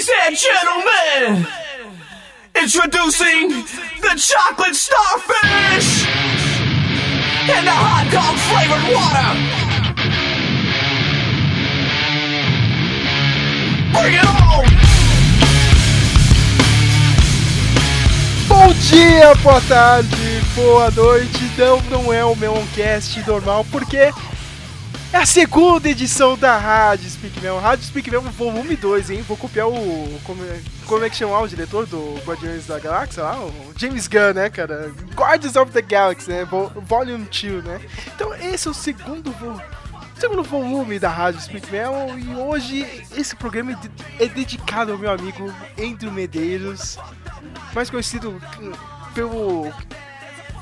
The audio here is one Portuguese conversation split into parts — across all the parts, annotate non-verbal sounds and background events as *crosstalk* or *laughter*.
Ladies and gentlemen, introducing the chocolate starfish and the hot dog flavored water. Bring it on! Bom dia, boa tarde, boa noite. Não, não é o Meloncast normal, porque é a segunda edição da Rádio Speak Mel. Rádio Speak Mel volume 2, hein? Vou copiar o. Como é, como é que chama o diretor do Guardiões da Galáxia lá? O James Gunn, né, cara? Guardians of the Galaxy, né? Vo- Volume 2, né? Então, esse é o segundo volume. Segundo volume da Rádio Speak Mel e hoje esse programa é é dedicado ao meu amigo Andrew Medeiros, mais conhecido pelo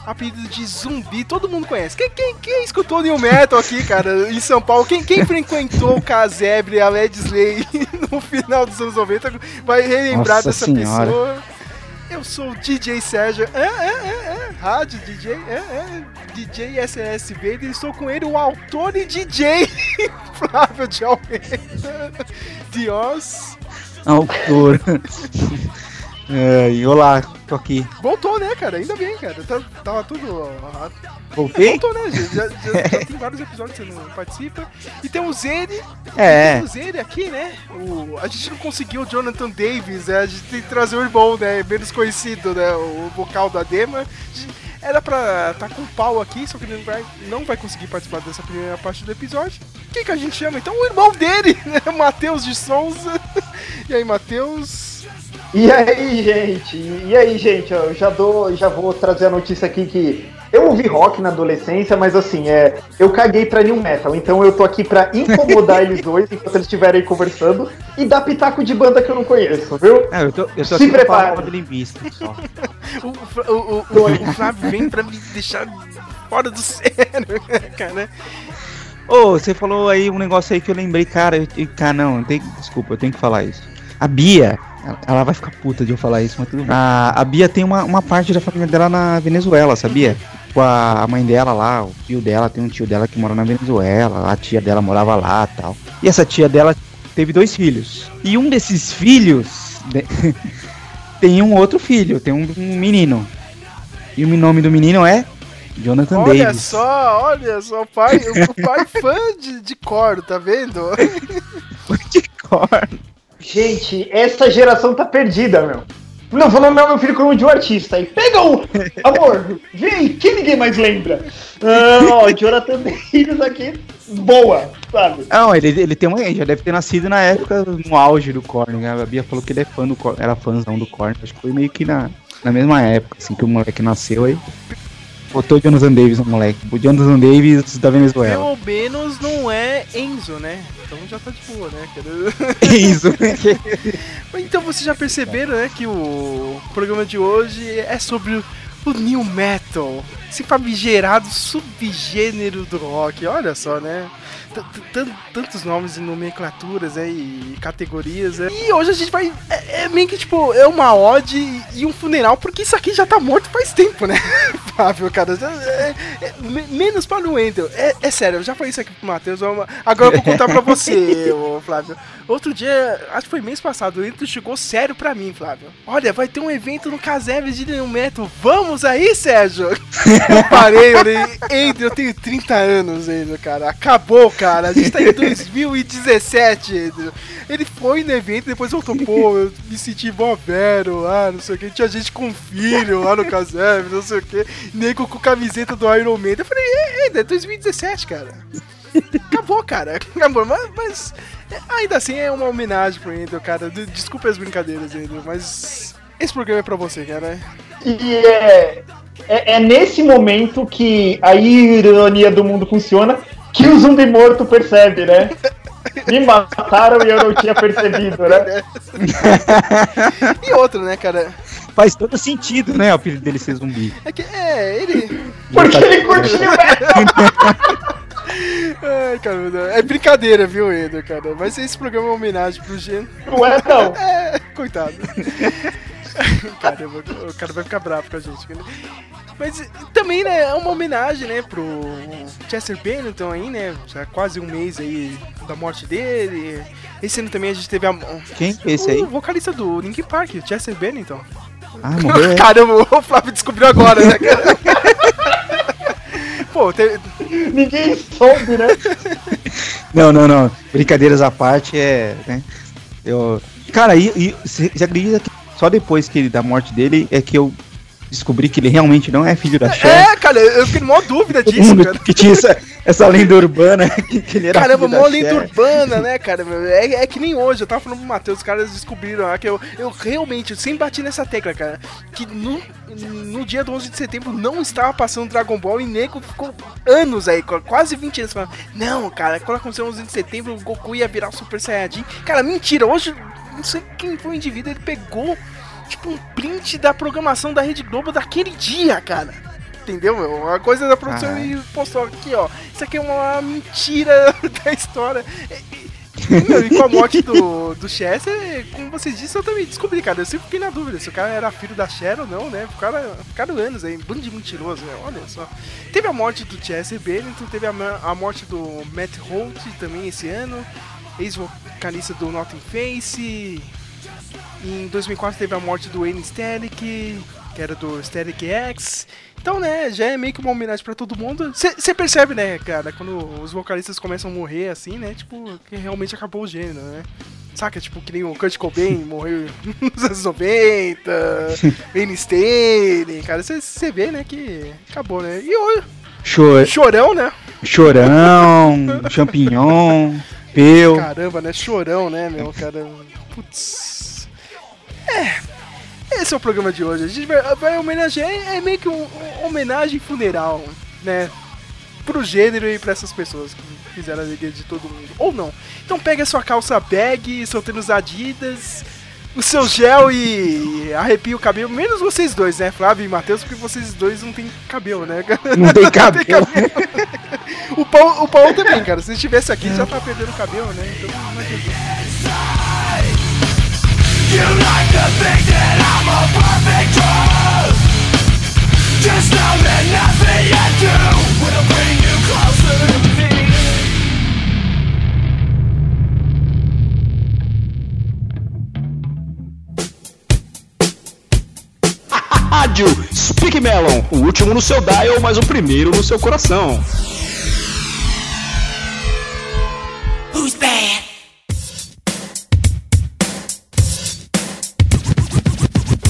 apelido de zumbi, todo mundo conhece. Quem, quem, quem escutou New Metal aqui, cara, em São Paulo? Quem, quem frequentou o Casebre e a Led Slay *laughs* no final dos anos 90 vai relembrar Nossa dessa senhora. pessoa. Eu sou o DJ Sérgio, é, é, é, é, rádio DJ, é, é, DJ SSB, e estou com ele, o autor e DJ *laughs* Flávio de Almeida, Dios. Autor. É, e olá, tô aqui. Voltou, né, cara? Ainda bem, cara. Tá- Tava tudo. Voltei? Voltou, né? Já, já- já *laughs* tem vários episódios que você não participa. E temos ele. É. Temos ele aqui, né? O, a gente não conseguiu o Jonathan Davis, né? A gente tem que trazer o irmão, né? Menos conhecido, né? O vocal da Dema. Era pra estar com o pau aqui, só que ele não vai, não vai conseguir participar dessa primeira parte do episódio. Quem que a gente chama? Então o irmão dele, *laughs* né? Matheus de Souza. *laughs* E aí, Matheus? E aí, gente? E aí, gente? Eu já dou, já vou trazer a notícia aqui que eu ouvi rock na adolescência, mas assim, é, eu caguei pra new metal, então eu tô aqui pra incomodar *laughs* eles dois enquanto eles estiverem conversando e dar pitaco de banda que eu não conheço, viu? É, eu tô, eu tô Se aqui pra prepare. falar só. *laughs* O, o, o, o, o Flávio vem pra me deixar fora do *laughs* sério, cara. Ô, você falou aí um negócio aí que eu lembrei, cara. Eu, eu- cara, não, tem, desculpa, eu tenho que falar isso. A Bia, ela, vai ficar puta de eu falar isso, mas tudo bem. A, a Bia tem uma, uma parte da família dela na Venezuela, sabia? Com a, a mãe dela lá, o tio dela, tem um tio dela que mora na Venezuela, a tia dela morava lá tal. E essa tia dela teve dois filhos. E um desses filhos né, *laughs* tem um outro filho, tem um, um menino. E o nome do menino é Jonathan Olha Davis. só, olha só, o pai, o pai *laughs* fã de, de coro, tá vendo? *laughs* de cor. Gente, essa geração tá perdida, meu. Não, vou nomear meu filho como de um artista. Aí pega o. Amor, *laughs* vem, que ninguém mais lembra. Ah, ó, Jonathan *laughs* Davis aqui, boa, sabe? Não, ele, ele tem uma. Já deve ter nascido na época, no auge do Korn. Né? A Bia falou que ele é fã do Korn, era fãzão do Korn. Acho que foi meio que na, na mesma época, assim, que o moleque nasceu aí. Botou o Jonathan Davis no moleque. O Jonathan Davis da Venezuela. Pelo menos não é Enzo, né? Então já tá de boa, né? *laughs* Isso. Então vocês já perceberam, né, que o programa de hoje é sobre o New Metal. Esse famigerado subgênero do rock. Olha só, né? Tantos nomes e nomenclaturas né, e categorias. né? E hoje a gente vai. É, é meio que tipo, é uma ode e um funeral, porque isso aqui já tá morto faz tempo, né? *laughs* Fábio, cara. é- é- me- menos para o Wendel. É, é sério, eu já falei isso aqui pro Matheus. Agora eu vou contar pra você, *laughs* ô, Flávio. Outro dia, acho que foi mês passado, o Wendel chegou sério pra mim, Flávio. Olha, vai ter um evento no Caseves de New Metal. Vamos aí, Sérgio? *laughs* Eu parei, eu falei, Wendel, eu tenho 30 anos, Wendel, cara. Acabou, cara. A gente tá em 2017, Wendel. Ele foi no evento, depois voltou, pô, eu me senti mó lá, não sei o que. Tinha gente com filho lá no Caseves, não sei o que. Nego com camiseta do Iron Man. Eu falei, é, é, é 2017, cara. Acabou, cara. Acabou, mas, mas ainda assim é uma homenagem pro Endo, cara. De- Desculpa as brincadeiras, Endo, mas esse programa é pra você, cara. E é, é, é nesse momento que a ironia do mundo funciona que o zumbi morto percebe, né? *laughs* Me mataram e eu não tinha percebido, né? *laughs* E outra, né, cara? Faz todo sentido, né? O apelido dele ser zumbi. É que, é, ele. Porque ele curte new metal. Ai, cara, é brincadeira, viu, Endo, cara? Mas esse programa é uma homenagem pro gênero. Não é, não. *laughs* É, coitado. Caramba, o cara vai ficar bravo com a gente. Mas também, né, é uma homenagem, né, pro Chester Bennington aí, né, já quase um mês aí da morte dele. Esse ano também a gente teve a. Quem que é esse o aí? vocalista do Linkin Park, o Chester Bennington. Ah, morreu. é? Caramba, o Flávio descobriu agora, né? *laughs* Pô, te- Ninguém soube, né? Não, não, não. Brincadeiras à parte é. Né? Eu. Cara, e, e você você acredita que só depois que ele, da morte dele é que eu descobri que ele realmente não é filho da Cher? É, cara, eu fiquei numa dúvida *laughs* Todo disso, mundo cara. que tinha essa, essa lenda urbana *laughs* que, que ele era Caramba, filho da mó lenda Cher. urbana, né, cara? É, é que nem hoje, eu tava falando pro Matheus, os caras descobriram lá que eu, eu realmente, eu sempre bati nessa tecla, cara. Que no, no dia do 11 de setembro não estava passando Dragon Ball e nego ficou anos aí, qu- quase 20 anos falando, não, cara, quando aconteceu o 11 de setembro, o Goku ia virar o Super Saiyajin. Cara, mentira, hoje, não sei quem foi o indivíduo, ele pegou, tipo, um print da programação da Rede Globo daquele dia, cara. Entendeu, meu? Uma coisa da produção Ah. e postou aqui, ó. Isso aqui é uma mentira *laughs* da história. E, e, meu, e com a morte do, do Chester, como vocês disseram, eu também descobri, cara. Eu sempre fiquei na dúvida se o cara era filho da Cher ou não, né? Ficaram, ficaram anos aí, bando de mentiroso, né? Olha só. Teve a morte do Chester Bennington, teve a, a morte do Matt Holt também esse ano, ex-vocalista do Nothing Face. Em 2004 teve a morte do Wayne Static, que era do Static X. Então, né, já é meio que uma homenagem pra todo mundo. Você percebe, né, cara, quando os vocalistas começam a morrer assim, né, tipo, que realmente acabou o gênero, né? Saca, tipo, que nem o Kurt Cobain *laughs* morreu nos anos 90, *laughs* Wayne Static, cara, você vê, né, que acabou, né? E o Cho- Chorão, né? chorão, *laughs* champignon, peu. Caramba, né? Chorão, né, meu, cara? Putz. É. Esse é o programa de hoje. A gente vai, vai homenagear. É é meio que um, um homenagem funeral, né? Pro gênero e pra essas pessoas que fizeram a alegria de todo mundo. Ou não. Então pega a sua calça bag, seu tênis Adidas, o seu gel e arrepia o cabelo. Menos vocês dois, né? Flávio e Matheus, porque vocês dois não tem cabelo, né? Não tem cabelo. *laughs* *laughs* O Paulo, o Paulo também, cara. Se estivesse aqui, já tá perdendo o cabelo, né? Então não adianta. Speak Melon, o último no seu dial, mas o primeiro no seu coração. Who's bad?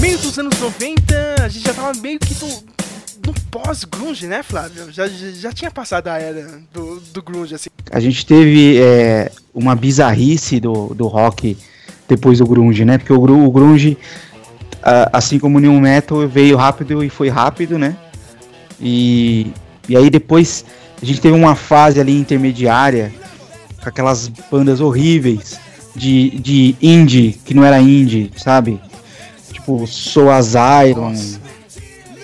Meio dos anos 90, a gente já tava meio que no, pós-grunge, né, Flávio? Já, já, tinha passado a era do, do grunge, assim. A gente teve é, uma bizarrice do, do rock depois do grunge, né? Porque o, o grunge, assim como o new metal, veio rápido e foi rápido, né? E, e aí depois a gente teve uma fase ali intermediária com aquelas bandas horríveis de, de indie, que não era indie, sabe? Tipo, Soul Asylum,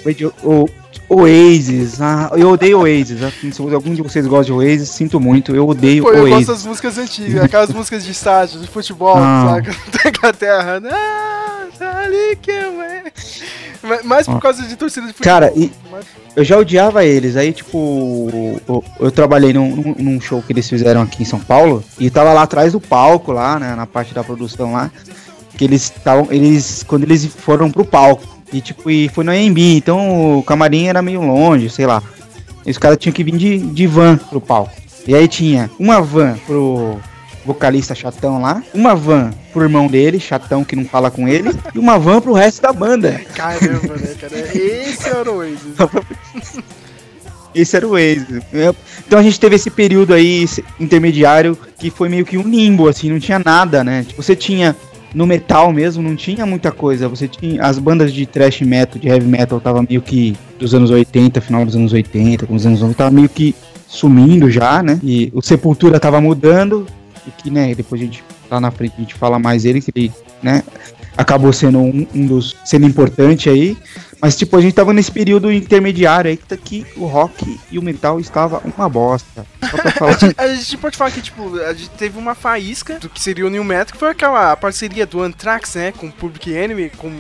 Radio- o- Oasis, ah, eu odeio Oasis. assim, Se algum de vocês gosta de Oasis, sinto muito, eu odeio Pô, eu gosto Oasis. das músicas antigas, aquelas músicas de estádio, de futebol, Ah. saca? *laughs* Da Inglaterra. Ah, ali que é. Mas- Mais por causa de torcida de futebol. Cara, e- Mas- Eu já odiava eles, aí tipo, eu, eu trabalhei num, num- num show que eles fizeram aqui em São Paulo e tava lá atrás do palco, lá, né, na parte da produção lá, que eles estavam, eles, quando eles foram pro palco, e tipo, e foi no AMB, então o camarim era meio longe, sei lá, e os caras tinham que vir de, de van pro palco, e aí tinha uma van pro vocalista chatão lá, uma van pro irmão dele, chatão que não fala com ele, e uma van pro resto da banda. *laughs* Caramba, né, cara? Esse era o Oasis. *laughs* Esse era o Waze. Eu- Então a gente teve esse período aí intermediário que foi meio que um limbo, assim, não tinha nada, né? Tipo, Você tinha no metal mesmo, não tinha muita coisa. Você tinha as bandas de thrash metal, de heavy metal, tava meio que dos anos 80, final dos anos 80, com os anos 90, tava meio que sumindo já, né? E o Sepultura tava mudando, e que, né, depois a gente lá na frente a gente fala mais ele, que ele, né, acabou sendo um, um dos sendo importante aí. Mas, tipo, a gente tava nesse período intermediário aí que, tá- que o rock e o metal estava uma bosta. Só pra falar. *laughs* A gente pode falar que, tipo, a gente teve uma faísca do que seria o New Metal, que foi aquela parceria do Anthrax, né, com Public Enemy, com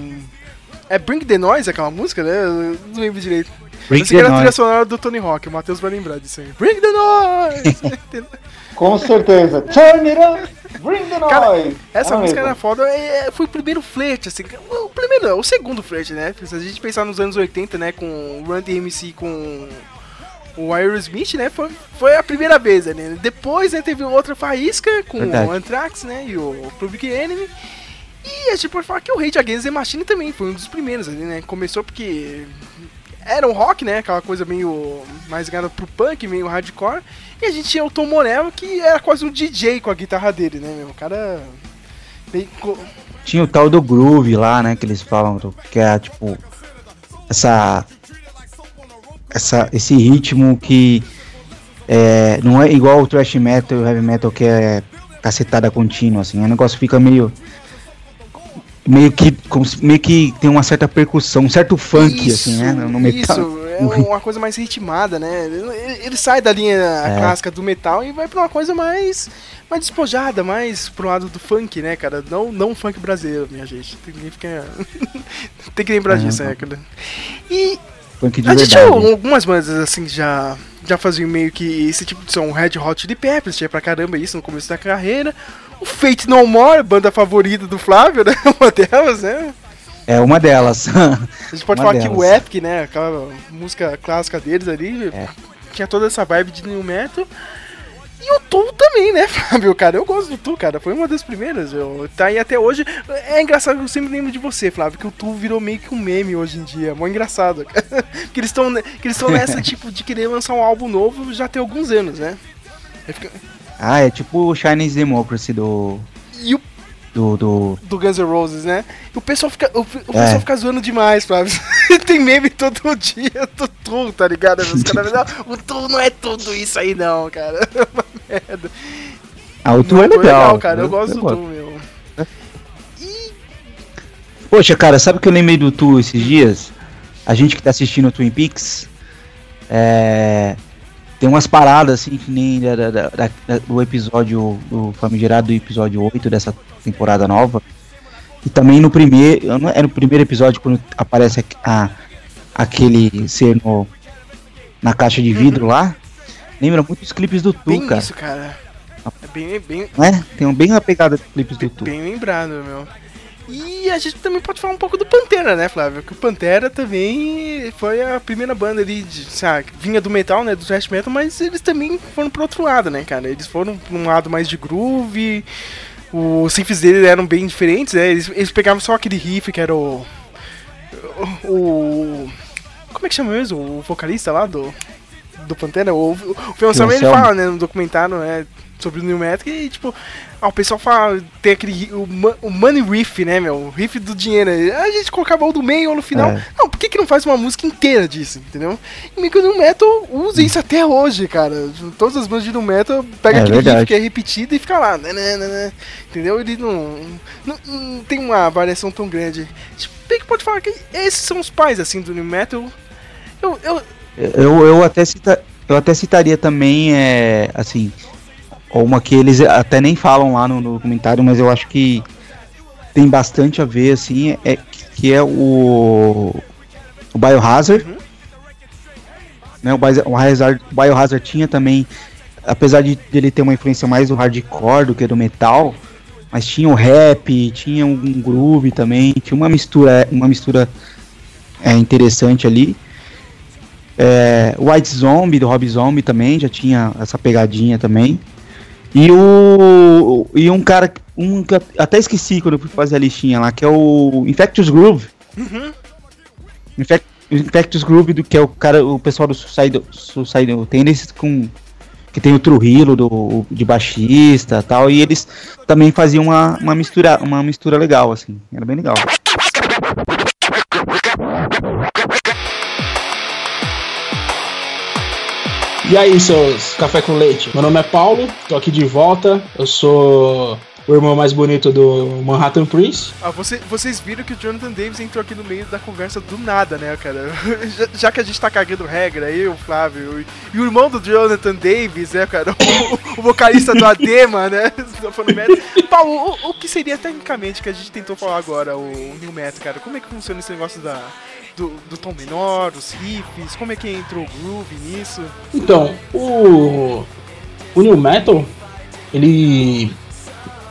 É Bring the Noise aquela música, né? Eu não lembro direito. Bring eu sei que era a trilha sonora do Tony Hawk, o Matheus vai lembrar disso aí. Bring the Noise! *laughs* Com certeza. Turn it up, bring the Cara, noise. Essa Era música mesmo. era foda, é, foi o primeiro flerte, assim, o primeiro, não, o segundo flerte, né? Se a gente pensar nos anos 80, né, com o Run DMC com o Aerosmith, né, foi, foi a primeira vez, né? Depois, né, teve outra faísca com Verdade. o Anthrax, né, e o Public Enemy. E a gente pode falar que o Rage Against the Machine também foi um dos primeiros ali, né? Começou porque era um rock, né? Aquela coisa meio mais ligada pro punk, meio hardcore. E a gente tinha o Tom Morello, que era quase um DJ com a guitarra dele, né, meu? O cara. co- Tinha o tal do groove lá, né? Que eles falam, que é tipo. Essa. Essa, esse ritmo que. É, não é igual o thrash metal e o heavy metal que é cacetada contínua, assim. O negócio fica meio. Meio que, como meio que tem uma certa percussão, um certo funk, assim, né? No metal. Isso, é uma coisa mais ritmada, né? Ele, ele sai da linha É. clássica do metal e vai pra uma coisa mais, mais despojada, mais pro lado do funk, né, cara? Não, não funk brasileiro, minha gente. Tem que, ficar- *laughs* Tem que lembrar Aham. disso, né, cara? E Funk de a gente tinha verdade. algumas bandas assim já, já faziam meio que esse tipo de som. Red Hot Chili Peppers, tinha pra caramba isso no começo da carreira. O Fate No More, banda favorita do Flávio, né? *laughs* Uma delas, né? É uma delas. *laughs* A gente pode Uma falar que o delas. Epic, né? Aquela música clássica deles ali, É. tinha toda essa vibe de new metal. E o Tu também, né, *laughs* Fábio? Cara, eu gosto do Tu, cara. Foi uma das primeiras. Eu, tá aí até hoje. É engraçado, eu sempre lembro de você, Flávio, que o Tu virou meio que um meme hoje em dia. Mó engraçado. *laughs* que eles estão que eles estão nessa tipo de querer lançar um álbum novo já tem alguns anos, né? Fica- ah, é tipo o Chinese Democracy do. E o Do. do do Guns N' Roses, né? E o pessoal fica, o, o É. pessoal fica zoando demais, Flávio. *laughs* Tem meme todo dia do Tu, tá ligado? Os caras não, o Tu não é tudo isso aí não, cara. *laughs* É uma merda. ah, o Tu é Foi legal. cara. Eu, gosto do gosto. Tu, meu. Poxa, cara, sabe o que eu lembrei do Tu esses dias? A gente que tá assistindo o Twin Peaks, é, tem umas paradas assim que nem da, da- da- do episódio, do famigerado episódio 8 dessa temporada nova. E também no primeiro, é no primeiro episódio quando aparece a, aquele ser no, na caixa de vidro lá. Lembra muito os clipes do Tu, Bem cara. isso, cara. É bem, bem, é? Tem um bem uma pegada dos clipes do Tu. bem lembrado, meu. E a gente também pode falar um pouco do Pantera, né, Flávio? Que o Pantera também foi a primeira banda ali, de, sabe, vinha do metal, né, do thrash metal, mas eles também foram pro outro lado, né, cara? Eles foram pra um lado mais de groove, os riffs deles eram bem diferentes, né? Eles, eles pegavam só aquele riff que era o... o... o- como é que chama mesmo? O vocalista lá do... Do Pantera, o, o Anselmo, ele fala, né, no documentário, né, sobre o New Metal, e tipo, ah, o pessoal fala, tem aquele, o, o money riff, né, meu, o riff do dinheiro, a gente colocava ou no meio ou no final, É. não, por que que não faz uma música inteira disso, entendeu? E que o New Metal usa isso até hoje, cara, todas as bandas de New Metal pega É aquele riff verdade. que é repetido e fica lá, né, né, né, né, entendeu? Ele não, não, não tem uma variação tão grande, tipo, que pode falar que esses são os pais, assim, do New Metal, eu, eu, Eu, eu, até cita, eu até citaria também, é, assim, uma que eles até nem falam lá no, no documentário, mas eu acho que tem bastante a ver, assim, é, que é o, o Biohazard. Uhum. Né, o Biohazard, o Biohazard tinha também, apesar de ele ter uma influência mais do hardcore do que do metal, mas tinha o rap, tinha um groove também, tinha uma mistura, uma mistura é, interessante ali. É, White Zombie, do Rob Zombie também, já tinha essa pegadinha também. E o. E um cara. Um que eu até esqueci quando eu fui fazer a listinha lá, que é o Infectious Groove. Uhum. Infect, Infectious Groove, do, que é o cara, o pessoal do Suicide, Suicide Tendencies com. Que tem o Trujillo do, de baixista e tal. E eles também faziam uma, uma, mistura, uma mistura legal, assim. Era bem legal. E aí, seus café com leite? Meu nome é Paulo, tô aqui de volta. Eu sou o irmão mais bonito do Manhattan Prince. Ah, você- vocês viram que o Jonathan Davis entrou aqui no meio da conversa do nada, né, cara? *laughs* Já, já que a gente tá cagando regra, eu, o Flávio e, o irmão do Jonathan Davis, né, cara? *laughs* O, o vocalista do Adema, né? *laughs* Paulo, o, o que seria tecnicamente que a gente tentou falar agora, o New Metal, cara? Como é que funciona esse negócio da, do, do tom menor, os riffs? Como é que entrou o groove nisso? Então, o, o New Metal, ele.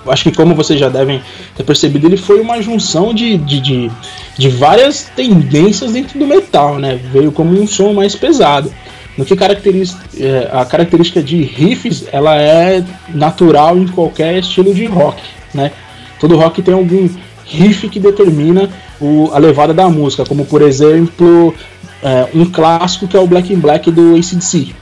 Acho que como vocês já devem ter percebido, ele foi uma junção de, de, de, de várias tendências dentro do metal, né? Veio como um som mais pesado. No que caracteriza, é, a característica de riffs, ela é natural em qualquer estilo de rock, né? Todo rock tem algum riff que determina o, a levada da música, como por exemplo é, um clássico que é o Black in Black do ACDC.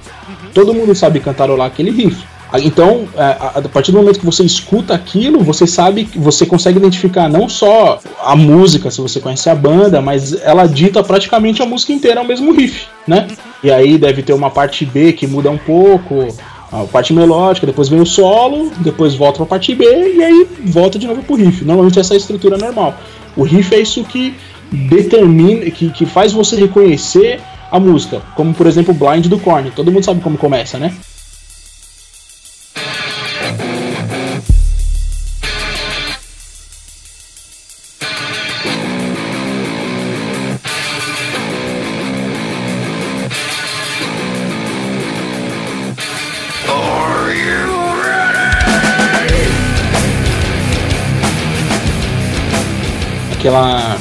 Todo mundo sabe cantarolar aquele riff. Ah, Então, é, a, partir do momento que você escuta aquilo, você sabe, que você consegue identificar não só a música, se você conhece a banda, mas ela dita praticamente a música inteira ao mesmo riff, né? E aí deve ter uma parte B que muda um pouco, a parte melódica, depois vem o solo, depois volta pra parte B e aí volta de novo pro riff. Normalmente essa é a estrutura normal. O riff é isso que determina, que, que faz você reconhecer a música, como por exemplo Blind do Korn. Todo mundo sabe como começa, né? Aquela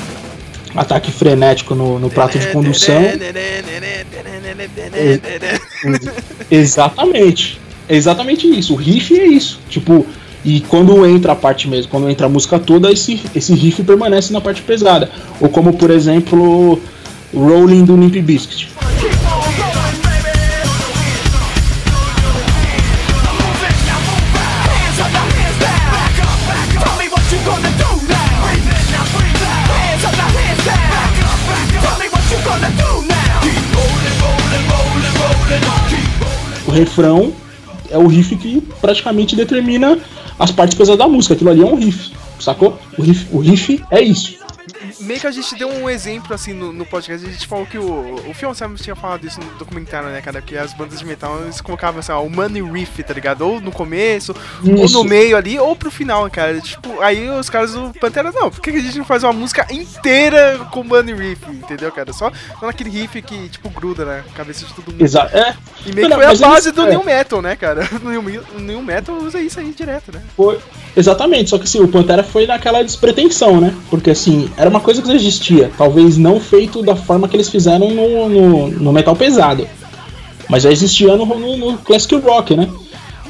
ataque frenético no, no prato de condução. *laughs* Exatamente. É exatamente isso. O riff é isso. Tipo, e quando entra a parte mesmo, quando entra a música toda, esse, esse riff permanece na parte pesada. Ou como, por exemplo, Rolling do Limp Bizkit. O refrão é o riff que praticamente determina as partes pesadas da música. Aquilo ali é um riff, sacou? O riff, o riff é isso. Meio que a gente deu um exemplo assim no, no podcast, a gente falou que o, o Phil Simons tinha falado isso no documentário, né, cara? Que as bandas de metal eles colocavam assim, ó, o money riff, tá ligado? Ou no começo, ou Isso. no meio ali, ou pro final, cara. Tipo, aí os caras do Pantera, não, por que a gente não faz uma música inteira com money riff, entendeu, cara? Só, naquele riff que, tipo, gruda na cabeça de todo mundo. Exato. É, E meio que foi a mas eles- base do é. New Metal, né, cara? *laughs* No New, New Metal usa isso aí direto, né? Foi. Exatamente, só que assim, o Pantera foi naquela despretensão, né? Porque assim, era uma coisa que já existia, talvez não feito da forma que eles fizeram no, no, no metal pesado. Mas já existia no, no, no classic rock, né?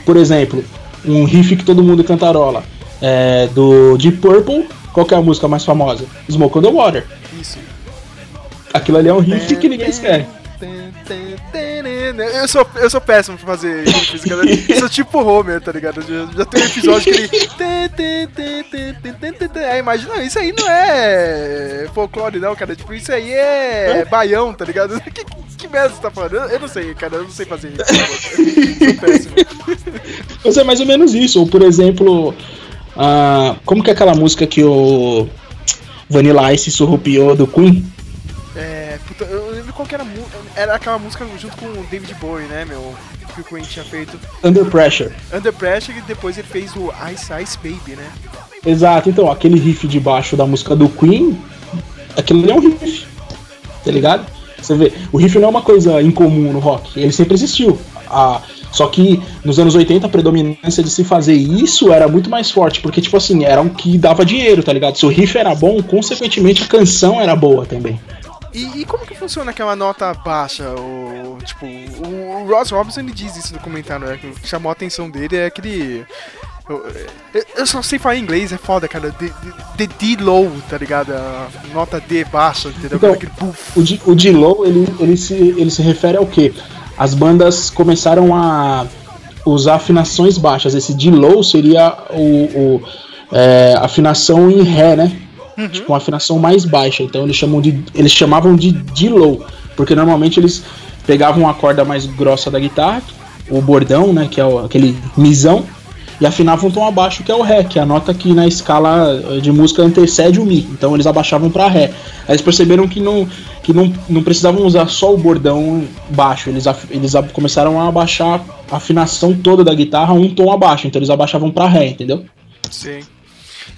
Por exemplo, um riff que todo mundo cantarola é, do Deep Purple, qual que é a música mais famosa? Smoke on the Water. Isso. Aquilo ali é um riff que ninguém esquece. Eu sou, eu sou péssimo pra fazer riffs, cara. Eu sou tipo Homer, tá ligado? Já, já tem um episódio que ele. Aí imagina, isso aí não é folclore, não, cara. Tipo, isso aí é baião, tá ligado? *laughs* Que, que merda você tá falando? Eu, eu não sei, cara. Eu não sei fazer riff. Sou péssimo. Mas é mais ou menos isso. Ou, por exemplo, ah, como que é aquela música que o Vanilla Ice surrupiou do Queen? É, puta, eu lembro qual que era a Era aquela música junto com o David Bowie, né, meu? Que o Queen tinha feito. Under Pressure. Under Pressure e depois ele fez o Ice Ice Baby, né? Exato, então, aquele riff de baixo da música do Queen, aquilo ali é um riff. Tá ligado? Você vê, o riff não é uma coisa incomum no rock, ele sempre existiu. Ah, só que nos anos 80 a predominância de se fazer isso era muito mais forte, porque, tipo assim, era o que dava dinheiro, tá ligado? Se o riff era bom, consequentemente a canção era boa também. E, e como que funciona aquela nota baixa? O, tipo, o, o Ross Robinson ele diz isso no comentário, né? O que chamou a atenção dele é aquele. Eu, eu- eu só sei falar inglês, é foda, cara. The, the, the D low, tá ligado? A nota D baixa, entendeu? Então. O, D- o D-Low, ele, ele, se, ele se refere ao quê? As bandas começaram a usar afinações baixas. Esse D-Low seria o, o, é, afinação em Ré, né? Tipo, uma afinação mais baixa. Então eles, chamam de, eles chamavam de D-Low, porque normalmente eles pegavam a corda mais grossa da guitarra, o bordão, né? Que é o- aquele misão, e afinavam um tom abaixo, que é o Ré, que é a nota que na escala de música antecede o Mi. Então eles abaixavam para Ré. Aí eles perceberam que não, que não, não precisavam usar só o bordão baixo, eles, af- eles a- começaram a abaixar a afinação toda da guitarra um tom abaixo, então eles abaixavam para Ré, entendeu? Sim.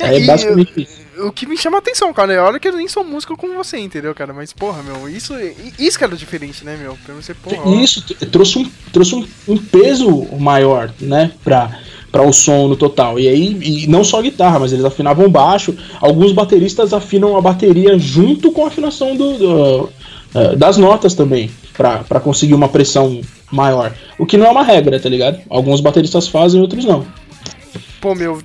É, e basicamente isso. O que me chama a atenção, cara, é a hora que eu nem sou músico como você, entendeu, cara? Mas, porra, meu, isso, isso que era diferente, né, meu? Pra você, porra. Isso trouxe um, trouxe um, um peso maior, né, pra, pra o som no total. E aí, e não só a guitarra, mas eles afinavam baixo. Alguns bateristas afinam a bateria junto com a afinação do, do, eh, das notas também, pra, pra conseguir uma pressão maior. O que não é uma regra, tá ligado? Alguns bateristas fazem, outros não. Pô, meu,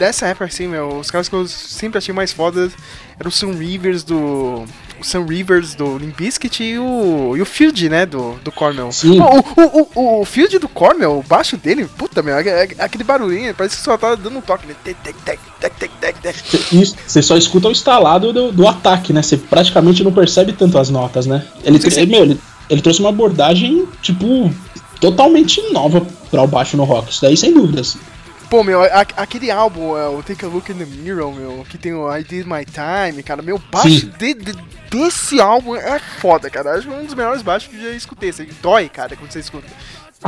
dessa época, assim, meu, os caras que eu sempre achei mais foda eram o Sam Rivers do. O Sam Rivers do Limp Bizkit e o, e o Field, né, do, do Cornell. Sim. O, o, o, o Field do Cornell, o baixo dele, puta, meu, é- é- aquele barulhinho, parece que só tá dando um toque, né? Você só escuta o instalado do, do ataque, né? Você praticamente não percebe tanto as notas, né? Ele, ele- meu, ele, ele trouxe uma abordagem, tipo, totalmente nova para o baixo no rock. Isso daí, sem dúvidas. Pô, meu, a- aquele álbum, é, o Take a Look in the Mirror, meu, que tem o I Did My Time, cara, meu baixo de- de- desse álbum é foda, cara. Acho que é um dos melhores baixos que eu já escutei. Assim, dói, cara, quando você escuta.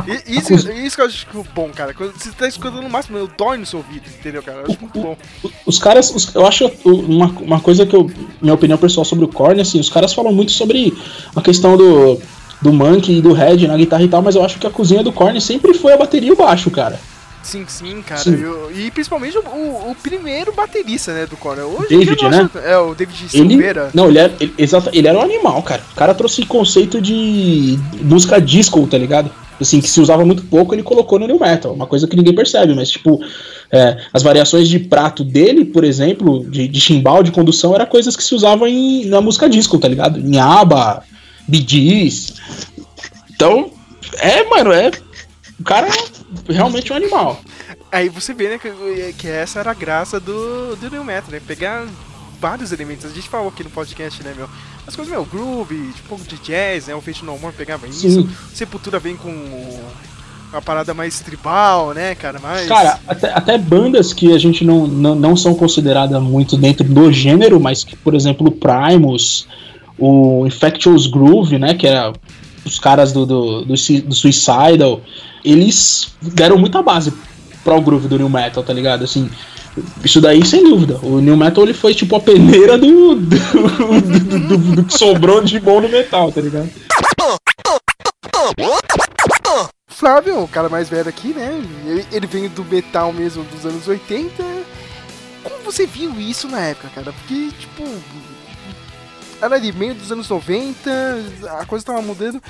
E- Isso, isso que eu acho bom, cara. Quando você tá escutando no máximo, meu, dói no seu ouvido, entendeu, cara? Eu acho muito bom. Os caras, os- eu acho uma, uma coisa que eu. Minha opinião pessoal sobre o Korn, assim, os caras falam muito sobre a questão do, do Monkey e do Red na guitarra e tal, mas eu acho que a cozinha do Korn sempre foi a bateria e o baixo, cara. Sim, sim, cara. Sim. eu- e principalmente o, o- o primeiro baterista, né, do Cornell. Hoje David, né? acho- É, o David Ele, Silveira. não, ele era, ele, exato, ele era um animal, cara. O cara trouxe conceito de música disco, tá ligado? Assim, que se usava muito pouco, ele colocou no new metal. Uma coisa que ninguém percebe, mas tipo, é, as variações de prato dele, por exemplo, de, de chimbal, de condução, era coisas que se usavam em, na música disco, tá ligado? Em Bee Gees. Então, é, mano, é. O cara é realmente um animal. Aí você vê, né, que, que essa era a graça do, do New Metal, né? Pegar vários elementos. A gente falou aqui no podcast, né, meu? As coisas, meu, groove, tipo, um pouco de jazz, né? O Fate No More pegava isso. Sim. Sepultura vem com uma parada mais tribal, né, cara? Mais... Cara, até, até bandas que a gente não, não, não são consideradas muito dentro do gênero, mas que, por exemplo, o Primus, o Infectious Groove, né, que era os caras do, do, do, do Suicidal, eles deram muita base para o groove do New Metal, tá ligado? Assim, isso daí sem dúvida. O New Metal ele foi tipo a peneira do, do, do, do- do que sobrou de bom no metal, tá ligado? Flávio, o cara mais velho aqui, né? Ele, ele do metal mesmo dos anos 80. Como você viu isso na época, cara? Porque, tipo. Era ali, meio dos anos 90, a coisa tava mudando.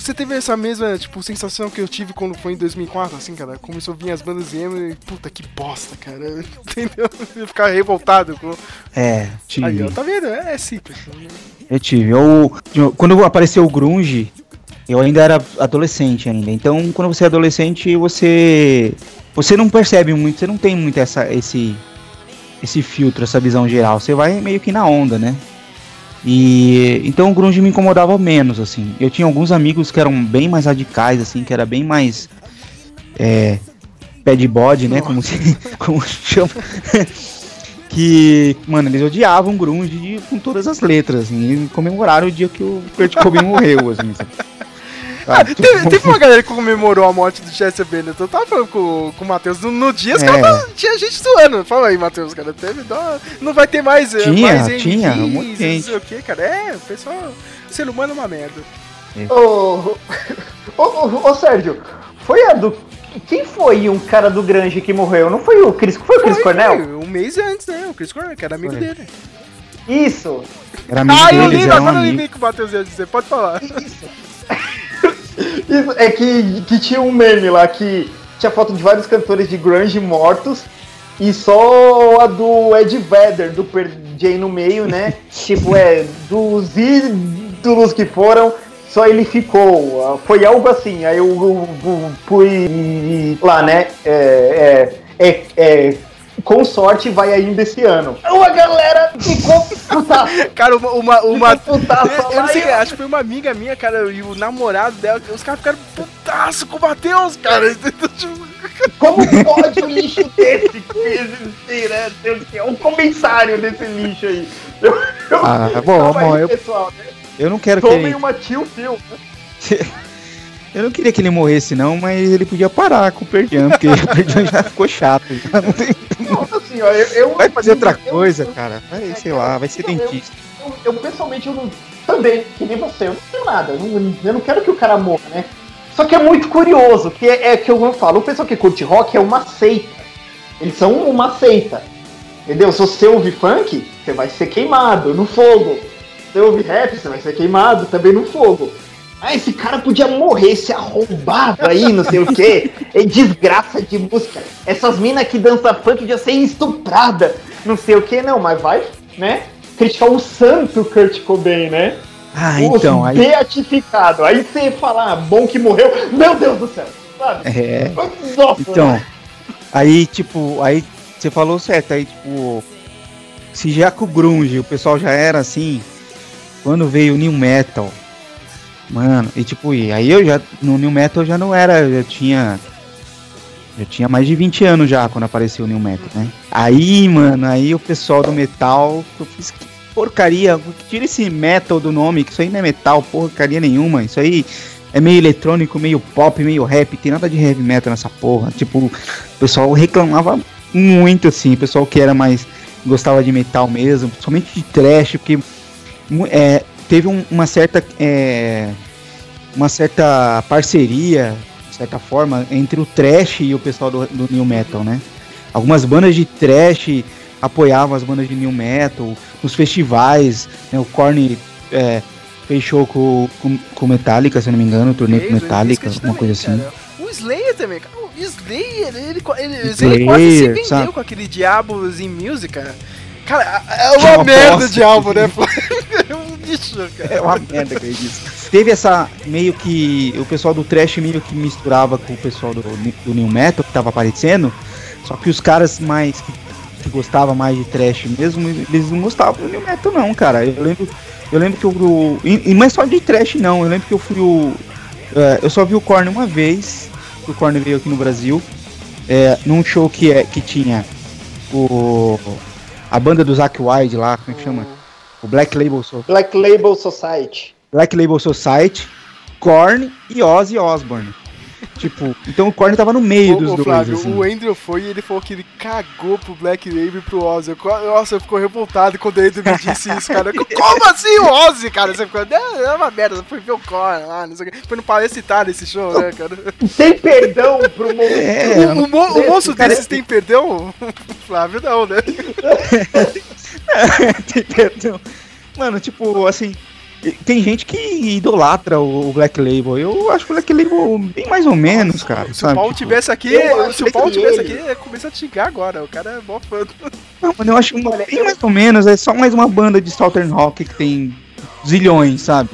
Você teve essa mesma, tipo, sensação que eu tive quando foi em 2004, assim, cara? Começou a vir as bandas emo e, puta, que bosta, cara. *laughs* Entendeu? Eu Ficar revoltado com... É, tive. Aí, ó, tá vendo? É, é simples. Eu tive. Eu, eu- quando apareceu o grunge, eu ainda era adolescente ainda. Então, quando você é adolescente, você você não percebe muito, você não tem muito essa esse esse filtro, essa visão geral. Você vai meio que na onda, né? E então o grunge me incomodava menos assim. Eu tinha alguns amigos que eram bem mais radicais assim, que era bem mais é, pé de bode, né, como se *laughs* como chama. *laughs* que, mano, eles odiavam grunge com todas as letras, assim, e comemoraram o dia que o Kurt Cobain morreu, assim, sabe? Ah, Sabe? teve, teve uma galera que comemorou a morte do Chester Bennett. Eu tava falando com, com o Matheus no, no dia, os É. caras tinha gente zoando. Fala aí, Matheus, cara. Teve, dó- não vai ter mais. eh, Tinha, mais tinha, MVs, monte de Não gente. sei o que, cara. É, o pessoal. O ser humano é uma merda. Ô, ô, ô, ô, Sérgio, foi a do. Quem foi um cara do Grange que morreu? Não foi o Chris, foi o Chris Foi, Cornell? foi, um mês antes, né? O Chris Cornell, que era amigo Foi. dele. Isso. Era amigo Ah, eu um agora eu amigo. lembrei o que o Matheus ia dizer. Pode falar. Isso, *laughs* é que, que tinha um meme lá que tinha foto de vários cantores de grunge mortos e só a do Ed Vedder, do Per Jay no meio, né? *laughs* tipo, é, dos ídolos que foram, só ele ficou. Foi algo assim. Aí eu, eu- eu fui lá, né? É, é, é, é, com sorte vai ainda esse ano. Uma galera ficou putaça. *laughs* Cara, uma. uma, uma putaça eu, eu não sei, e- acho que foi uma amiga minha, cara, e o namorado dela, os caras ficaram putaço com o Matheus, cara. *laughs* Como pode um lixo *laughs* desse existir, né? Céu, um comentário desse lixo aí. Eu, eu, Ah, bom, Calma bom, aí, eu- pessoal, né? Eu não quero que Tomem ele, uma tio Phil. Eu não queria que ele morresse, não, mas ele podia parar com o Perdian, porque o Perdian já ficou chato. já não tem- assim, ó, eu, eu Vai fazer outra eu- coisa, eu- cara. Vai, sei lá, vai ser dentista. Eu, pessoalmente eu não, também, que nem você, eu não tenho nada. Eu não, eu não quero que o cara morra, né? Só que é muito curioso, que é, é que eu falo, o pessoal que curte rock é uma seita. Eles são uma seita. Entendeu? Se você ouvir funk, você vai ser queimado no fogo. Se você ouvir rap, você vai ser queimado também no fogo. Ah, esse cara podia morrer, esse arrombado aí, não sei o quê. É desgraça de música. Essas minas que dançam funk podiam ser estuprada, não sei o quê. Não, mas vai, né? Criticar o santo Kurt Cobain, né? Ah, então, aí. Beatificado. Aí você fala, ah, bom que morreu. Meu Deus do céu, sabe? É. Nossa, Então, né? aí, tipo, aí você falou certo, aí, tipo, se já com o Grunge o pessoal já era assim, quando veio o New Metal, mano, e tipo, e aí eu já, no New Metal já não era, eu já tinha, já tinha mais de 20 anos já quando apareceu o New Metal, né? Aí, mano, aí o pessoal do metal, eu fiz que porcaria, tira esse metal do nome, que isso aí não é metal, porcaria nenhuma, isso aí é meio eletrônico, meio pop, meio rap, tem nada de heavy metal nessa porra. Tipo, o pessoal reclamava muito assim, o pessoal que era mais gostava de metal mesmo, somente de trash, porque é, teve um- uma certa é, uma certa parceria, de certa forma, entre o trash e o pessoal do, do new metal, né? Algumas bandas de trash apoiavam as bandas de new metal, nos festivais, né? O Korn é, fez show com, com, com Metallica, se não me engano, turnê com o Metallica, alguma coisa assim. cara. O Slayer também, cara. O Slayer, ele, ele, Slayer, quase se vendeu sabe? com aquele Diabos em Music, cara. Cara, é uma, uma merda de álbum, né? *laughs* cara. É uma merda disse. Teve essa meio que. O pessoal do trash meio que misturava com o pessoal do, do New Metal que tava aparecendo. Só que os caras mais que, que gostavam mais de trash mesmo, eles não gostavam do New Metal não, cara. Eu lembro. Eu lembro que eu. E, e não é só de trash não. Eu lembro que eu fui o. é, eu só vi o Korn uma vez. O Korn veio aqui no Brasil. É, num show que, é, que tinha o. A banda do Zack Wilde lá, como é que chama? O Black Label Soul. Black Label Society. Black Label Society, Korn e Ozzy Osbourne. Tipo, então o Korn tava no meio dos Ô, ô, dois, Flávio, assim. o Andrew foi e ele falou que ele cagou pro Black Label e pro Ozzy. Nossa, eu ficou revoltado quando ele me disse isso, cara. Como assim o Ozzy, cara? Você ficou, "Não, é uma merda, você foi ver o Korn lá, não sei o quê. Foi no Palestra Itália esse show, né, cara? Tem perdão pro mundo. *laughs* É, O, o mo- o moço cara, desses tem perdão? *laughs* Flávio não, né? *laughs* *laughs* Tem perdão. Mano, tipo, assim, tem gente que idolatra o o Black Label. Eu acho o Black Label bem mais ou menos, cara. Se o sabe? Paulo Tipo, tivesse aqui, eu acho se o Paulo que tivesse aqui, começa a te xingar agora. O cara é mó fã. do- Não, mano, eu acho uma, bem mais ou menos. É só mais uma banda de Southern Rock que tem zilhões, sabe?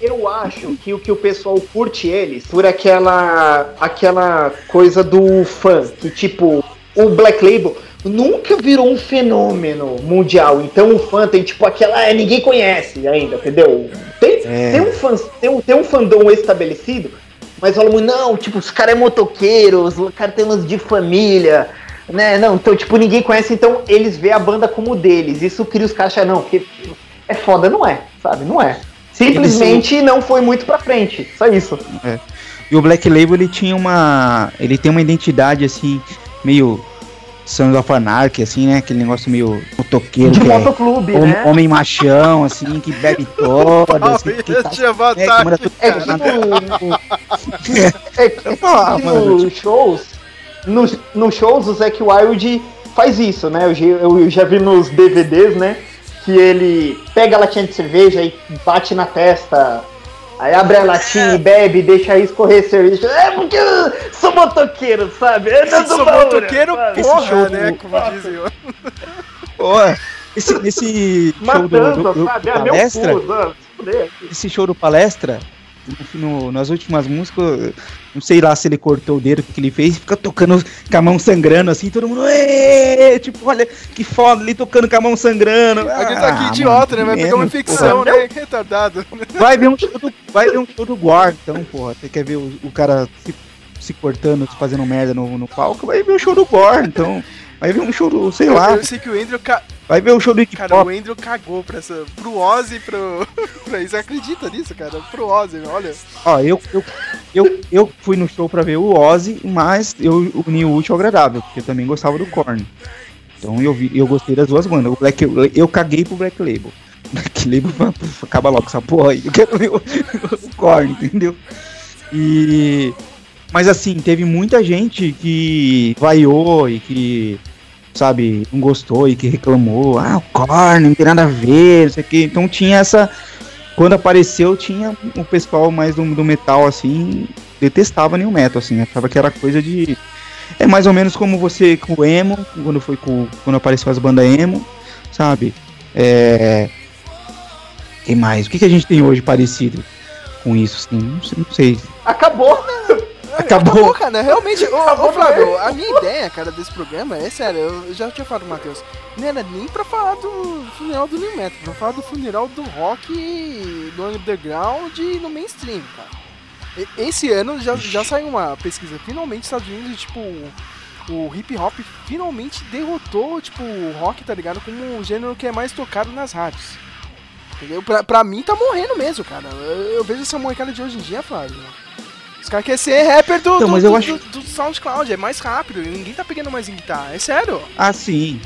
Eu acho que o que o pessoal curte eles por aquela aquela coisa do fã, que tipo, o Black Label nunca virou um fenômeno mundial. Então o fã tem tipo aquela, é, ninguém conhece ainda, entendeu? Tem, É. tem um fã, tem um, tem um fandom estabelecido, mas fala muito, não, tipo, os caras é motoqueiros, os caras tem lance de família, né? Não, então tipo, ninguém conhece, então eles vê a banda como deles. Isso cria os caras achar, não, porque é foda, não é, sabe? Não é. Simplesmente não foi muito pra frente. Só isso. E o Black Label ele tinha uma. Ele tem uma identidade assim, meio Sons of Anarchy, assim, né? Aquele negócio meio motoqueiro, De que é motoclube, hom- né? homem machão, assim, que bebe todas, assim, que ia tá, né, que manda tudo É tipo. é que Ah, mano, nos shows. Nos, nos shows, o Zack Wild faz isso, né? Eu, já- eu já vi nos DVDs, né? Que ele pega a latinha de cerveja e bate na testa. Aí abre a latinha e bebe, deixa aí escorrer cerveja. É porque eu sou motoqueiro, sabe? Eu não Sou motoqueiro, sabe? Esse porra, show né? do- Como dizem. Pô, *laughs* esse, esse show do, Matando, do, do sabe? É meu palestra, esse show do palestra, no- nas últimas músicas, não sei lá se ele cortou o dedo, o que ele fez, fica tocando com a mão sangrando assim, todo mundo, "Ê!" tipo, olha que foda, ele tocando com a mão sangrando. A gente Ah, tá aqui idiota, né? mano, Vai pegar uma infecção, porra. né? Retardado. Vai ver um show do, vai ver um show do Guar, então, porra. Você quer ver o, o cara se, se cortando, fazendo merda no, no palco, vai ver o show do Gore, então. Vai ver um show do, sei lá, Eu sei que o Andrew, ca... vai ver o show do Iggy cara, o Pop. Andrew cagou pra essa, pro Ozzy, pro, *laughs* pra isso. Você acredita nisso, cara? Pro Ozzy, olha. Ó, eu, eu, eu, eu fui no show pra ver o Ozzy, mas eu uni o útil ao agradável, porque eu também gostava do Korn. Então eu, vi, eu gostei das duas bandas. O Black, eu, eu caguei pro Black Label. *laughs* Black Label acaba logo essa porra aí. Eu quero ver o, o Korn, entendeu? E. Mas assim, teve muita gente que vaiou e que, sabe, não gostou e que reclamou. Ah, o Korn, não tem nada a ver, não sei o quê. Então tinha essa. Quando apareceu, tinha o pessoal mais do, do metal, assim, detestava New Metal, assim, achava que era coisa de. É mais ou menos como você com o emo, quando foi com. Quando apareceu as bandas emo, sabe? É. Quem mais? O que, que a gente tem hoje parecido com isso, assim? Não sei. Não sei. Acabou! Acabou. cara, né? realmente. Ô, Acabou ô Flávio, mesmo. a minha ideia, cara, desse programa é sério, eu já tinha falado pro Matheus. Não era nem pra falar do funeral do New Metal, pra falar do funeral do rock no underground e no mainstream, cara. Esse ano já, já saiu uma pesquisa, finalmente, nos Estados Unidos, tipo, o hip hop finalmente derrotou, tipo, o rock, tá ligado? Como o gênero que é mais tocado nas rádios. Entendeu? Pra, pra mim tá morrendo mesmo, cara. Eu, eu vejo essa molecada de hoje em dia, Flávio. Os caras querem ser rapper do, Então, do, do- acho- do- SoundCloud, é mais rápido, e ninguém tá pegando mais em guitarra, é sério. Ah, sim.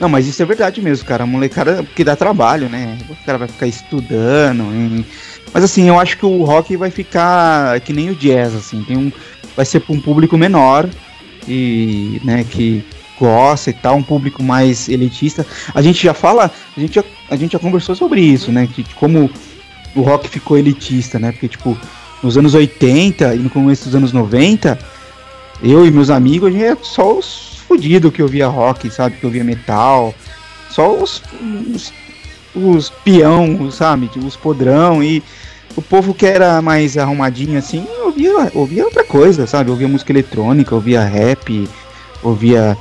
Não, mas isso é verdade mesmo, cara. A molecada, porque dá trabalho, né? O cara vai ficar estudando. e- Mas assim, eu acho que o rock vai ficar que nem o jazz, assim. Tem um... Vai ser pra um público menor e, né, que gosta e tal, um público mais elitista. A gente já fala, a gente já, a gente já conversou sobre isso, né? Que como o rock ficou elitista, né? Porque, tipo, nos anos 80 e no começo dos anos 90, eu e meus amigos, a gente é só os fudidos que ouvia rock, sabe? Que ouvia metal. Só os, os, os peão, sabe? Tipo, Os podrão. E o povo que era mais arrumadinho assim, ouvia, ouvia outra coisa, sabe? Ouvia música eletrônica, ouvia rap, ouvia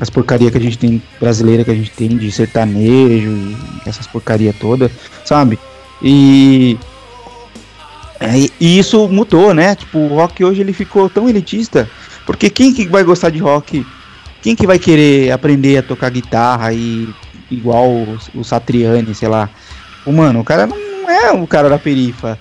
as porcaria que a gente tem brasileira que a gente tem de sertanejo e essas porcaria toda, sabe? E é, e isso mudou, né? Tipo, o rock hoje ele ficou tão elitista, porque quem que vai gostar de rock? Quem que vai querer aprender a tocar guitarra e igual o, o Satriani, sei lá? O mano, o cara não é o cara da perifa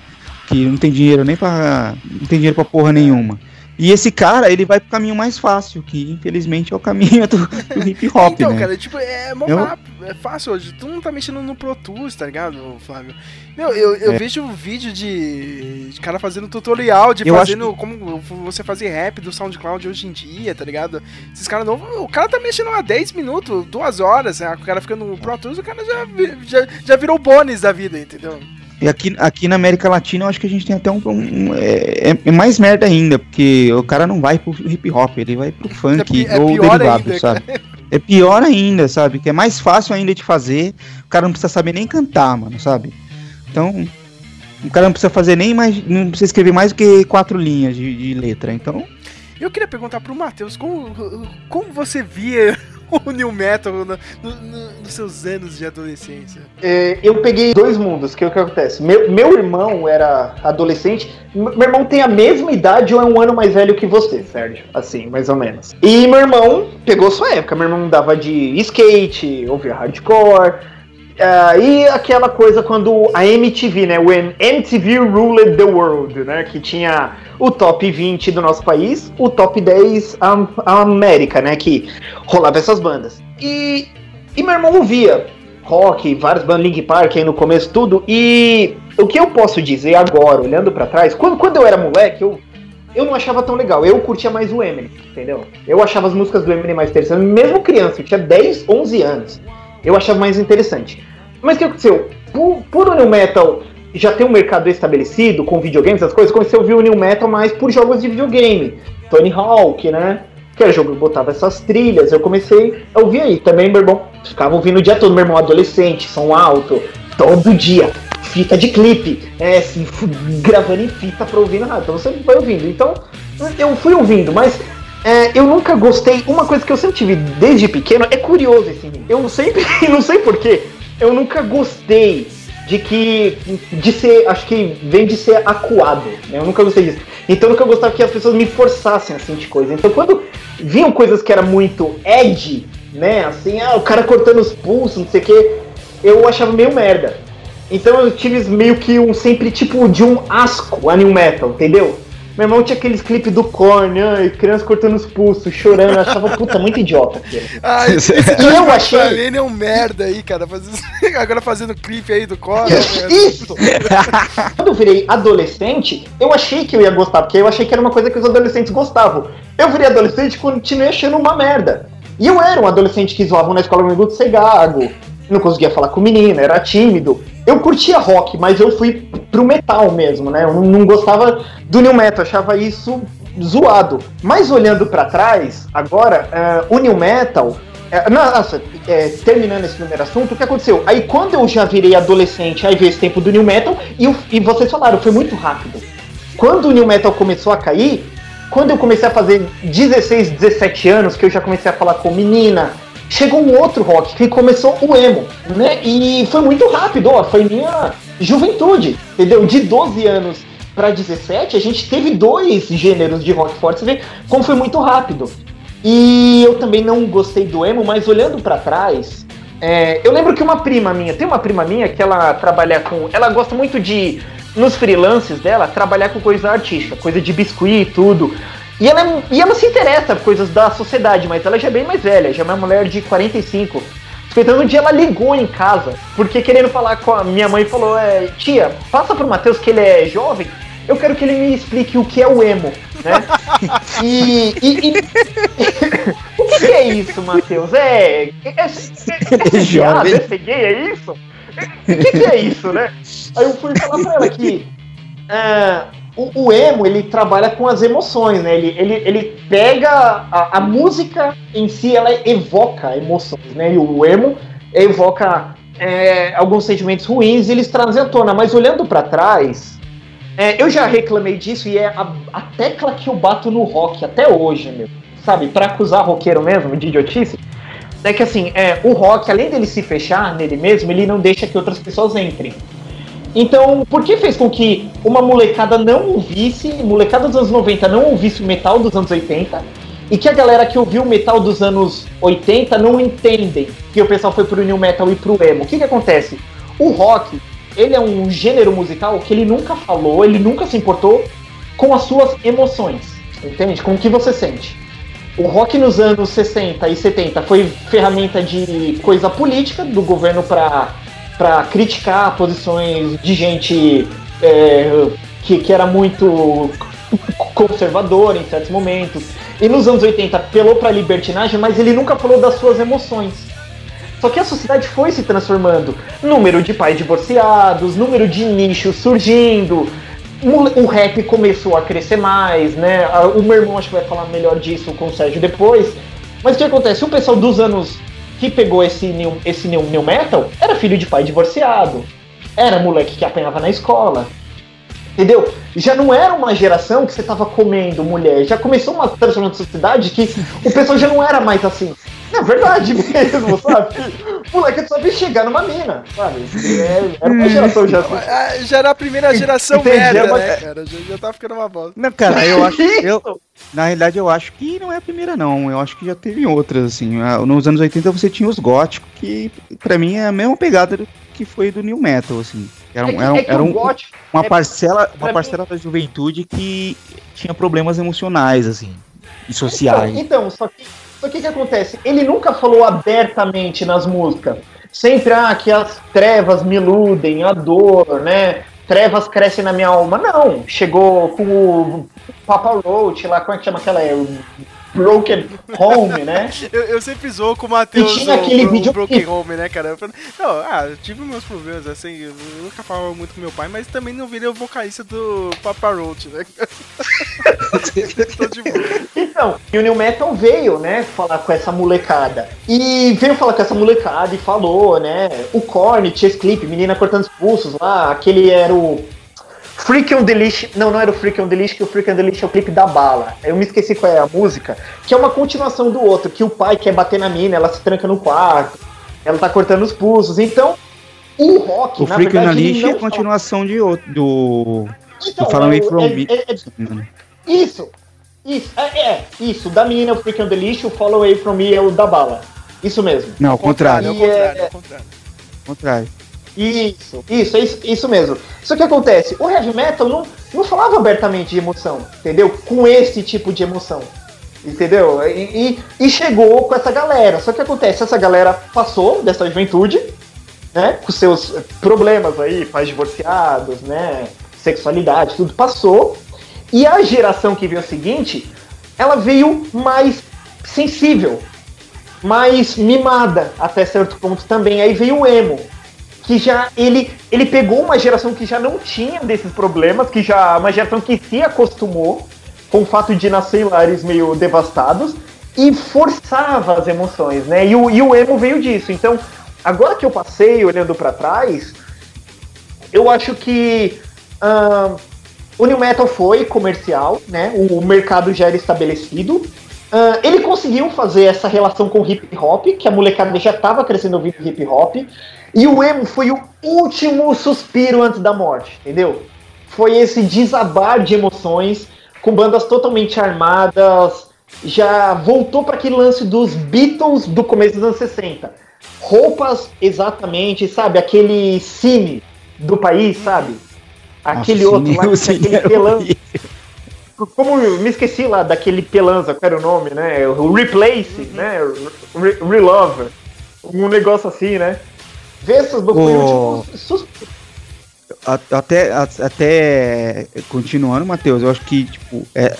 que não tem dinheiro nem pra. não tem dinheiro pra porra nenhuma. E esse cara, ele vai pro caminho mais fácil, que infelizmente é o caminho do, do hip hop, *laughs* então, né? cara, tipo, é mó Eu- rápido, é fácil hoje. Tu não tá mexendo no Pro Tools, tá ligado, Flávio? Meu, eu, eu É. vejo vídeo de, de cara fazendo tutorial, de Eu fazendo como você fazer rap do SoundCloud hoje em dia, tá ligado? Esses caras novos, o cara tá mexendo há 10 minutos, 2 horas, né? o cara fica no Pro Tools, o cara já, já, já virou bônus da vida, entendeu? E aqui, aqui na América Latina eu acho que a gente tem até um. um- é, é mais merda ainda, porque o cara não vai pro hip hop, ele vai pro funk pi- é ou derivado, ainda, sabe? É pior ainda, sabe? Que é mais fácil ainda de fazer, o cara não precisa saber nem cantar, mano, sabe? Então, o cara não precisa fazer nem mais. Não precisa escrever mais do que quatro linhas de, de letra. Então, Eu queria perguntar pro Matheus, como, como você via *laughs* o New Metal no- no- no- nos seus anos de adolescência? É, eu peguei dois mundos, que é o que acontece. Meu, meu irmão era adolescente. Meu irmão tem a mesma idade ou é um ano mais velho que você, Sérgio. Assim, mais ou menos. E meu irmão pegou sua época. Meu irmão dava de skate, ouvia hardcore. Ah, e aquela coisa quando a MTV, né? M- MTV Ruled the World, né? Que tinha o top 20 do nosso país, o top 10 am- América, né? Que rolava essas bandas. E, e meu irmão ouvia rock, várias bandas, Link Park aí no começo, tudo. E o que eu posso dizer agora, olhando pra trás, quando, quando eu era moleque, eu, eu não achava tão legal. Eu curtia mais o Eminem, entendeu? Eu achava as músicas do Eminem mais interessantes, mesmo criança, eu tinha 10, 11 anos. Eu achava mais interessante. Mas o que aconteceu? Por, por o New Metal já ter um mercado estabelecido com videogames, essas coisas, comecei a ouvir o New Metal mais por jogos de videogame. Tony Hawk, né? Que era jogo que botava essas trilhas, eu comecei a ouvir aí. Também meu irmão ficava ouvindo o dia todo, meu irmão adolescente, som alto, todo dia. Fita de clipe, é, assim, *laughs* gravando em fita pra ouvir na rádio. Então você vai ouvindo. Então, eu fui ouvindo, mas é, eu nunca gostei. Uma coisa que eu sempre tive desde pequeno é curioso esse Eu sempre, *laughs* não sei porquê, eu nunca gostei de que. de ser. acho que vem de ser acuado. Né? Eu nunca gostei disso. Então nunca gostava que as pessoas me forçassem a sentir coisa. Então quando vinham coisas que era muito edgy, né? Assim, ah, o cara cortando os pulsos, não sei o que, eu achava meio merda. Então eu tive meio que um sempre tipo de um asco a new metal, entendeu? Meu irmão tinha aqueles clipes do Korn, ai, criança cortando os pulsos, chorando, eu achava puta muito idiota aquilo. *laughs* Ai, esse E eu achei- Ele é um merda aí, cara. fazendo- *laughs* Agora fazendo clipe aí do Cora. Isso! *laughs* Quando eu virei adolescente, eu achei que eu ia gostar, porque eu achei que era uma coisa que os adolescentes gostavam. Eu virei adolescente e continuei achando uma merda. E eu era um adolescente que zoava na escola comigo de ser gago, não conseguia falar com menina, era tímido. Eu curtia rock, mas eu fui pro metal mesmo, né? Eu não- gostava do new metal, achava isso zoado. Mas olhando pra trás, agora, eh, o new metal é, nossa, é, terminando esse primeiro assunto, o que aconteceu? Aí quando eu já virei adolescente, aí veio esse tempo do New Metal, e, o- e vocês falaram, foi muito rápido. Quando o New Metal começou a cair, quando eu comecei a fazer 16, 17 anos, que eu já comecei a falar com menina, chegou um outro rock, que começou o emo, né? E foi muito rápido, ó, foi minha juventude, entendeu? De 12 anos para 17, a gente teve dois gêneros de rock forte, você vê como foi muito rápido. E eu também não gostei do emo, mas olhando pra trás, é, eu lembro que uma prima minha, tem uma prima minha que ela trabalha com. Ela gosta muito de, nos freelances dela, trabalhar com coisa artística, coisa de biscuit e tudo. E ela, é- e ela se interessa por coisas da sociedade, mas ela já é bem mais velha, já é uma mulher de 45. Então um dia ela ligou em casa, porque querendo falar com a minha mãe falou, é, tia, passa pro Matheus que ele é jovem, eu quero que ele me explique o que é o emo, né? *laughs* E. e- e- *laughs* o que, que é isso, Matheus? É. É, é, é, é, *laughs* Jovem. é, é gay, é isso? O que, que é isso, né? Aí eu fui falar pra ela que. ah, o, o emo, ele trabalha com as emoções, né? Ele, ele, ele pega a, a música em si, ela evoca emoções, né? E o emo evoca é, alguns sentimentos ruins e eles trazem à tona. Mas olhando pra trás, é, eu já reclamei disso e é a, a tecla que eu bato no rock até hoje, meu. Sabe? Pra acusar roqueiro mesmo de idiotice. É que assim, é, o rock, além dele se fechar nele mesmo, ele não deixa que outras pessoas entrem. Então, por que fez com que uma molecada não ouvisse, molecada dos anos 90 não ouvisse o metal dos anos 80, e que a galera que ouviu o metal dos anos 80 não entendem que o pessoal foi pro new metal e pro emo? O que que acontece? O rock, ele é um gênero musical que ele nunca falou, ele nunca se importou com as suas emoções, entende? Com o que você sente. O rock nos anos 60 e 70 foi ferramenta de coisa política do governo para para criticar posições de gente é, que, que era muito conservadora em certos momentos. E nos anos 80 apelou para libertinagem, mas ele nunca falou das suas emoções. Só que a sociedade foi se transformando. Número de pais divorciados, número de nichos surgindo. O rap começou a crescer mais, né? O meu irmão acho que vai falar melhor disso com o Sérgio depois. Mas o que acontece? O pessoal dos anos que pegou esse new, esse new, new metal era filho de pai divorciado. Era moleque que apanhava na escola. Entendeu? Já não era uma geração que você tava comendo mulher. Já começou uma transformação de sociedade que o pessoal já não era mais assim. É verdade *laughs* mesmo, sabe? Moleque só sabia chegar numa mina, sabe? É, era uma geração já assim. Ah, *laughs* Já era a primeira geração Entendi, merda, mas- né, cara? Já, já tá ficando uma bosta. Não, cara, eu acho. Eu, na realidade, eu acho que não é a primeira, não. Eu acho que já teve outras, assim. Ah, Nos anos 80 você tinha os góticos, que pra mim é a mesma pegada do- que foi do New Metal, assim. Era, um- É que- era, um- é que era o um- gótico uma é- parcela, uma mim- parcela da juventude que tinha problemas emocionais, assim, e Então, sociais. então, só que só que o que acontece? Ele nunca falou abertamente nas músicas. Sempre, ah, que as trevas me iludem, a dor, né? Trevas crescem na minha alma. Não, chegou com o Papa Roach lá, como é que chama aquela? O Broken Home, né? *laughs* Eu, eu sempre zoo com o Matheus E tinha o- aquele o vídeo- Broken Home, né, cara? Eu falei, não, ah, eu tive meus problemas, assim, eu nunca falava muito com meu pai, mas também não virei o vocalista do Papa Roach, né? *laughs* Tô de boa. Então, e o New Metal veio, né, falar com essa molecada. E veio falar com essa molecada e falou, né? O Korn tinha esse clipe, menina cortando os pulsos lá, aquele era o. Freak on the Leash. Não, não era o Freak on the Leash, que o Freak on the Leash é o clipe da bala. Eu me esqueci qual é a música, que é uma continuação do outro, que o pai quer bater na mina, ela se tranca no quarto, ela tá cortando os pulsos. Então, o rock, O na Freak on a verdade, ele Leash não é a continuação de outro, do. Então, do Fallen é From é- Me. é- é- Isso, isso, é, é, isso. Da menina, o Freak on the Leash, o Follow Away From Me é o da bala. Isso mesmo. Não, ao contrário, contrário. ao contrário, é- ao contrário. Contrário. Isso, isso, é isso, isso mesmo. Só que acontece, o heavy metal não, não falava abertamente de emoção, entendeu? Com esse tipo de emoção. Entendeu? E, e- e chegou com essa galera. Só que acontece, essa galera passou dessa juventude, né? Com seus problemas aí, pais divorciados, né? Sexualidade, tudo passou. E a geração que veio seguinte, ela veio mais sensível, mais mimada até certo ponto também. Aí veio o emo, que já ele, ele pegou uma geração que já não tinha desses problemas, que já uma geração que se acostumou com o fato de nascer em lares meio devastados e forçava as emoções, né? E o, e o emo veio disso. Então, agora que eu passei olhando pra trás, eu acho que ahn, o New Metal foi comercial, né? O, mercado já era estabelecido. Ahn, ele conseguiu fazer essa relação com o hip hop, que a molecada já estava crescendo ouvindo hip hop. E o emo foi o último suspiro antes da morte, entendeu? Foi esse desabar de emoções com bandas totalmente armadas. Já voltou para aquele lance dos Beatles do começo dos anos 60. Roupas exatamente, sabe? Aquele cine do país, sabe? Aquele Nossa, outro sim, lá, Cine aquele horrível. Como eu me esqueci lá daquele pelanza, qual era o nome, né? O Replace, né? Re Relover. Um negócio assim, né? Vê essas foi O- tipo, até, a- até continuando, Matheus, eu acho que tipo, é,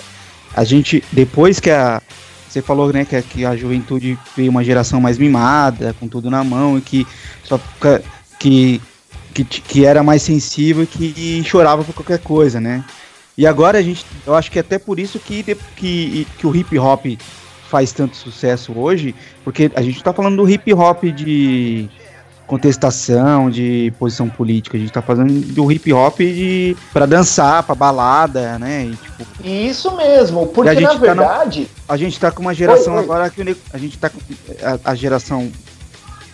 a gente, depois que a. Você falou né, que, a- que a juventude veio uma geração mais mimada, com tudo na mão, e que só que, que, que era mais sensível e que chorava por qualquer coisa, né? E agora a gente. Eu acho que é até por isso que, que, que o hip hop faz tanto sucesso hoje, porque a gente tá falando do hip hop de contestação, de posição política. A gente tá fazendo do hip hop de para dançar, pra balada, né? E, tipo, Isso mesmo, porque na tá no- verdade. a gente tá com uma geração Oi, oi. agora que a gente tá com a, a geração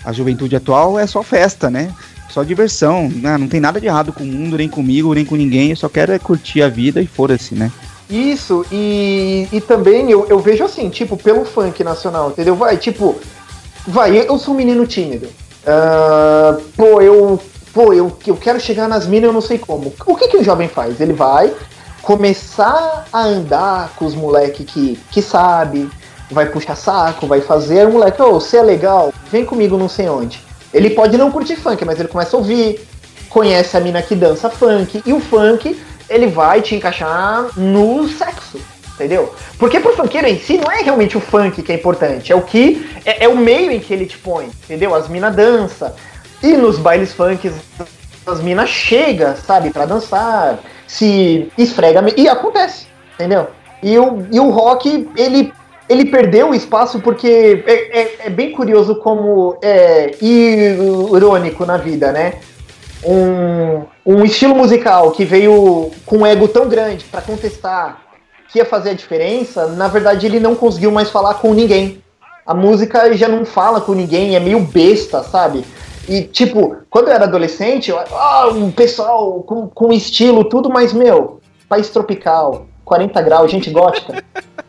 a juventude atual é só festa, né? Só diversão, né? Não tem nada de errado com o mundo, nem comigo, nem com ninguém. Eu só quero é curtir a vida e foda-se, né? Isso, e, e também eu, eu vejo assim, tipo, pelo funk nacional, entendeu? Vai, tipo, vai, eu sou um menino tímido. Ah, pô, eu. Pô, eu, eu quero chegar nas minas, eu não sei como. O que, que o jovem faz? Ele vai começar a andar com os moleque que, que sabe, vai puxar saco, vai fazer, o moleque, ô, você é legal, vem comigo não sei onde. Ele pode não curtir funk, mas ele começa a ouvir, conhece a mina que dança funk, e o funk, ele vai te encaixar no sexo, entendeu? Porque pro funkeiro em si não é realmente o funk que é importante, é o que, é, é o meio em que ele te põe, entendeu? As minas dança, e nos bailes funk as minas chegam, sabe, pra dançar, se esfrega, e acontece, entendeu? E o, e o rock, ele, ele perdeu o espaço porque é, é, é bem curioso como é irônico na vida, né? Um, um estilo musical que veio com um ego tão grande pra contestar que ia fazer a diferença, na verdade ele não conseguiu mais falar com ninguém. A música já não fala com ninguém, é meio besta, sabe? E, tipo, quando eu era adolescente, eu, ah, um pessoal com, com estilo, tudo, mas, meu, país tropical, 40 graus, gente gótica. *laughs*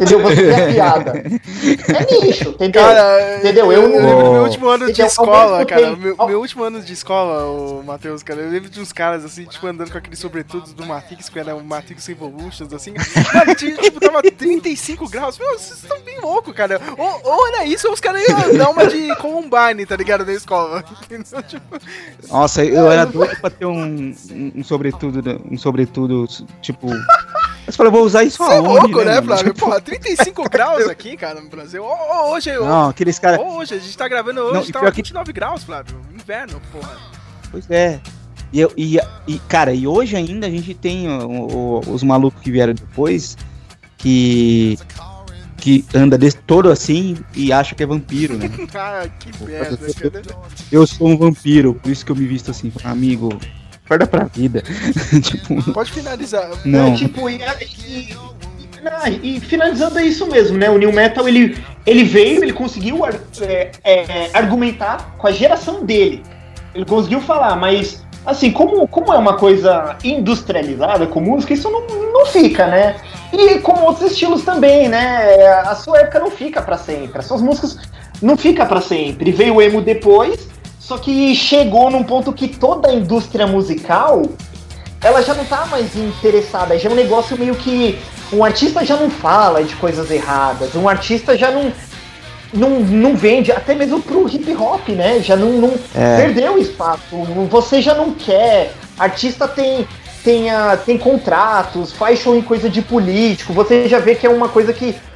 Entendeu? Você é piada. É nicho, entendeu? Cara, entendeu? Eu, Eu, lembro do meu último ano de Entendeu? Ao escola, cara. Meu, meu último ano de escola, o Matheus, cara. Eu lembro de uns caras assim, tipo, andando com aqueles sobretudos do Matrix, que era o Matrix Evolutions, assim. Tinha, tipo, tava 35 graus. Meu, vocês estão bem loucos, cara. Ou, ou era isso, ou os caras iam dar uma de Columbine, tá ligado? Na escola. *laughs* Entendeu? Tipo, Nossa, eu era doido pra ter um, um, um sobretudo, um sobretudo, tipo. Falei, eu vou usar isso você é aonde, louco, né, mano? Flávio? Porra, 35 *laughs* graus aqui, cara, no Brasil. Ô, hoje, ô, Não, aqueles caras. hoje, a gente tá gravando hoje, Não, pior que- 29 graus, Flávio. Inverno, porra. Pois é. E, eu- e, e, cara, e hoje ainda a gente tem o- o- os malucos que vieram depois que que anda desse, todo assim e acha que é vampiro, né? *laughs* Ah, que merda, cara. Eu sou um vampiro, por isso que eu me visto assim, amigo. Acorda pra vida. *laughs* tipo, Pode finalizar. não. É, tipo, e, e- ah, e finalizando é isso mesmo, né? O New Metal ele, ele veio, ele conseguiu ar- é, é, argumentar com a geração dele. Ele conseguiu falar, mas assim, como, como é uma coisa industrializada com música, isso não, não fica, né? E como outros estilos também, né? A sua época não fica para sempre. As suas músicas não fica para sempre. Veio o emo depois, só que chegou num ponto que toda a indústria musical ela já não tá mais interessada, já é um negócio meio que um artista já não fala de coisas erradas, um artista já não não, não vende, até mesmo pro hip hop, né? Já não, não É. perdeu espaço. Você já não quer. Artista tem tem, a, tem contratos, faz show em coisa de político. Você já vê que é uma coisa que ah,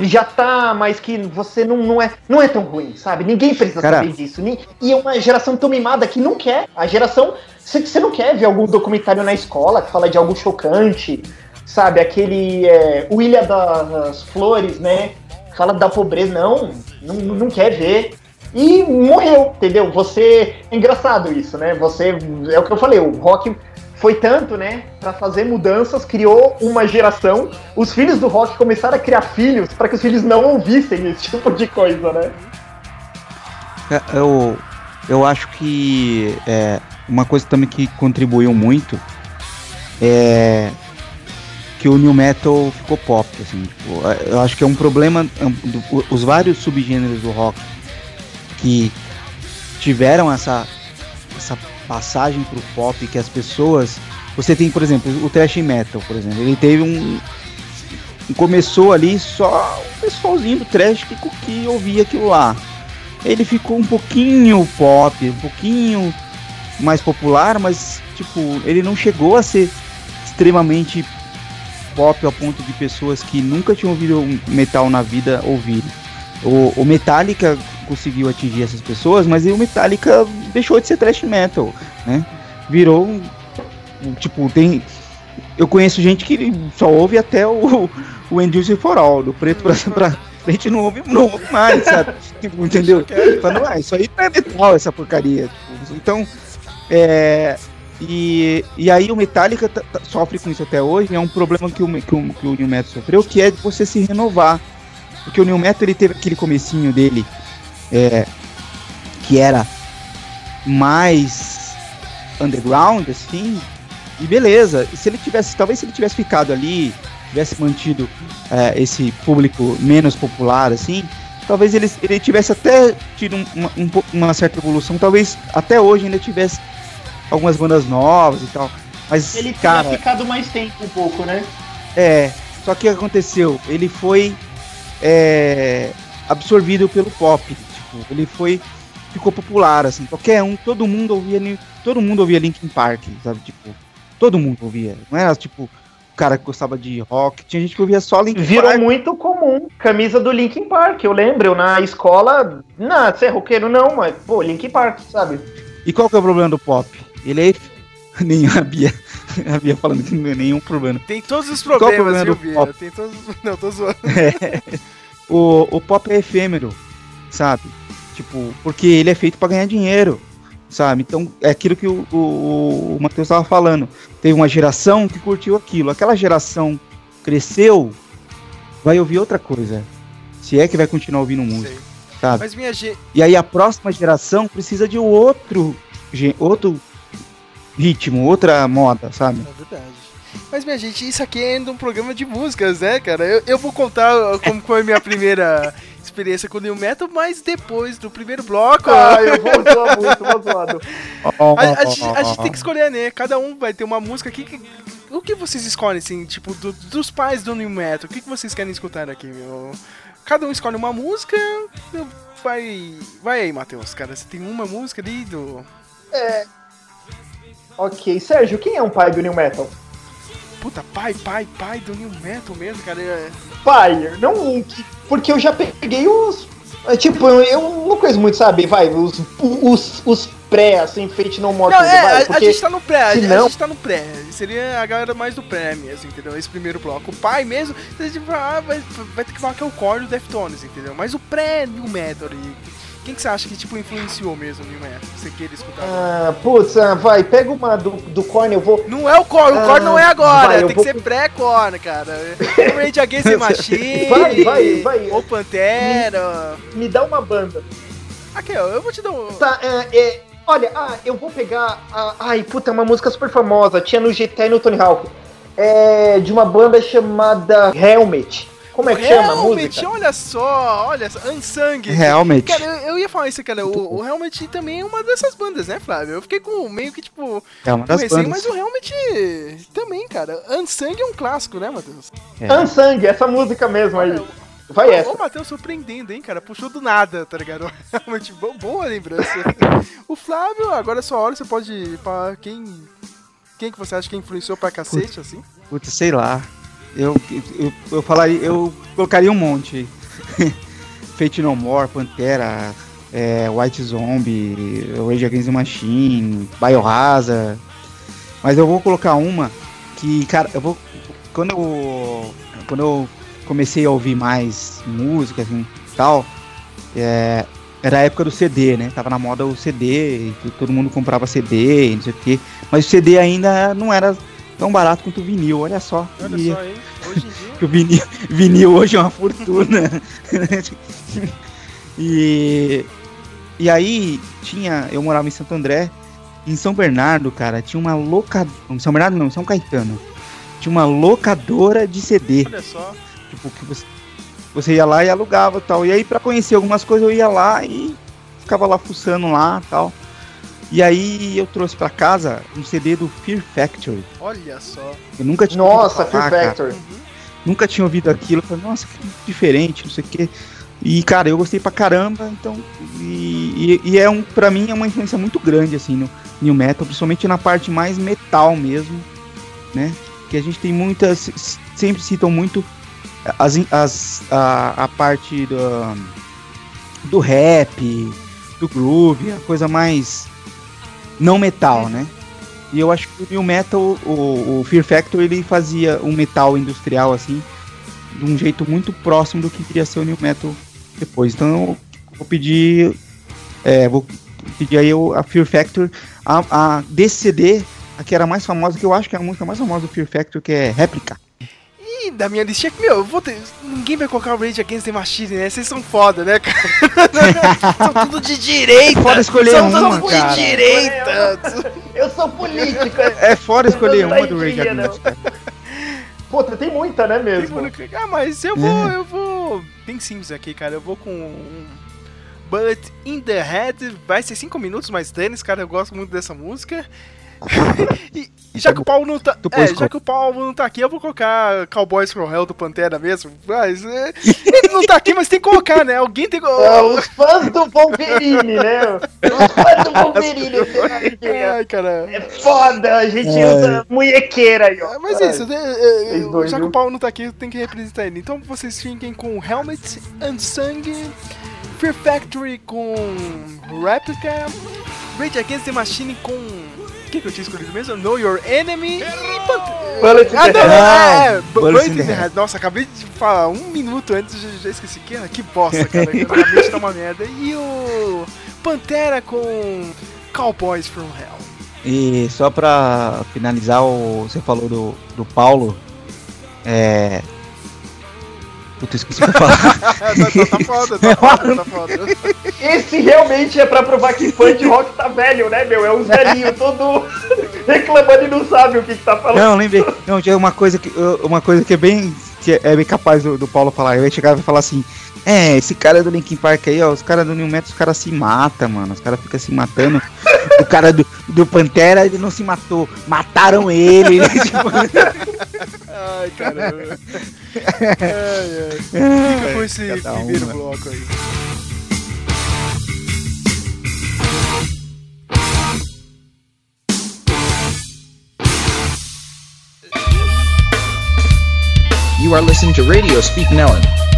já tá, mas que você não, não, é, não é tão ruim, sabe? Ninguém precisa Cara. saber disso. E é uma geração tão mimada que não quer. A geração. Você você não quer ver algum documentário na escola que fala de algo chocante, sabe? Aquele. É, o Ilha das Flores, né? Fala da pobreza. Não, não, não quer ver. E morreu, entendeu? Você. É engraçado isso, né? Você. É o que eu falei, o rock foi tanto, né, Pra fazer mudanças, criou uma geração. Os filhos do rock começaram a criar filhos para que os filhos não ouvissem esse tipo de coisa, né? É, Eu, eu acho que é, uma coisa também que contribuiu muito é que o new metal ficou pop, assim, tipo, é, eu acho que é um problema, é os vários subgêneros do rock que tiveram essa, essa passagem pro pop, que as pessoas, você tem, por exemplo, o thrash metal, por exemplo, ele teve um, começou ali só o pessoalzinho do trash que, que ouvia aquilo lá. Ele ficou um pouquinho pop, um pouquinho mais popular, mas tipo, ele não chegou a ser extremamente pop ao ponto de pessoas que nunca tinham ouvido metal na vida ouvirem. O, o Metallica conseguiu atingir essas pessoas, mas o Metallica deixou de ser thrash metal, né? Virou tipo, tem eu conheço gente que só ouve até o, o End User for All, do preto pra, pra frente não ouve, não ouve mais, sabe? Tipo, entendeu? Fala, não, é, isso aí não é metal, essa porcaria. Tipo, então, é, e, e aí o Metallica tá- tá- sofre com isso até hoje, é um problema que o, que o, que o New Metal sofreu, que é de você se renovar. Porque o New Metal ele teve aquele comecinho dele, é, que era mais underground, assim, e beleza. E se ele tivesse, talvez se ele tivesse ficado ali, tivesse mantido é, esse público menos popular, assim, talvez ele, ele tivesse até tido um- uma, um uma certa evolução, talvez até hoje ainda tivesse algumas bandas novas e tal. Mas, Ele cara, tinha ficado mais tempo um pouco, né? é. Só que o que aconteceu? Ele foi é, absorvido pelo pop. Tipo, ele foi. Ficou popular, assim. Qualquer um, todo mundo ouvia. Todo mundo ouvia Linkin Park, sabe? Tipo, todo mundo ouvia. Não era tipo o cara que gostava de rock. Tinha gente que ouvia só Linkin Virou Park. muito comum camisa do Linkin Park. Eu lembro, eu na escola. Não, você é roqueiro não, mas, pô, Linkin Park, sabe? E qual que é o problema do pop? Ele é. *laughs* Nem a Bia. A Bia falando que não é nenhum problema. Tem todos os Qual o problemas, problema viu, do Bia? pop? Tem todos. *laughs* Não, tô zoando. O, o pop é efêmero, sabe? Tipo, porque ele é feito pra ganhar dinheiro, sabe? Então é aquilo que o, o, o Matheus tava falando. Teve uma geração que curtiu aquilo. Aquela geração cresceu, vai ouvir outra coisa. Se é que vai continuar ouvindo música, Sei. sabe? Mas minha gente. E aí a próxima geração precisa de outro, outro ritmo, outra moda, sabe? É verdade. Mas, minha gente, isso aqui é ainda um programa de músicas, né, cara? Eu, eu vou contar como foi a minha primeira experiência com o New Metal, mas depois do primeiro bloco. Ah, eu vou zoar muito, vou zoado. *laughs* A, a gente, a gente tem que escolher, né? Cada um vai ter uma música aqui. que- o que vocês escolhem, assim, tipo, do- dos pais do New Metal? O que, que vocês querem escutar aqui, meu? Cada um escolhe uma música. Vai. Vai aí, Matheus, cara. Você tem uma música ali do. Ok, Sérgio, quem é um pai do New Metal? Puta, pai, pai, pai do New Metal mesmo, cara. É- Pai, não um que. Porque eu já peguei os. é, Tipo, eu, eu não conheço muito, sabe? Vai, os, os, os pré, assim, Fate No More. Não, é, vai, a, a gente tá no pré, a, se gente- não- a gente tá no pré. Seria a galera mais do pré mesmo, entendeu? Esse primeiro bloco. O pai mesmo, gente vai, ah, vai, vai ter que falar que é o core do Deftones, entendeu? Mas o pré New Metal. Quem que você acha que, tipo, influenciou mesmo o New Metal? Você queira escutar? Ah, putz, ah, vai, pega uma do, do Korn, eu vou. Não é o core, o core Ah, não é agora, vai, tem vou- que ser pré-core, cara. O Rage Against the Machine, Vai, vai, vai. ou Pantera. Me dá uma banda. Aqui, ó, eu vou te dar um... Tá, é, é, Olha, ah, eu vou pegar. a- ai, puta, é uma música super famosa. Tinha no GTA e no Tony Hawk. É de uma banda chamada Helmet. Como é que chama a música? olha só, olha só, Unsung. Realmente. Cara, eu, eu ia falar isso, cara. O, o Helmet também é uma dessas bandas, né, Flávio? Eu fiquei com meio que, tipo, É uma das receio, bandas. mas o Helmet também, cara. Unsung é um clássico, né, Matheus? É. Unsung, essa música mesmo aí. Olha, Vai Ô, essa. Ô, Matheus, surpreendendo, hein, cara? Puxou do nada, tá ligado? *laughs* Realmente, bo- boa lembrança. o Flávio, agora é sua hora, você pode ir pra quem... Quem que você acha que influenciou pra cacete, assim? Puta, sei lá. Eu, eu, eu falaria, eu colocaria um monte. *laughs* Fate No More, Pantera, é, White Zombie, Rage Against the Machine, Biohazard. Mas eu vou colocar uma que, cara, eu vou. Quando eu. Quando eu comecei a ouvir mais música, assim, tal, é, era a época do CD, né? Tava na moda o CD, todo mundo comprava CD, não sei o quê. Mas o CD ainda não era tão barato quanto o vinil, olha só. Olha E- só, hein? Hoje em dia... *laughs* que o vinil, vinil hoje é uma fortuna. *laughs* e, e aí tinha, eu morava em Santo André, em São Bernardo, cara, tinha uma locadora, São Bernardo não, São Caetano. Tinha uma locadora de CD, Olha só. tipo que você, você ia lá e alugava e tal. E aí pra conhecer algumas coisas eu ia lá e ficava lá fuçando lá, tal. E aí eu trouxe pra casa um CD do Fear Factory. Olha só. Eu nunca tinha Nossa, ouvido falar, Fear cara Factory. nunca tinha ouvido aquilo. Eu falei, nossa, que diferente, não sei o quê. E, cara, eu gostei pra caramba, então. E, e, e é um, pra mim, é uma influência muito grande, assim, no New Metal, principalmente na parte mais metal mesmo, né? Que a gente tem muitas. Sempre citam muito as, as, a, a parte do, do rap, do groove, a coisa mais não metal, né? E eu acho que o New Metal, o, o Fear Factor, ele fazia um metal industrial assim, de um jeito muito próximo do que queria ser o New Metal depois. Então eu vou pedir, é, vou pedir aí a Fear Factor, a, a desse CD, a que era mais famosa, que eu acho que é a música mais famosa do Fear Factor, que é Réplica. E da minha listinha, meu, eu vou ter... ninguém vai colocar o Rage Against the Machine, né? Vocês são foda, né, cara? *laughs* são tudo de direita. Foda escolher são uma, tudo cara. de direita. Eu sou político. É fora escolher uma do Rage Against. cara. Puta, tem muita, né mesmo? Ah, mas eu vou, eu vou bem simples aqui, cara. Eu vou com um Bullet in the Head. Vai ser 5 minutos, mas dane cara. Eu gosto muito dessa música. E *laughs* e já que o Paulo não tá. Tu É, já que o Paulo não tá aqui, eu vou colocar Cowboys from Hell do Pantera mesmo. Mas. é, ele não tá aqui, mas tem que colocar, né? Alguém tem que. É, os fãs do Wolverine, né? Os fãs do Wolverine. *laughs* é. Ai, cara. É foda, a gente É. usa munhequeira aí, ó. É, Mas é isso, né, é, já que o Paulo não tá aqui, tem que representar ele. Então vocês fiquem com Helmet, Unsung, Fear Factory com Replica, Rage Against the Machine com. O que, que eu tinha escolhido mesmo? Know Your Enemy Bullet Ah, não, é, é, Bullet in the Head. Nossa, acabei de falar um minuto antes, já, já esqueci. Que, que bosta, cara. *laughs* Minha mente tá uma merda. E o Pantera com Cowboys from Hell. E só pra finalizar, o, você falou do, do Paulo. É. Puta, esqueci o que eu falar. tá, *laughs* tá, tá foda, tá foda, tá *laughs* foda. Esse realmente é pra provar que fã de rock tá velho, né, meu? É um velhinho todo *laughs* reclamando e não sabe o que, que tá falando. Não, lembrei. Não, tinha uma coisa que, uma coisa que é bem. Que é bem capaz do, do Paulo falar. Eu ia chegar e falar assim. É, esse cara do Linkin Park aí, ó, os caras do New Metal, os caras se matam, mano. Os caras ficam se matando. o cara do, do Pantera, ele não se matou. Mataram ele. *laughs* tipo, Ai, caramba. *laughs* Ai, ai. Fica com esse primeiro bloco aí. You are listening to Radio Speak Nellen.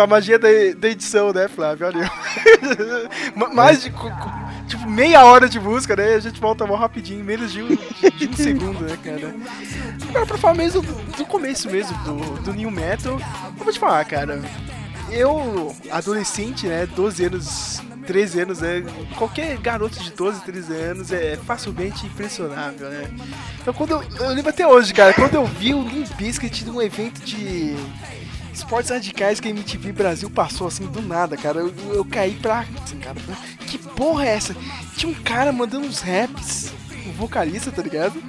Só a magia da, da edição, né, Flávio? Olha. *laughs* Ma- Mais de tipo, meia hora de música, né? A gente volta mal rapidinho, menos de um, de, um segundo, né, cara? Agora, pra falar mesmo do, do começo mesmo do, do New Metal, eu vou te falar, cara. Eu, adolescente, né, 12 anos, 13 anos, né? Qualquer garoto de 12, 13 anos é facilmente impressionável, né? Então quando eu, eu lembro até hoje, cara, quando eu vi o Limp Bizkit num evento de esportes radicais que a MTV Brasil passou assim do nada, cara, eu, eu caí pra. assim, cara, que porra é essa? Tinha um cara mandando uns raps, um vocalista, tá ligado?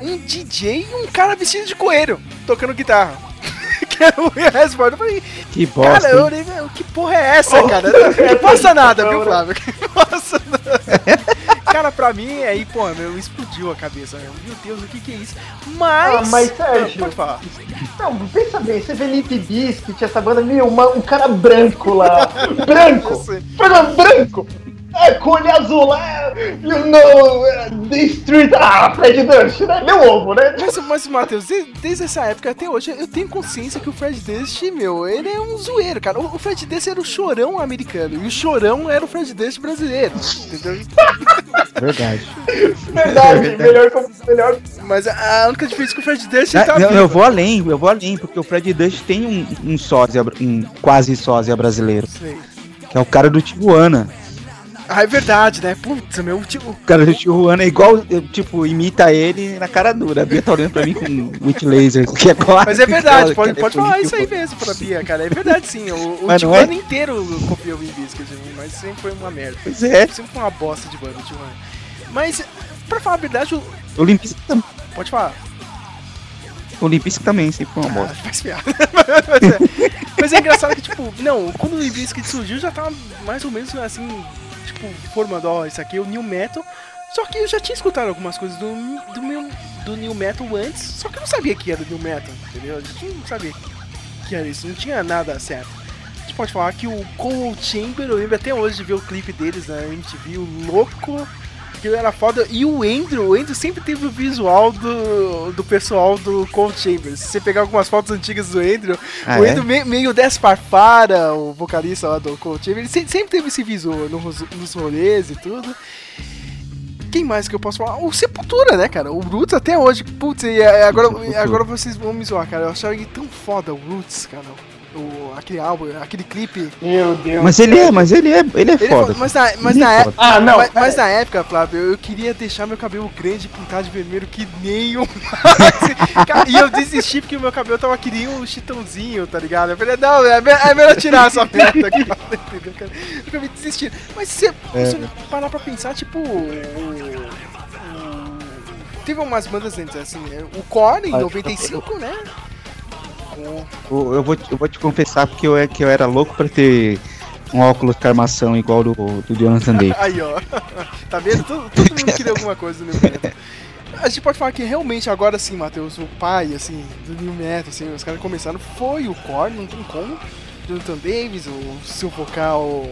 Um DJ e um cara vestido de coelho, tocando guitarra. *laughs* que era o resposta. Eu falei, Que bosta. Cara, eu meu, que porra é essa, cara? Não passa nada, *laughs* viu, Flávio? Que *laughs* passa nada. Cara, pra mim, aí, pô, meu, explodiu a cabeça. Meu, meu Deus, o que que é isso? Mas... Ah, mas, Sérgio, falar. Não, pensa bem, você vê Limp Bizkit, essa banda, meu, uma- um cara branco lá. *laughs* branco! Programa branco! É, com olho azul lá, you know, é, The Street. Ah, Fred Durst, né? Meu ovo, né? Mas, mas Matheus, de- desde essa época até hoje, eu tenho consciência que o Fred Dust, meu, ele é um zoeiro, cara. O, o Fred Dust era o chorão americano e o chorão era o Fred Dust brasileiro, entendeu? *laughs* Verdade. *laughs* Verdade, melhor, como- melhor. Mas a, a única diferença é que o Fred Dust Ah, tá não, vivo. eu vou além, eu vou além, porque o Fred Dust tem um, um sósia, um quase sósia brasileiro, Sei. que é o cara do Tijuana. Ah, é verdade, né? Putz, meu, tipo, O cara do Tijuana é igual, eu, tipo, imita ele na cara dura. A Bia tá olhando pra mim com Witch Laser, que é quase Mas é verdade, pode, pode falar isso aí mesmo pra Bia, cara. É verdade sim. O, o Tijuana é? inteiro copiou o Biscuit, mas sempre foi uma merda. Pois é, Sempre foi uma bosta de banda, o Tijuana. Mas, pra falar a verdade, o- o também. pode falar. O Limpisco também, sempre foi uma Ah, bosta. faz piada. *laughs* mas, é, mas é engraçado que, tipo, não, quando o Limp Bizkit surgiu já tava mais ou menos assim, tipo, formando, ó, isso aqui é o New Metal. Só que eu já tinha escutado algumas coisas do, do, meu, do New Metal antes, só que eu não sabia que era New Metal, entendeu? A gente não sabia que era isso, não tinha nada certo. A gente pode falar que o Cold Chamber, eu lembro até hoje de ver o clipe deles na MTV, o louco, aquilo era foda. E o Andrew, o Andrew sempre teve o visual do, do pessoal do Cold Chamber. Se você pegar algumas fotos antigas do Andrew, Ah, o é? Andrew me- meio desparpara, o vocalista lá do Cold Chamber, ele se- sempre teve esse visual nos, nos rolês e tudo. Quem mais que eu posso falar? O Sepultura, né, cara? O Roots até hoje. Putz, agora, agora vocês vão me zoar, cara. Eu achava ele tão foda, o Roots, cara. O, aquele álbum, aquele clipe. Meu Deus. Mas ele é, mas ele é, ele é Ele foda. é- mas na, mas é na foda. época. Ah, não. Mas, mas na época, Flávio, eu queria deixar meu cabelo grande e pintar de vermelho que nem o *laughs* E eu desisti porque o meu cabelo tava que nem um chitãozinho, tá ligado? Eu falei, não, é, é melhor tirar essa merda aqui. *laughs* Eu acabei desistindo. Mas se É. você parar pra pensar, tipo. o- o- Teve umas bandas antes, assim, né? o Korn em Ah, 95, né? Eu, eu vou, eu vou te confessar porque eu, é, que eu era louco pra ter um óculos de armação igual do, do Jonathan Day. *laughs* Aí, ó. Tá vendo? Todo, todo mundo queria alguma coisa no. A gente pode falar que realmente agora sim, Matheus, o pai, assim, do New Metal, assim, os caras começaram, foi o Korn, não tem como. Jonathan Davis, o seu vocal,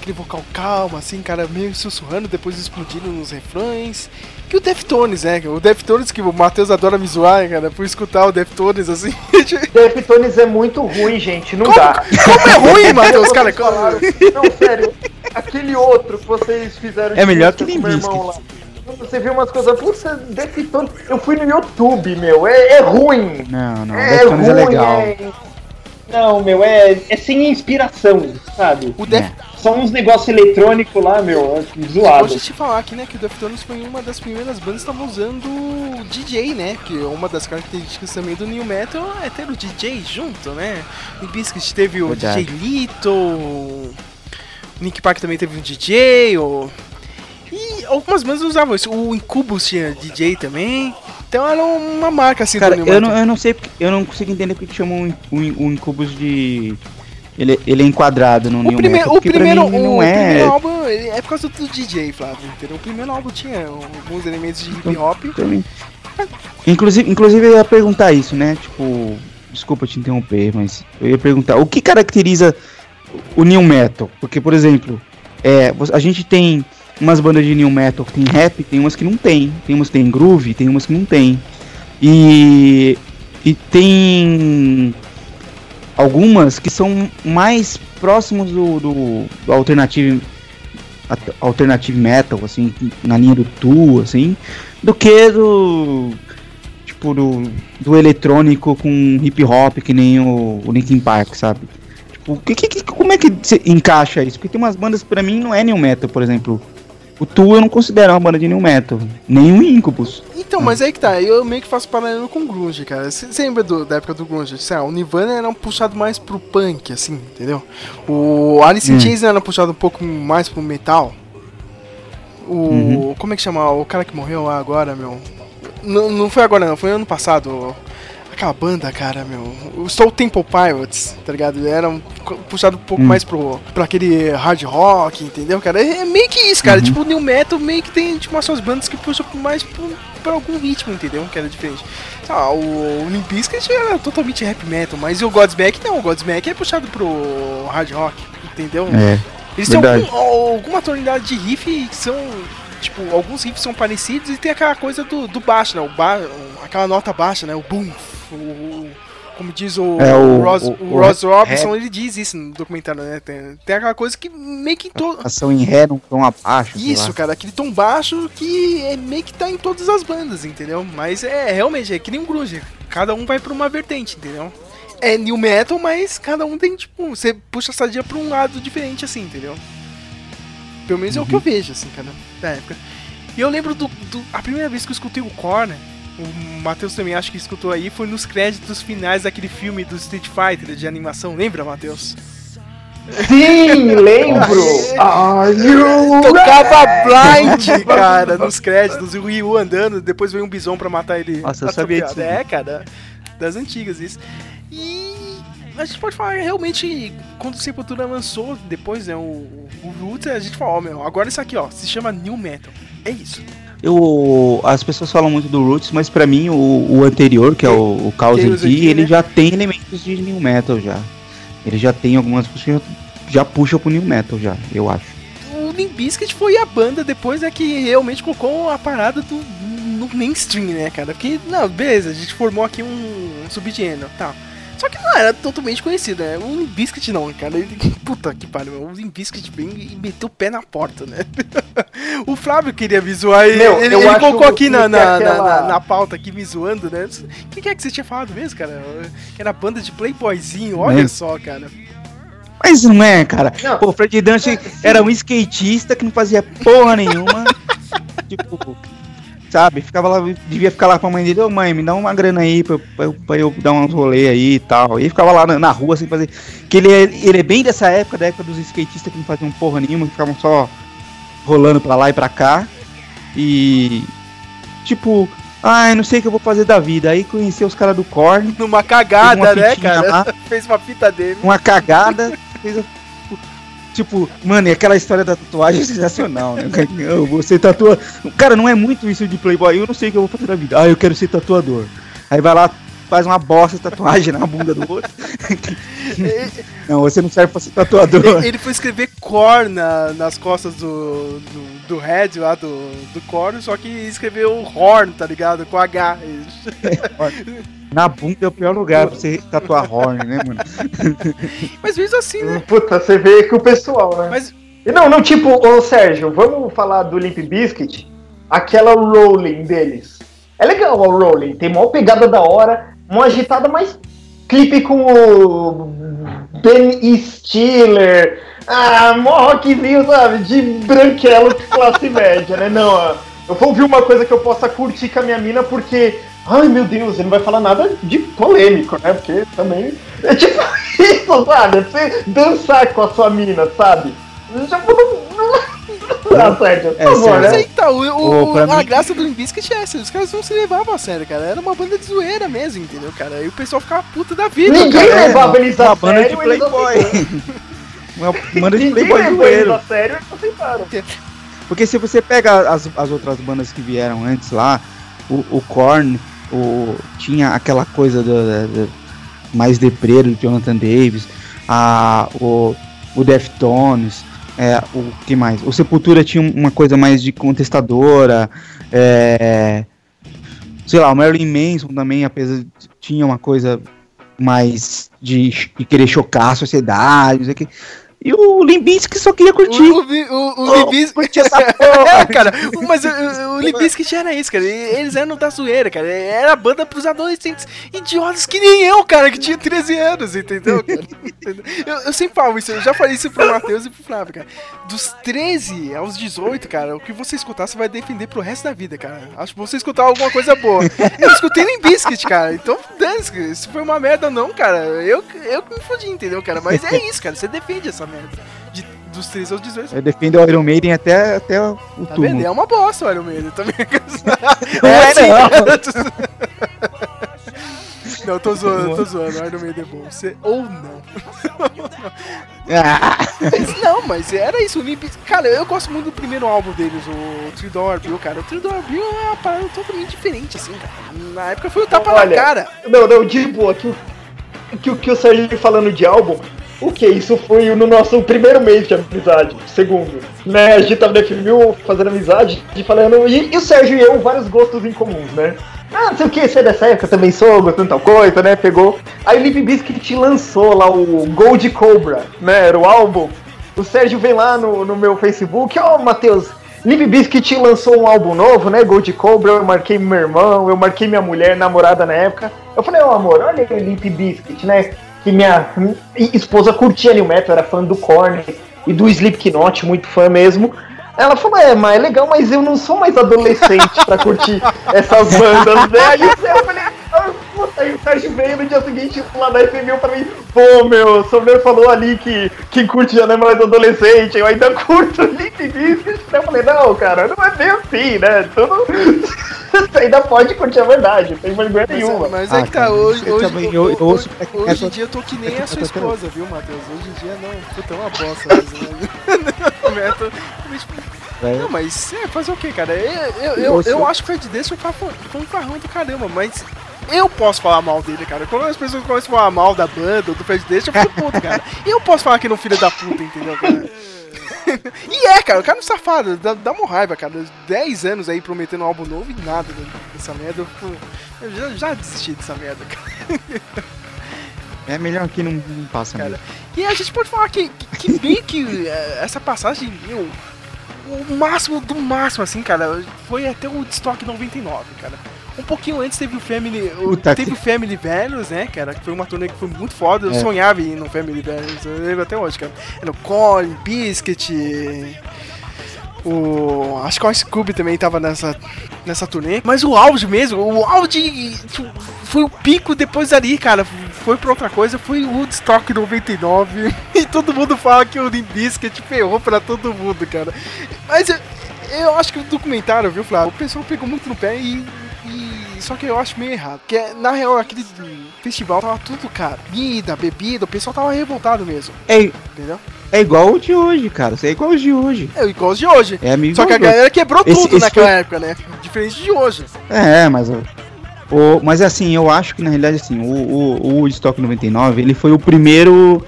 aquele vocal calmo, assim, cara, meio sussurrando, depois explodindo nos refrões. Que o Deftones, né? O Deftones que o Matheus adora me zoar, cara, por escutar o Deftones, assim. *laughs* Deftones é muito ruim, gente. Não Como, dá. como é ruim, Matheus, cara? Falaram- Não, sério. Aquele outro que vocês fizeram. É melhor que lá. Você viu umas coisas. Puxa, Deftones. Eu fui no YouTube, meu. É, é ruim. Não, não, É Deftones ruim, é legal. é- Não, meu, é, é sem inspiração, sabe? O Def... São uns negócios eletrônicos lá, meu, é zoado. Hoje te falar aqui, né, que o Deftones foi uma das primeiras bandas que estavam usando o DJ, né? Que uma das características também do New Metal é ter o DJ junto, né? O Biscuit teve o Verdade. DJ Lito, o Nick Park também teve um DJ, o... e algumas bandas usavam isso. O Incubus tinha DJ também. Então era uma marca assim Cara, do New eu não, eu não sei, porque- eu não consigo entender porque que chamam o, o, o Incubus de. Ele, ele é enquadrado no O, New prime Metal, o primeiro, mim o não é. primeiro álbum é por causa do DJ, Flávio, entendeu? O primeiro álbum tinha alguns elementos de hip hop. Também. Inclusive, inclusive eu ia perguntar isso, né? Tipo, desculpa te interromper, mas eu ia perguntar o que caracteriza o new metal? Porque, por exemplo, é, a gente tem umas bandas de new metal que tem rap, tem umas que não tem, tem umas que tem groove, tem umas que não tem. E e tem algumas que são mais próximos do, do, do alternative at- alternative metal, assim, na linha do Tu, assim, do que do tipo do, do eletrônico com hip hop que nem o, o Linkin Park, sabe? Tipo, que, que, como é que se encaixa isso? Porque tem umas bandas pra mim não é new metal, por exemplo. O Tu eu não considero uma banda de new metal, nem o Incubus. Então, mas aí que tá, eu meio que faço paralelo com o Grunge, cara. Você lembra do- da época do Grunge? Sei lá, o Nirvana era um puxado mais pro punk, assim, entendeu? O Alice in Hum. Chains era puxado um pouco mais pro metal. O. Uhum. Como é que chama? O cara que morreu lá agora, meu. Não, não foi agora, não, foi ano passado. Aquela banda, cara, meu. O Soul Temple Pilots, tá ligado? Era um, puxado um pouco Hum. mais pro, pro aquele hard rock, entendeu, cara? É, é meio que isso, cara. Uhum. Tipo, o New Metal meio que tem tipo, umas suas bandas que puxam mais pro, pra algum ritmo, entendeu? Que era diferente. Lá, o, o Limp Bizkit era totalmente rap metal, mas o Godsmack não. O Godsmack é puxado pro hard rock, entendeu? É. Eles têm algum, alguma tonalidade de riff que são. Tipo, alguns riffs são parecidos e tem aquela coisa do, do baixo, né? O ba aquela nota baixa, né? O boom. O, o- como diz o, É, o- Ross, o- o Ross Robinson, ele diz isso no documentário, né? Tem, tem aquela coisa que meio que em todo. Ação em ré, não tão abaixo. Isso, cara, aquele tom baixo que é meio que tá em todas as bandas, entendeu? Mas é realmente, é que nem um grunge. Cada um vai pra uma vertente, entendeu? É new metal, mas cada um tem, tipo, você puxa a sardinha pra um lado diferente, assim, entendeu? Pelo menos é o que eu vejo, assim, cara, da época. E eu lembro do, do- A primeira vez que eu escutei o Korn, o Matheus também acho que escutou aí, foi nos créditos finais daquele filme do Street Fighter de animação. Lembra, Matheus? Sim, lembro! *laughs* Tocava blind, cara, nos créditos. E o Ryu andando, depois veio um bison pra matar ele. Nossa, eu sabia atropelado. disso. É, cara, das antigas isso. E a gente pode falar realmente, quando o Sepultura lançou, depois, né, o, o Roots, a gente falou, ó, meu, agora isso aqui, ó, se chama New Metal. É isso. Eu, as pessoas falam muito do Roots, mas pra mim o, o anterior, que é o, o Chaos AD, ele né? já tem elementos de New Metal já. Ele já tem algumas coisas que já, puxa pro New Metal já, eu acho. O Limp Bizkit foi a banda depois né, que realmente colocou a parada do, no mainstream, né, cara? Porque, não, beleza, a gente formou aqui um, um subgênero, tá. Só que não era totalmente conhecido, né? O Limp Bizkit não, cara. Ele, puta que pariu, meu. o Limp Bizkit veio e meteu o pé na porta, né? *laughs* o Flávio queria me zoar e Meu, ele, eu ele acho colocou aqui na, na, aquela- na, na- na pauta aqui me zoando, né? O que, que é que você tinha falado mesmo, cara? Que era banda de playboyzinho, olha Né? só, cara. Mas não é, cara. Não. Pô, o Fred Durst era um skatista que não fazia porra nenhuma. *laughs* tipo, sabe? Ficava lá, devia ficar lá com a mãe dele, ô mãe, me dá uma grana aí pra, eu- pra, eu- pra eu dar uns rolê aí e tal. E ficava lá na, na rua sem fazer. Que ele é, ele é bem dessa época, da época dos skatistas que não faziam porra nenhuma, que ficavam só rolando pra lá e pra cá. E. Tipo, ai, não sei o que eu vou fazer da vida. Aí conheceu os caras do Korn, Numa cagada, né, cara? lá. *laughs* Fez uma fita dele. uma cagada. fez a- Tipo, mano, e aquela história da tatuagem é sensacional, né? *laughs* Eu, você tatua. Cara, não é muito isso de Playboy. Eu não sei o que eu vou fazer na vida. Ah, eu quero ser tatuador. Aí vai lá, faz uma bosta de tatuagem na bunda do outro. *laughs* não, você não serve pra ser tatuador. Ele, ele foi escrever Core na- nas costas do, do, do Red lá do, do Core, só que escreveu Horn, tá ligado? Com H. *laughs* Na bunda é o pior lugar pra você tatuar horn, né, mano? *laughs* Mas mesmo assim, né? Puta, você vê que o pessoal, né? Mas E Não, não, tipo, ô Sérgio, vamos falar do Limp Bizkit? Aquela rolling deles. É legal a rolling, tem maior pegada da hora, uma agitada, mas clipe com o Ben Stiller. Ah, mó rockzinho, sabe? De branquelo classe *laughs* média, né? Não, eu vou ouvir uma coisa que eu possa curtir com a minha mina porque. Ai meu Deus, ele não vai falar nada de polêmico, né? Porque também. É tipo *laughs* isso, sabe? É Você dançar com a sua mina, sabe? Tipo, não. não... Ah, Sérgio, por É, favor, né? aí tá, o, o- a mim- graça do Limp Bizkit é essa, os caras não se levavam a sério, cara. Era uma banda de zoeira mesmo, entendeu, cara? E o pessoal ficava puta da vida, Ninguém cara. levava eles a uma banda de sério, Playboy. *laughs* Uma banda de Ninguém Playboy zoeiro. a sério, eles aceitaram. Porque se você pega as, as outras bandas que vieram antes lá, o, o Korn o, tinha aquela coisa do, da- da- mais deprê do Jonathan Davis, a, o, o Deftones, é, o que mais? O Sepultura tinha uma coisa mais de contestadora, é, sei lá, o Marilyn Manson também, apesar de tinha uma coisa mais de, de querer chocar a sociedade, não sei o que. E o Limbisky só queria curtir. O, o, o, o essa *laughs* porra. É, cara, mas o, o, Bizkit era isso, cara. Eles eram da zoeira, cara. Era a banda pros adolescentes idiotas que nem eu, cara, que tinha 13 anos, entendeu, cara? Entendeu? *laughs* Eu, eu sempre falo isso, eu já falei isso pro Matheus e pro Flávio, cara. Dos 13 aos 18, cara, o que você escutar, você vai defender pro resto da vida, cara. Acho que você escutar alguma coisa boa. Eu escutei Limp Bizkit, cara. Então, dane-se, se foi uma merda ou não, cara, eu, eu que me fodi, entendeu, cara? Mas é isso, cara, você defende essa merda. De, dos 13 aos 18. Eu defendo o Iron Maiden até, até o Tá vendo? túmulo. É uma bosta o Iron Maiden também. *laughs* *laughs* Não é, assim, *laughs* não. Não, tô zoando, tô zoando. O Iron Maiden é bom. Você, ou não. *laughs* Ah, Mas não, mas era isso. O Limp... Cara, eu gosto muito do primeiro álbum deles, o Three Door Bill, cara. O Three Door Bill é uma parada totalmente diferente, assim, cara. Na época foi o tapa Olha, na cara. Não, não, de boa, que o que, o- que o Sérgio falando de álbum, o que? Isso foi no nosso primeiro mês de amizade, segundo. Né, a gente tava no F1000 fazendo amizade e falando. E, e o Sérgio e eu, vários gostos em comuns, né? Ah, não sei o que, você é dessa época, também sou, gostando tal coisa, né? Pegou. Aí o Limp Bizkit lançou lá o Gold Cobra, né? Era o álbum. O Sérgio vem lá no, no meu Facebook, ó, Matheus, Limp Bizkit lançou um álbum novo, né? Gold Cobra, eu marquei meu irmão, eu marquei minha mulher, namorada na época. Eu falei, ó amor, olha aí o Limp Bizkit, né? Que minha esposa curtia New Metal, era fã do Korn e do Slipknot, muito fã mesmo. Ela falou, é, mas é legal, mas eu não sou mais adolescente pra curtir essas bandas, né? Aí eu falei, ah, Aí o Sérgio veio no dia seguinte lá da FMU pra mim, pô, meu, o Sober falou ali que quem curte já não é mais adolescente, eu ainda curto Limp Bizkit. Eu falei, não, cara, não é bem assim, né? Tudo... *laughs* Você ainda pode curtir a verdade, não tem vergonha Mas, nenhuma. é- mas Ah, é que tá, hoje, eu hoje, também- ho- eu- eu ho- ouço black hoje metal- em dia eu tô que nem a sua esposa, viu, Matheus? Hoje em dia não, puta, é uma bosta *laughs* mesmo, né? Metal- mas, É. Não, mas é, fazer o que, cara? Eu, eu, eu, Eu acho que o Fred Dance foi um farrão do caramba, mas eu posso falar mal dele, cara. Quando as pessoas começam a falar mal da banda ou do Fred Dance, eu fico puto, cara. Eu posso falar que ele é um filho da puta, entendeu, cara? *laughs* E é, cara, o cara é um safado, dá, dá uma raiva, cara. 10 anos aí prometendo um álbum novo e nada dessa merda. Eu, eu já, já desisti dessa merda, cara. *laughs* É melhor que não, não passa Cara, mesmo. E a gente pode falar que, que, que bem que eh, essa passagem, meu, o máximo do máximo, assim, cara, foi até o Stock 99, cara. Um pouquinho antes teve o Family. Puta teve que- o Family Velhos, né, cara? Que foi uma turnê que foi muito foda. Eu É. sonhava em ir no Family Velhos. Eu lembro até hoje, cara. Era o Colin, Biscuit. O. Acho que o Ice Cube também tava nessa, nessa turnê. Mas o auge mesmo, o auge foi o pico depois dali, cara. Foi pra outra coisa, foi o Woodstock 99. *laughs* E todo mundo fala que o Limp Bizkit ferrou pra todo mundo, cara. Mas eu, eu acho que o documentário, viu, Flávio? O pessoal pegou muito no pé e. e- só que eu acho meio errado. Porque, na real, aquele festival tava tudo caro. Comida, bebida, o pessoal tava revoltado mesmo. É, Entendeu? É igual o de hoje, cara. É igual o de hoje. É igual os de hoje. É amigo Só que a galera quebrou Esse- tudo esse naquela foi- época, né? Diferente de hoje. É, mas o, mas assim, eu acho que na realidade assim, o, o, o Woodstock 99, ele foi o primeiro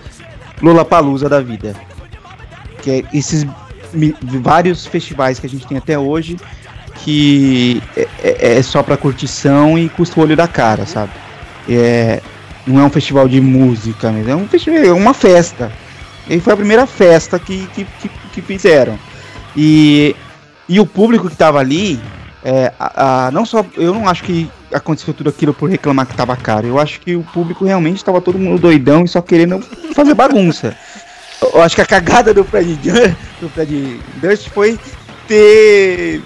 Lollapalooza da vida. Que é esses vários festivais que a gente tem até hoje que é, é- é só pra curtição e custa o olho da cara, sabe? É, não é um festival de música, mas é um festival, é uma festa. E foi a primeira festa que, que, que, que fizeram. E, e o público que tava ali, é, a- a- não só. Eu não acho que aconteceu tudo aquilo por reclamar que tava caro. Eu acho que o público realmente tava todo mundo doidão e só querendo fazer bagunça. Eu acho que a cagada do Fred, do Fred Dust foi ter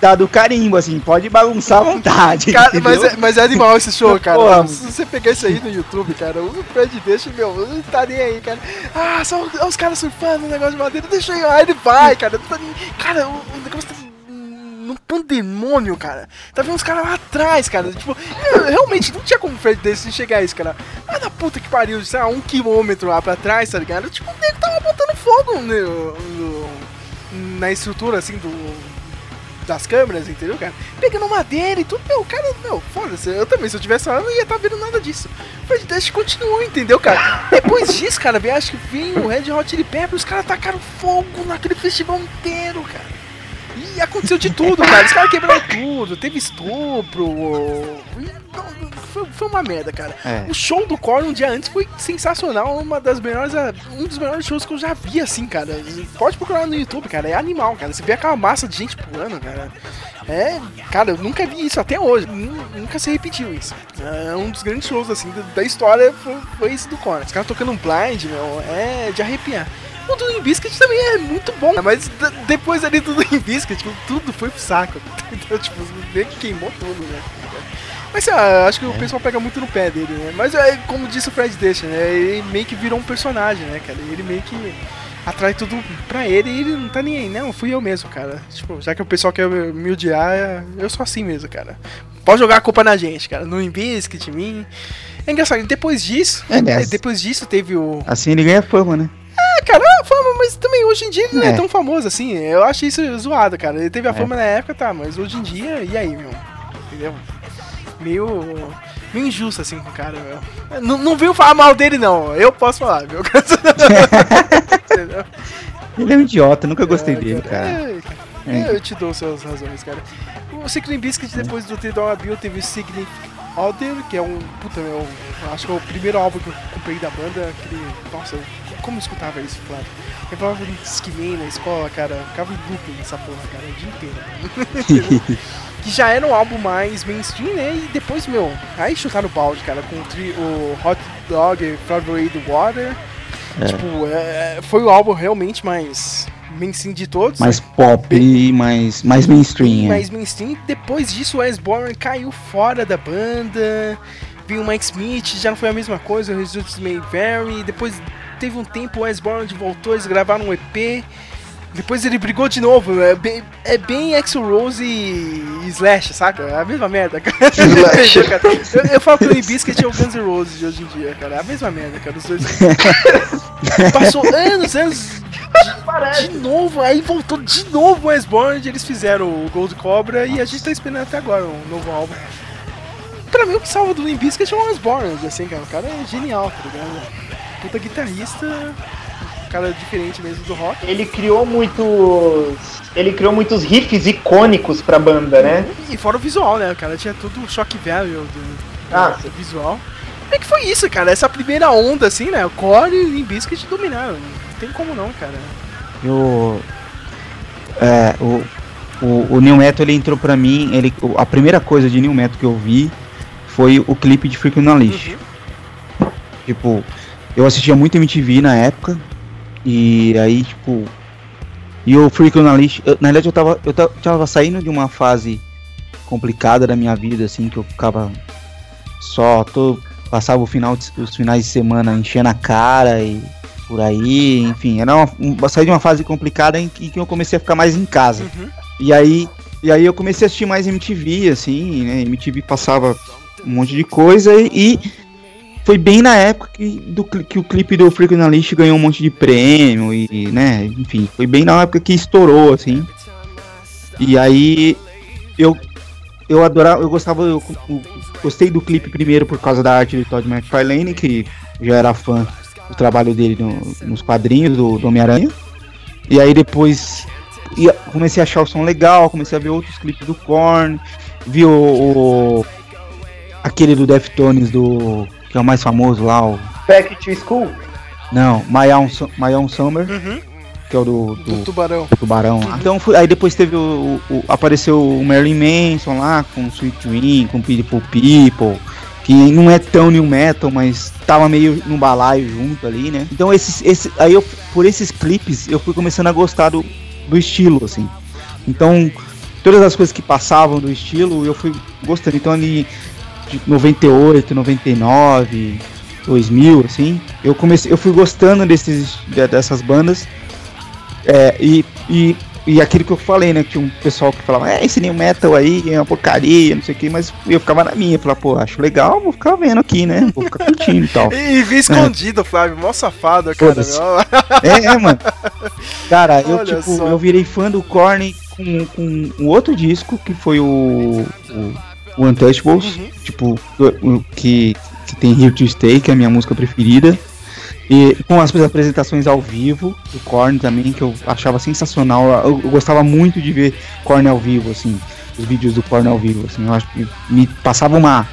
dado carimbo, assim, pode bagunçar à vontade. Cara, entendeu? mas, é, mas é animal esse show, cara. Porra, Se você pegar isso aí no YouTube, cara, o Fred deixa, meu, não tá nem aí, cara. Ah, são os caras surfando no negócio de madeira, deixa aí, aí ele vai, cara. Não tá nem... Cara, o, o negócio tá num pandemônio, cara. Tá vendo os caras lá atrás, cara. Tipo, eu- realmente não tinha como o Fred desse chegar a isso, cara. Ah, da puta que pariu, sei lá, um quilômetro lá pra trás, tá ligado? Tipo, o nego tava botando fogo no- no- na estrutura, assim, do das câmeras, entendeu, cara? Pegando madeira e tudo, meu, cara, meu, foda-se. Eu também, se eu tivesse lá, eu não ia estar vendo nada disso. Fred Dash continuou, entendeu, cara? Depois disso, cara, acho que vem o Red Hot Chili Peppers, os caras tacaram fogo naquele festival inteiro, cara. E aconteceu de tudo, cara. Os caras quebraram tudo, teve estupro. e- Foi, foi uma merda, cara. É. O show do Core um dia antes foi sensacional, uma das melhores, ah, um dos melhores shows que eu já vi, assim, cara. Pode procurar no YouTube, cara, é animal, cara. Você vê aquela massa de gente pulando, cara. É, cara, eu nunca vi isso até hoje. Nu- Nunca se repetiu isso. É um dos grandes shows, assim, da, história foi, foi esse do Core. Os caras tocando um blind, meu, é de arrepiar. O do Limbiskit também é muito bom, mas d- depois ali do Limbiskit, tipo, tudo foi pro saco. *laughs* Então, tipo, meio que queimou tudo, né? Mas sei lá, acho que o pessoal pega muito no pé dele, né? Mas é, como disse o Fred Deixa, né? Ele meio que virou um personagem, né, cara? Ele meio que atrai tudo pra ele e ele não tá nem aí, não, fui eu mesmo, cara. Tipo, já que o pessoal quer me odiar, eu sou assim mesmo, cara. Pode jogar a culpa na gente, cara. No Limbiskit, em mim. É engraçado, depois disso, É, né? depois disso teve o. Assim ele ganha fama, né? Ah, cara, a fama, mas também hoje em dia ele não é É. tão famoso assim. Eu acho isso zoado, cara. Ele teve a É. fama na época, tá, mas hoje em dia, e aí, meu? Entendeu? Meio. Meio injusto assim com o cara, meu. Não, não veio falar mal dele, não. Eu posso falar, viu? Entendeu? *laughs* Ele é um idiota, nunca gostei É, dele, cara. É, É. Eu te dou suas razões, cara. O Secret Biscuit, depois do The Dollar Bill, teve o Significant Other, que é um. Puta, meu. Acho que é o primeiro álbum que eu comprei da banda. Aquele. Nossa, eu- como eu escutava isso, claro. Eu falava de Discman na escola, cara. eu Ficava em looping nessa porra, cara, o dia inteiro. *laughs* que já era um álbum mais mainstream, né? E depois, meu, aí chutaram o balde, cara, com o, tri, o Hot Dog Favorite Water. Tipo, é, foi o álbum realmente mais mainstream de todos. mais pop e mais, mais mainstream. é. mais mainstream. Depois disso, o Wes Borland caiu fora da banda. veio o Mike Smith, já não foi a mesma coisa, o Results May Vary, depois teve um tempo o Wes Borland voltou, eles gravaram um EP, depois ele brigou de novo, é bem, é bem Axl Rose e Slash, saca? É a mesma merda, cara. *laughs* Slash. Eu, eu falo que o Biscuit é o Guns N' Roses de hoje em dia, cara, é a mesma merda, cara, os dois. *laughs* Passou anos, anos de, de novo, aí voltou de novo o Wes Borland, eles fizeram o Gold Cobra e a gente tá esperando até agora um novo álbum. Pra mim, o que salva do Limp Bizkit é o Wes Borland, assim, cara. O cara é genial, tá ligado? Puta guitarrista, cara diferente mesmo do rock. Ele criou muitos. Ele criou muitos riffs icônicos pra banda, né? E fora o visual, né? O cara tinha tudo o shock value do, do- Ah, do visual. Como é que foi isso, cara? Essa primeira onda, assim, né? O Core e o Bizkit dominaram. Não tem como não, cara. Eu. É, o, o, o New Metal ele entrou pra mim. Ele, o- a primeira coisa de New Metal que eu vi foi o clipe de Freak on a Leash. Tipo, eu assistia muito MTV na época. E aí, tipo. E o Freak on a Leash. eu- na verdade, eu tava, eu ta- tava saindo de uma fase complicada da minha vida, assim, que eu ficava só. Tô, passava o final de- os finais de semana enchendo a cara e por aí, enfim, era uma, um, saí de uma fase complicada em que, em que eu comecei a ficar mais em casa. Uhum. E aí, e aí eu comecei a assistir mais MTV, assim, né? MTV passava um monte de coisa e foi bem na época que, do, que o clipe do Freak on a Leash ganhou um monte de prêmio e, né, enfim, foi bem na época que estourou, assim. E aí eu eu adorava, eu gostava, eu, eu gostei do clipe primeiro por causa da arte do Todd McFarlane, que já era fã do trabalho dele no- nos quadrinhos do, do Homem-Aranha. E aí depois ia- comecei a achar o som legal, comecei a ver outros clipes do Korn, vi o, o- aquele do Deftones do que é o mais famoso lá, o Back to School. não, My Own, Su- My Own Summer, Uhum. que é o do, Do do Tubarão. do Tubarão lá. Então foi, aí depois teve o, o- apareceu o Marilyn Manson lá com o Sweet Dream, com Beautiful People, que não é tão new metal, mas tava meio no balaio junto ali, né? Então esses, esse, aí eu por esses clipes eu fui começando a gostar do, do estilo assim. Então todas as coisas que passavam do estilo eu fui gostando. Então ali de 98, 99, 2000 assim, eu comecei eu fui gostando desses de- dessas bandas é, e, e, e aquilo que eu falei, né? Que tinha um pessoal que falava, é, esse new metal aí é uma porcaria, não sei o que, mas eu ficava na minha, falava, pô, acho legal, vou ficar vendo aqui, né? Vou ficar curtindo e tal. *laughs* E vi escondido, Flávio, mó safado, cara. É, é, mano. *laughs* Cara, eu tipo, só. eu virei fã do Korn com, com um outro disco que foi o, o, o Untouchables, Uhum. tipo, que, que tem Here to Stay, que é a minha música preferida. E com as apresentações ao vivo do Korn também, que eu achava sensacional. Eu, eu gostava muito de ver Korn ao vivo, assim, os vídeos do Korn ao vivo, assim, eu acho que me passava uma,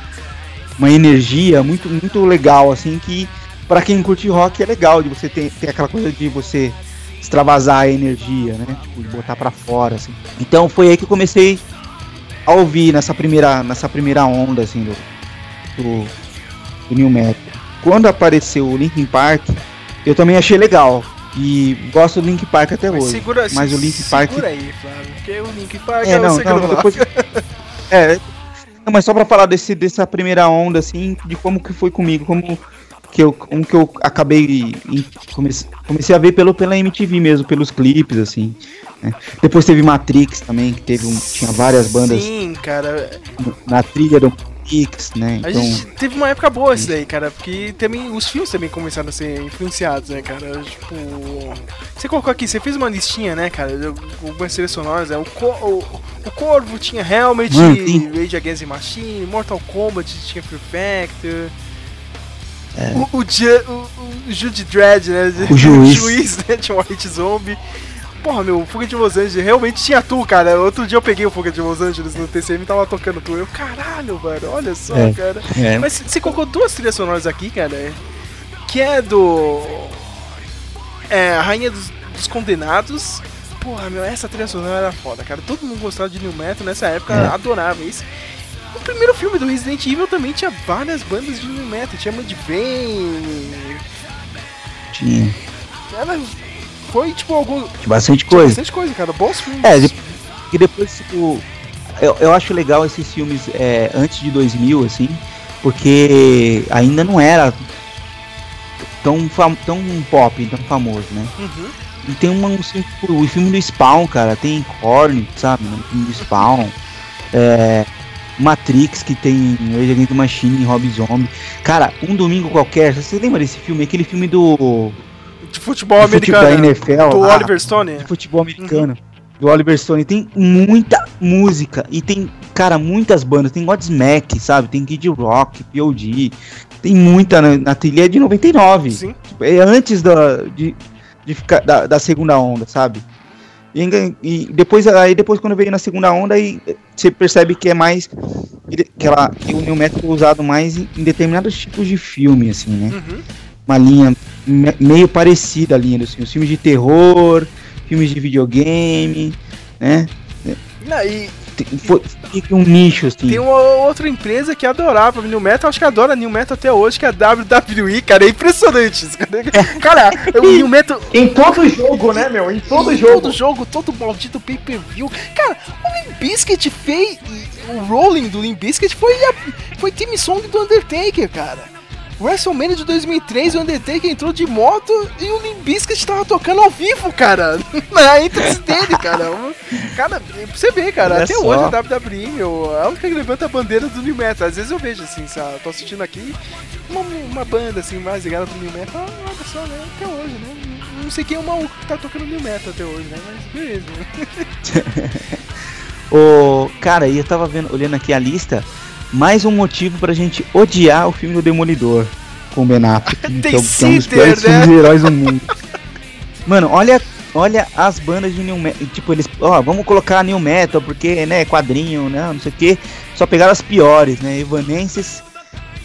uma energia muito, muito legal, assim, que pra quem curte rock é legal de você ter, ter aquela coisa de você extravasar a energia, né? Tipo, de botar pra fora, assim. Então foi aí que eu comecei a ouvir nessa primeira, nessa primeira onda, assim, do, do, do New Metal. Quando apareceu o Linkin Park, eu também achei legal. E gosto do Linkin Park até Mas hoje. segura, mas o Linkin Park. Segura aí, Flávio, porque o Link Park é, É, não, não, depois. *laughs* é, não, mas só pra falar desse, dessa primeira onda, assim, de como que foi comigo, como que eu, como que eu acabei. comecei, comecei a ver pelo, pela MTV mesmo, pelos clipes, assim. né. Depois teve Matrix também, que teve um, tinha várias bandas Sim, cara. na trilha do Matrix, né? A Então. gente teve uma época boa isso daí, cara, porque também os filmes também começaram a ser influenciados, né, cara? Tipo. Você colocou aqui, você fez uma listinha, né, cara? Algumas trilhas sonoras, né? O, Co- o, o Corvo tinha Helmet, Mano, sim. Rage Against the Machine, Mortal Kombat tinha Fear Factor. O, o, Ju- o, o Jude Dredd, né? É. O juiz. juiz, né? Um White Zombie. Porra, meu, o Fuga de Los Angeles realmente tinha tu, cara. Outro dia eu peguei o Fuga de Los Angeles no TCM e tava tocando tu. Eu, caralho, velho, olha só, É. cara. É, Mas você colocou duas trilhas sonoras aqui, cara. Que é do. É, a Rainha dos, dos Condenados. Porra, meu, essa trilha sonora era foda, cara. Todo mundo gostava de New Metal nessa época, É. adorava isso. O primeiro filme do Resident Evil também tinha várias bandas de Metal. Tinha Mudvayne. tinha, Era. Foi tipo algum. tinha bastante Tinha coisa. bastante coisa, cara. Bons filmes. É, e depois, tipo, eu, eu acho legal esses filmes é, antes de 2000, assim, Porque ainda não era tão, tão pop, tão famoso, né? Uhum. E tem uma, um, filme- o filme do Spawn, cara, tem Korn, sabe? O filme do Spawn. É, Matrix, que tem Rage Against the Machine, Rob Zombie. Cara, um domingo qualquer, você lembra desse filme? Aquele filme do, De futebol do futebol americano. da NFL, do ah, Oliver Stone. de futebol americano. Do Oliver Stone. Tem muita música e tem, cara, muitas bandas. Tem Godsmack, sabe? Tem Kid Rock, POD. Tem muita na, na trilha de 99. Sim. É antes da, de, de ficar, da, da segunda onda, sabe? E, e depois, aí depois quando veio na segunda onda, aí você percebe que é mais. Que, ela, que o New Metal é usado mais em, em determinados tipos de filme, assim, né? Uhum. Uma linha me- meio parecida a linha dos filmes. Filmes de terror, filmes de videogame, né? Não, e foi, um nicho, assim. tem uma outra empresa que adorava New Metal, acho que adora New Metal até hoje, que é a WWE, cara. É impressionante isso. Cara, *laughs* o New Metal. Em todo jogo, né, meu? Em todo em jogo. Todo jogo, todo maldito pay-per-view. Cara, o Limp Bizkit fez. O rolling do Limp Bizkit foi, a, foi team song do Undertaker, cara. WrestleMania de 2003, o Undertaker entrou de moto e o Limp Bizkit tava tocando ao vivo, cara. *laughs* Na entrance dele, cara. Cara, pra você ver, cara, Olha até só. hoje a WWE, meu, é a única que levanta a bandeira do New Metal. Às vezes eu vejo assim, sabe? Tô assistindo aqui uma, uma banda assim mais ligada pro New Metal. Ah, olha só, né? Até hoje, né? Não sei quem é o maluco que tá tocando New Metal até hoje, né? Mas beleza. *laughs* Ô, cara, e eu tava vendo, olhando aqui a lista, mais um motivo pra gente odiar o filme do Demolidor com o Ben Affleck, *laughs* que, é, que é um dos piores né? filmes de heróis do mundo. Mano, olha, olha as bandas de New Metal, tipo, eles, ó, vamos colocar New Metal porque, né, quadrinho, né, não sei o que, só pegaram as piores, né, Evanescence,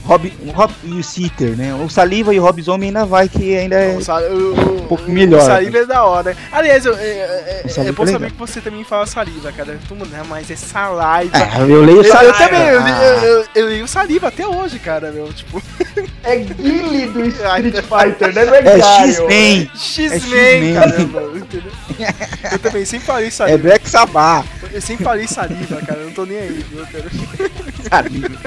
Rob, Rob e o Seater, né, o Saliva e o Rob Zombie ainda vai que ainda é... O, um pouco o- melhor, O saliva é da hora. Aliás, eu, é, é, é, saliva é bom é saber que você também fala saliva, cara. Todo mundo, né? Mas é saliva. Ah, eu leio Eu, eu Saliva. também, eu, li- eu, eu, eu leio saliva até hoje, cara, meu. Tipo, *laughs* É Guile do Street Fighter, né? Não é, É. X-Men, X-Men, caramba. Entendeu? Eu também sempre falei *laughs* é saliva. Black Sabbath. Eu sempre falei saliva, cara. Eu não tô nem aí, viu, cara. Saliva.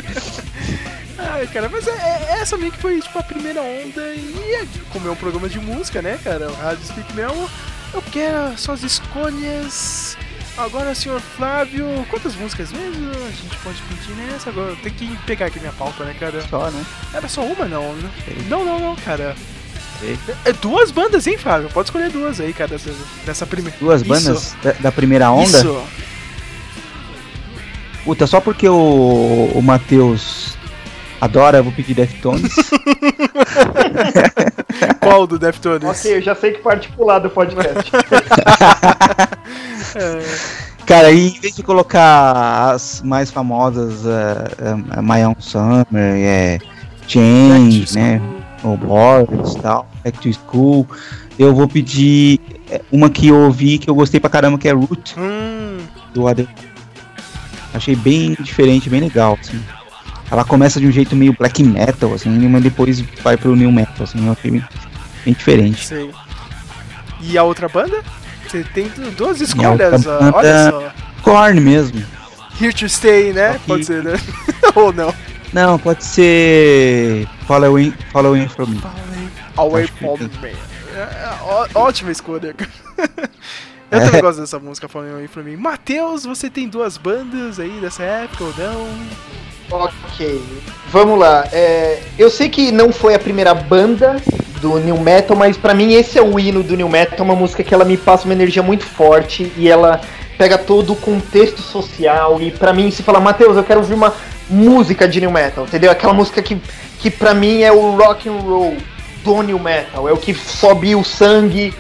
Ai, cara, mas é, é essa meio que foi, tipo, a primeira onda. E é, como é um programa de música, né, cara? O Rádio Speak Mel, eu quero suas escolhas. Agora, senhor Flávio, quantas músicas mesmo a gente pode pedir nessa? Agora tem que pegar aqui minha pauta, né, cara? Só, né? Era só uma, não, né? Não, não, não, cara. Sei. É duas bandas, hein, Flávio? Pode escolher duas aí, cara, dessa, dessa primeira. Duas Isso. bandas da, da primeira onda? Isso. Puta, só porque o, o Matheus adora, eu vou pedir Deftones. *laughs* Qual do Deftones? Ok, eu já sei que parte pular do podcast. *laughs* Cara, e em vez de colocar as mais famosas, é, é, My Own Summer, é, Change, né? O Boris e tal, Back to School, eu vou pedir é, uma que eu ouvi que eu gostei pra caramba, que é Root, Hum, do Adel. Achei bem diferente, bem legal, assim. Ela começa de um jeito meio black metal, assim, mas depois vai pro new metal, assim, eu achei bem, bem diferente. sei. E a outra banda? Você tem duas escolhas, ó, olha banda- só. Korn mesmo. Here to Stay, né? Pode ser, né? *laughs* Ou não. Não, pode ser Following, Following From Me. Away from me. É, é, ótima escolha. cara. *laughs* Eu também gosto dessa música falando Away from me. Matheus, você tem duas bandas aí dessa época ou não? Ok, vamos lá. É, eu sei que não foi a primeira banda do New Metal, mas pra mim esse é o hino do New Metal, é uma música que ela me passa uma energia muito forte e ela pega todo o contexto social e pra mim se fala, Matheus, eu quero ouvir uma música de New Metal, entendeu? Aquela música que, que pra mim é o rock and roll do New Metal, é o que sobe o sangue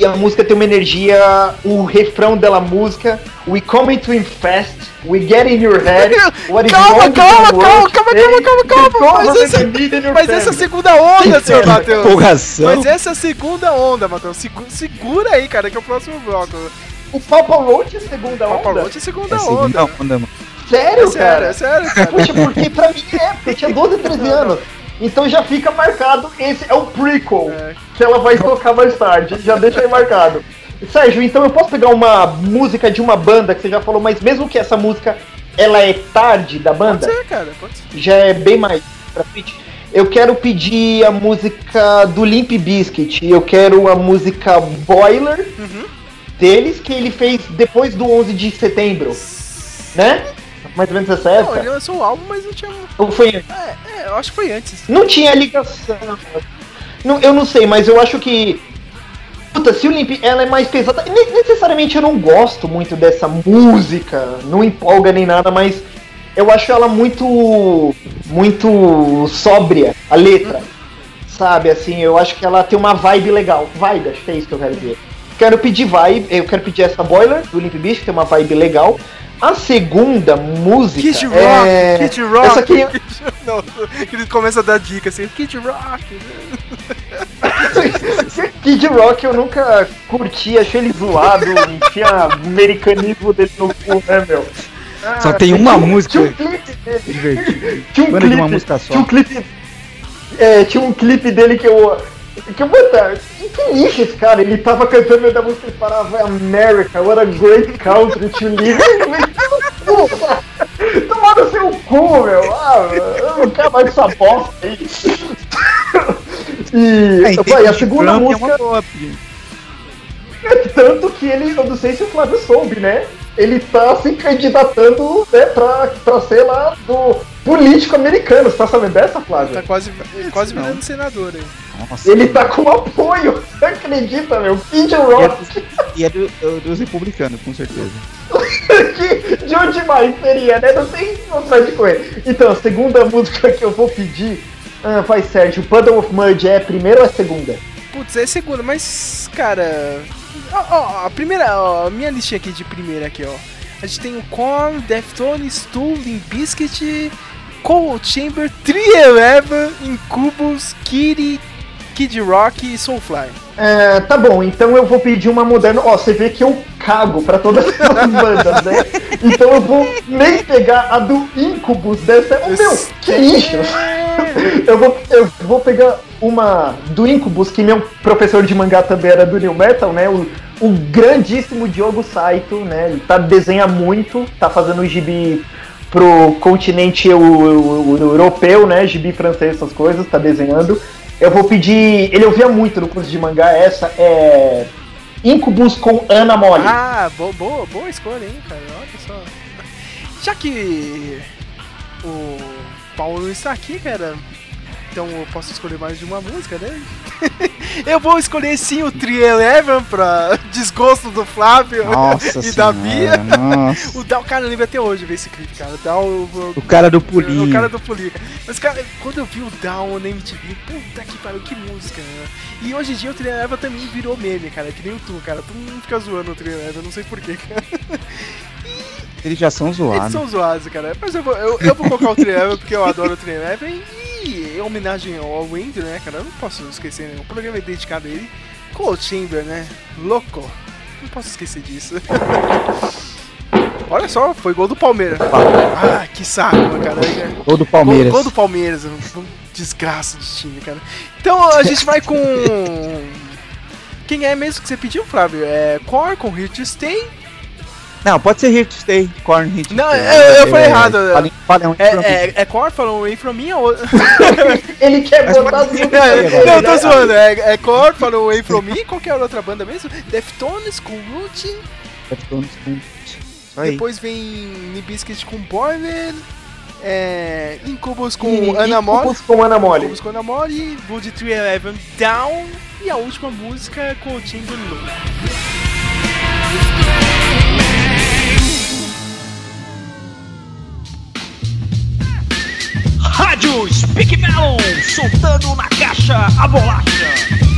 e a música tem uma energia, o refrão dela música, we coming to infest, we get in your head, what is Calma, wrong calma, calma, calma, calma, calma, calma, because mas essa- Mas essa é a segunda onda, senhor Matheus. Mas essa é a segunda onda, Matheus. Segu- segura aí, cara, que é o próximo bloco. O Papa Roach é a segunda Papa onda? Roach é a segunda É segunda onda, mano. Sério, É sério, cara? é sério, cara. Poxa, porque pra mim é, porque eu tinha 12, 13 anos. Então já fica marcado, esse é o prequel É. que ela vai tocar mais tarde. Já deixa aí marcado. Sérgio, então eu posso pegar uma música de uma banda que você já falou, mas mesmo que essa música ela é tarde da Pode banda? ser, cara, pode ser. Já é bem mais pra frente. Eu quero pedir a música do Limp Bizkit. Eu quero a música Boiler Uhum. deles, que ele fez depois do 11 de setembro, né? Mais ou menos essa Não, época. ele lançou o álbum, mas não tinha. Ou foi É, é, eu acho que foi antes. Não tinha ligação. Não, eu não sei, mas eu acho que. Puta, se o Limp ela é mais pesada. ne- Necessariamente eu não gosto muito dessa música, não empolga nem nada, mas eu acho ela muito. muito sóbria, a letra. Sabe, assim, eu acho que ela tem uma vibe legal. Vibe, acho que é isso que eu quero dizer. Quero pedir vibe, eu quero pedir essa boiler do Limp Bizkit, que tem uma vibe legal. A segunda música Kid Rock, é... Kid Rock. Essa aqui, *laughs* Não, que ele começa a dar dica assim, Kid Rock. *laughs* Kid Rock eu nunca curti, achei ele zoado, tinha americanismo dele no cu, né, meu? Ah, Só tem uma tinha música. Tinha um clipe dele. Divertido. Tinha um Banda de uma clipe, música só. Tinha um clipe. É, tinha um clipe dele que eu. Que eu puta, que lixo esse cara? Ele tava cantando da música e parava America, what a great country to live. *laughs* Tomar no seu cu, meu. Ah, eu não quero mais essa bosta aí. E, É, em vai, a segunda Trump, música. É. É tanto que ele, eu não sei se o Flávio soube, né? Ele tá se candidatando, né, pra, pra ser lá do político americano. Você tá sabendo dessa, Flávio? Tá quase, quase Não. virando senador aí. Nossa. Ele tá com apoio, você *laughs* acredita, meu? Kid E é, Rock, e é do- do- dos republicanos, com certeza. *laughs* que de onde mais seria, né? Não tem vontade com ele. Então, a segunda música que eu vou pedir. Ah, vai, Sérgio, Puddle of Mud é a primeira ou é a segunda? Putz, é segunda, mas, cara. Ó, ó, a primeira, ó, a minha listinha aqui de primeira aqui, ó. A gente tem o Korn, Deftones, Tool, Limp Bizkit, Cold Chamber, Trieleva, Incubus, Kitty, Kid Rock e Soulfly. É, tá bom, então eu vou pedir uma moderna. Ó, você vê que eu cago pra todas *laughs* as bandas, né? Então eu vou nem pegar a do Incubus dessa. Oh, meu, que lixo! Eu vou, eu vou pegar uma do Incubus, que meu professor de mangá também era do New Metal, né? O, o grandíssimo Diogo Saito, né? Ele tá desenha muito, tá fazendo o gibi pro continente o, o- o europeu, né? Gibi francês, essas coisas, tá desenhando. Eu vou pedir. Ele ouvia muito no curso de mangá, essa é. Incubus com Ana Mole. Ah, boa, boa, boa escolha, hein, cara. Olha só. Já que o Paulo está aqui, cara, então eu posso escolher mais de uma música, né? *laughs* eu vou escolher sim o Tri Eleven pra *laughs* desgosto do Flávio Nossa *laughs* e da Bia. senhora, nossa. O Dal, cara, eu lembro até hoje ver esse clipe, cara. O Dal. O, O cara do pulinho. o cara do Pulinho. Mas, cara, quando eu vi o Down na MTV, puta que pariu, que música, né? E hoje em dia o Trieleva também virou meme, cara, que nem o tu, cara. Todo mundo fica zoando o Trieleva, eu não sei porquê, cara. Eles já são Eles zoados. são zoados, cara. Mas eu vou, eu, eu vou colocar o Trieleva porque eu adoro o Trieleva e em homenagem ao Wind, né, cara? Eu não posso esquecer, né? O programa é dedicado a ele. Cold Chamber, né? Louco. Não posso esquecer disso. *laughs* Olha só, foi gol do Palmeiras. Ah, que saco, cara. Ou do Palmeiras. Gol, gol do Palmeiras, desgraça de time, cara. Então a gente vai com. Quem é mesmo que você pediu, Flávio? É Core com to Stay. Não, pode ser Here to Stay, Corn Hit. Não, eu- eu falei errado. Falei, falei um É, é, é Core falando Away From Me ou. *laughs* Ele quer Mas botar pode as músicas Não, eu tô zoando. É, é Core falando Away From Me. Qual que é a outra banda mesmo? Deftones com Routine. Só aí. Depois vem Nibiscuit com Boiler. É, Incubus com E- Ana Mole. Incubus com Ana Mole. Incubus com Ana Mole. Wood 311 Down. E a última música com o Timber Low. Rádio Speak Melon, soltando na caixa a bolacha.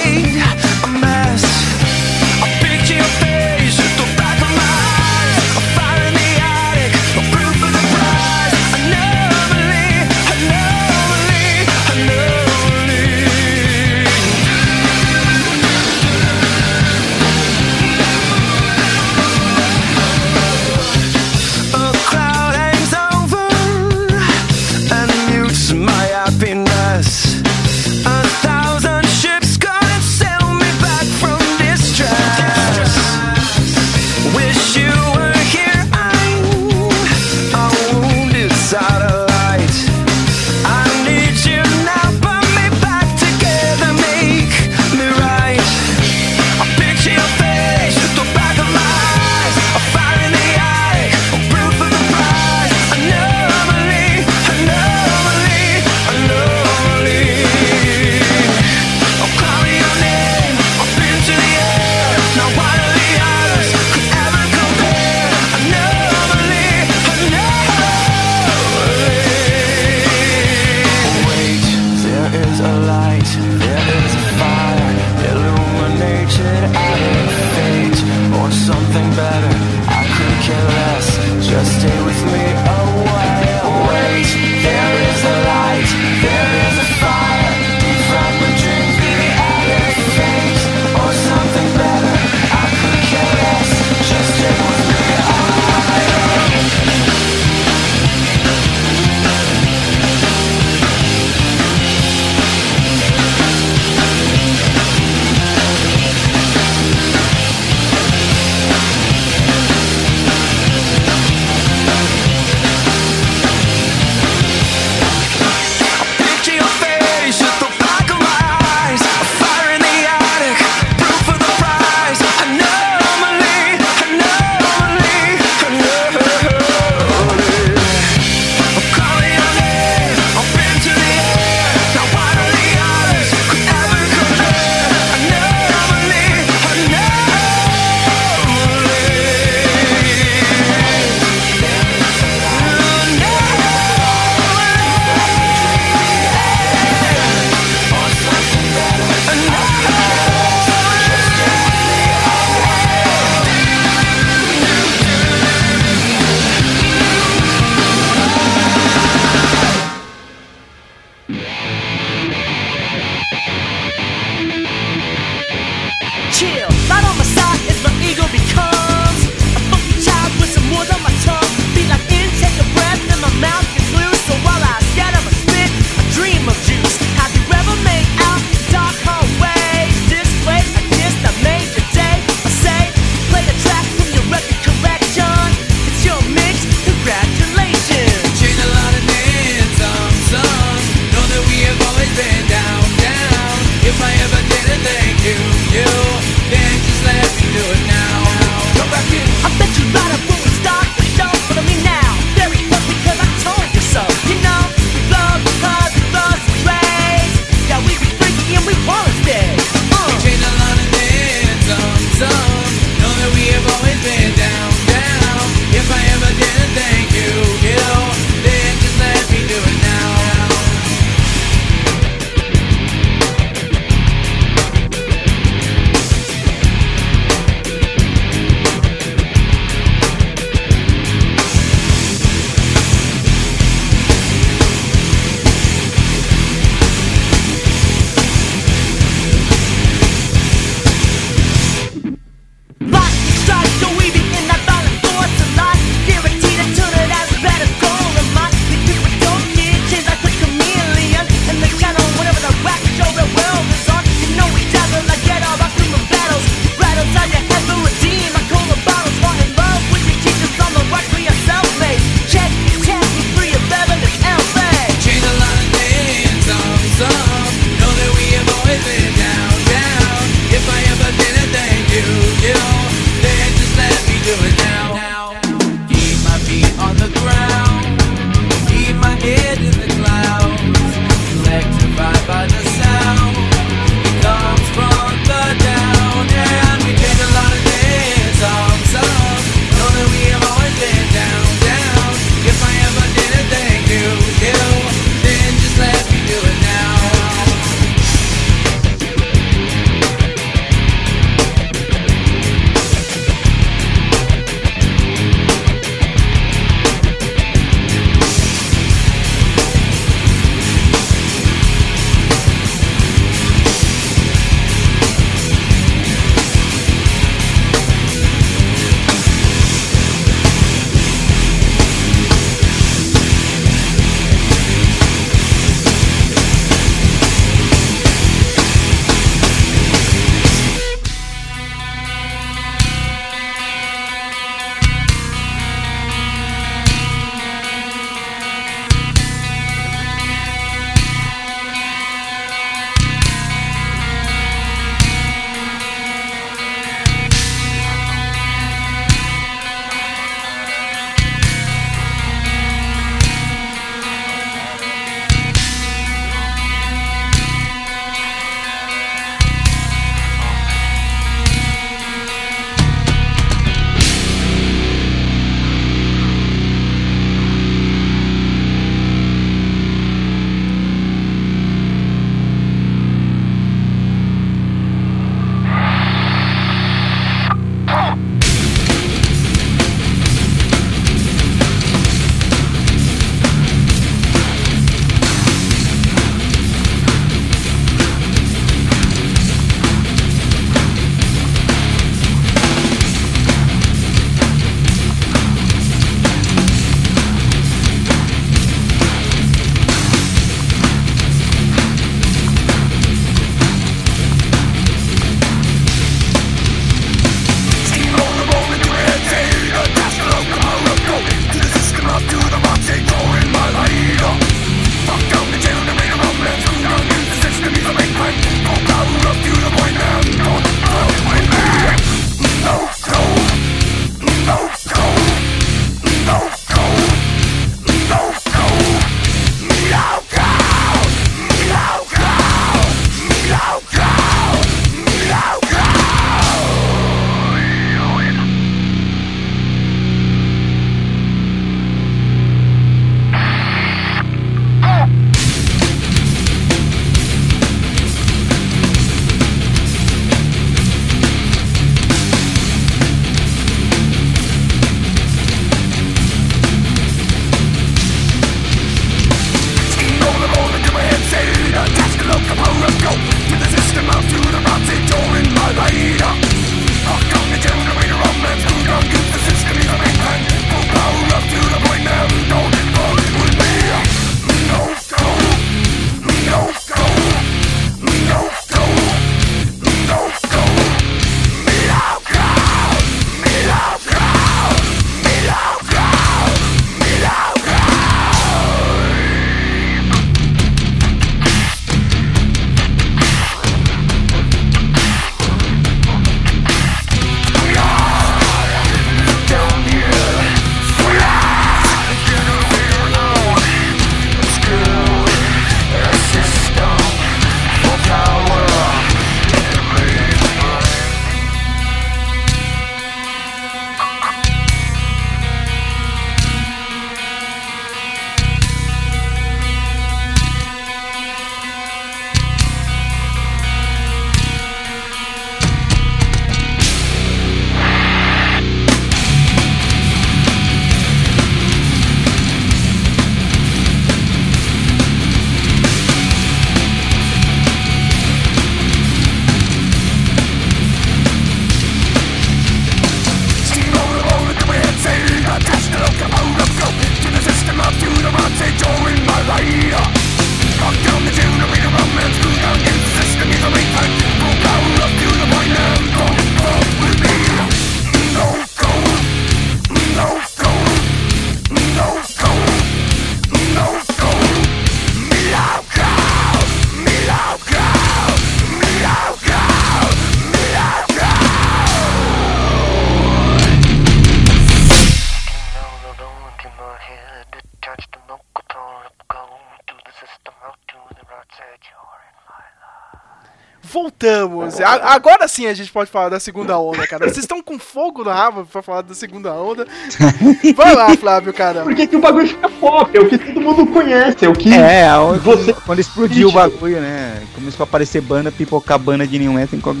Voltamos. A- agora sim a gente pode falar da segunda onda, cara. Vocês estão com fogo no rabo pra falar da segunda onda. *laughs* Vai lá, Flávio, cara. Porque que o bagulho fica pop, é o que todo mundo conhece, é o que. É, aonde- Você- quando explodiu o bagulho, né? Começou a aparecer banda, pipocar banda de New Metal em qualquer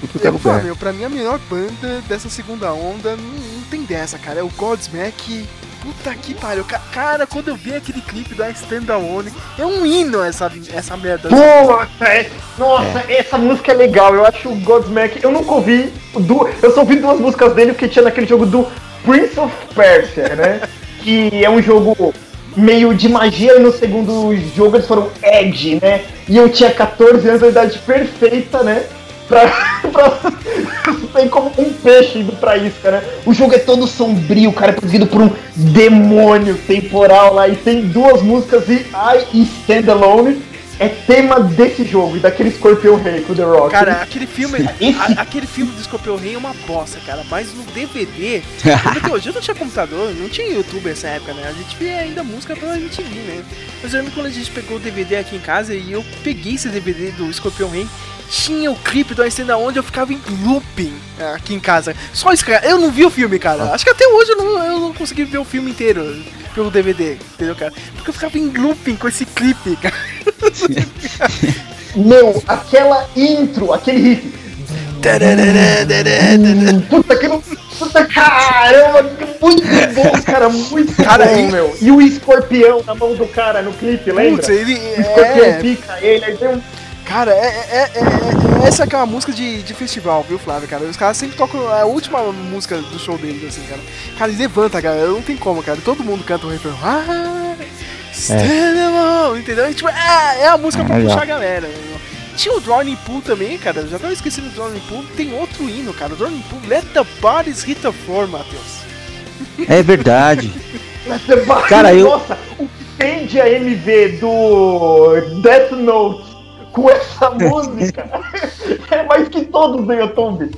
tudo que é Eu falo, lugar. meu, pra mim a melhor banda dessa segunda onda não, não tem dessa, cara. É o Godsmack. Puta que pariu. Ca- Cara, quando eu vi aquele clipe da Stand Alone, é um hino essa, essa merda. Nossa, é- nossa, essa música é legal. Eu acho o Godsmack. Eu nunca ouvi. Du, eu só ouvi duas músicas dele que tinha naquele jogo do Prince of Persia, né? *laughs* que é um jogo meio de magia e no segundo jogo eles foram Edge, né? E eu tinha 14 anos, a idade perfeita, né? Pra, *laughs* pra tem como um peixe indo pra isca, né? O jogo é todo sombrio, o cara é perseguido por um demônio temporal lá e tem duas músicas e I e Stand Alone é tema desse jogo e daquele Scorpion Rei com The Rock. Cara, aquele filme, *laughs* a- aquele filme do Scorpion Rei é uma bosta, cara. Mas no DVD, *laughs* porque hoje eu não tinha computador, não tinha YouTube nessa época, né? A gente via ainda música pela MTV, né? Mas eu lembro quando a gente pegou o DVD aqui em casa e eu peguei esse DVD do Scorpion Rei, tinha o clipe do Cena onde eu ficava em looping aqui em casa. Só isso, cara. Eu não vi o filme, cara. Acho que até hoje eu não, eu não consegui ver o filme inteiro pelo DVD, entendeu, cara? Porque eu ficava em looping com esse clipe, cara. *laughs* Meu, aquela intro, aquele riff. Puta, aquilo. Puta caramba, muito bom, cara, muito *laughs* Cara, bom, e- meu. E o escorpião na mão do cara no clipe, lembra? Putz, ele O escorpião é, pica ele, aí tem um. Cara, é, é- é- é- essa é aquela música de, de festival, viu, Flávio, cara? Os caras sempre tocam a última música do show deles, assim, cara. Cara, ele levanta, cara, não tem como, cara. Todo mundo canta o refrão. Ah, stand alone, entendeu? E, tipo, é, é a música pra É, puxar a galera. Tinha o Drowning Pool também, cara. Eu já tava esquecendo do Drowning Pool. Tem outro hino, cara. O Drowning Pool, Let the Bodies Hit the Floor, Matheus. É verdade. *laughs* Cara, Cara, eu- Nossa, o que tem de AMV do Death Note com essa música *laughs* é mais que todos do YouTube.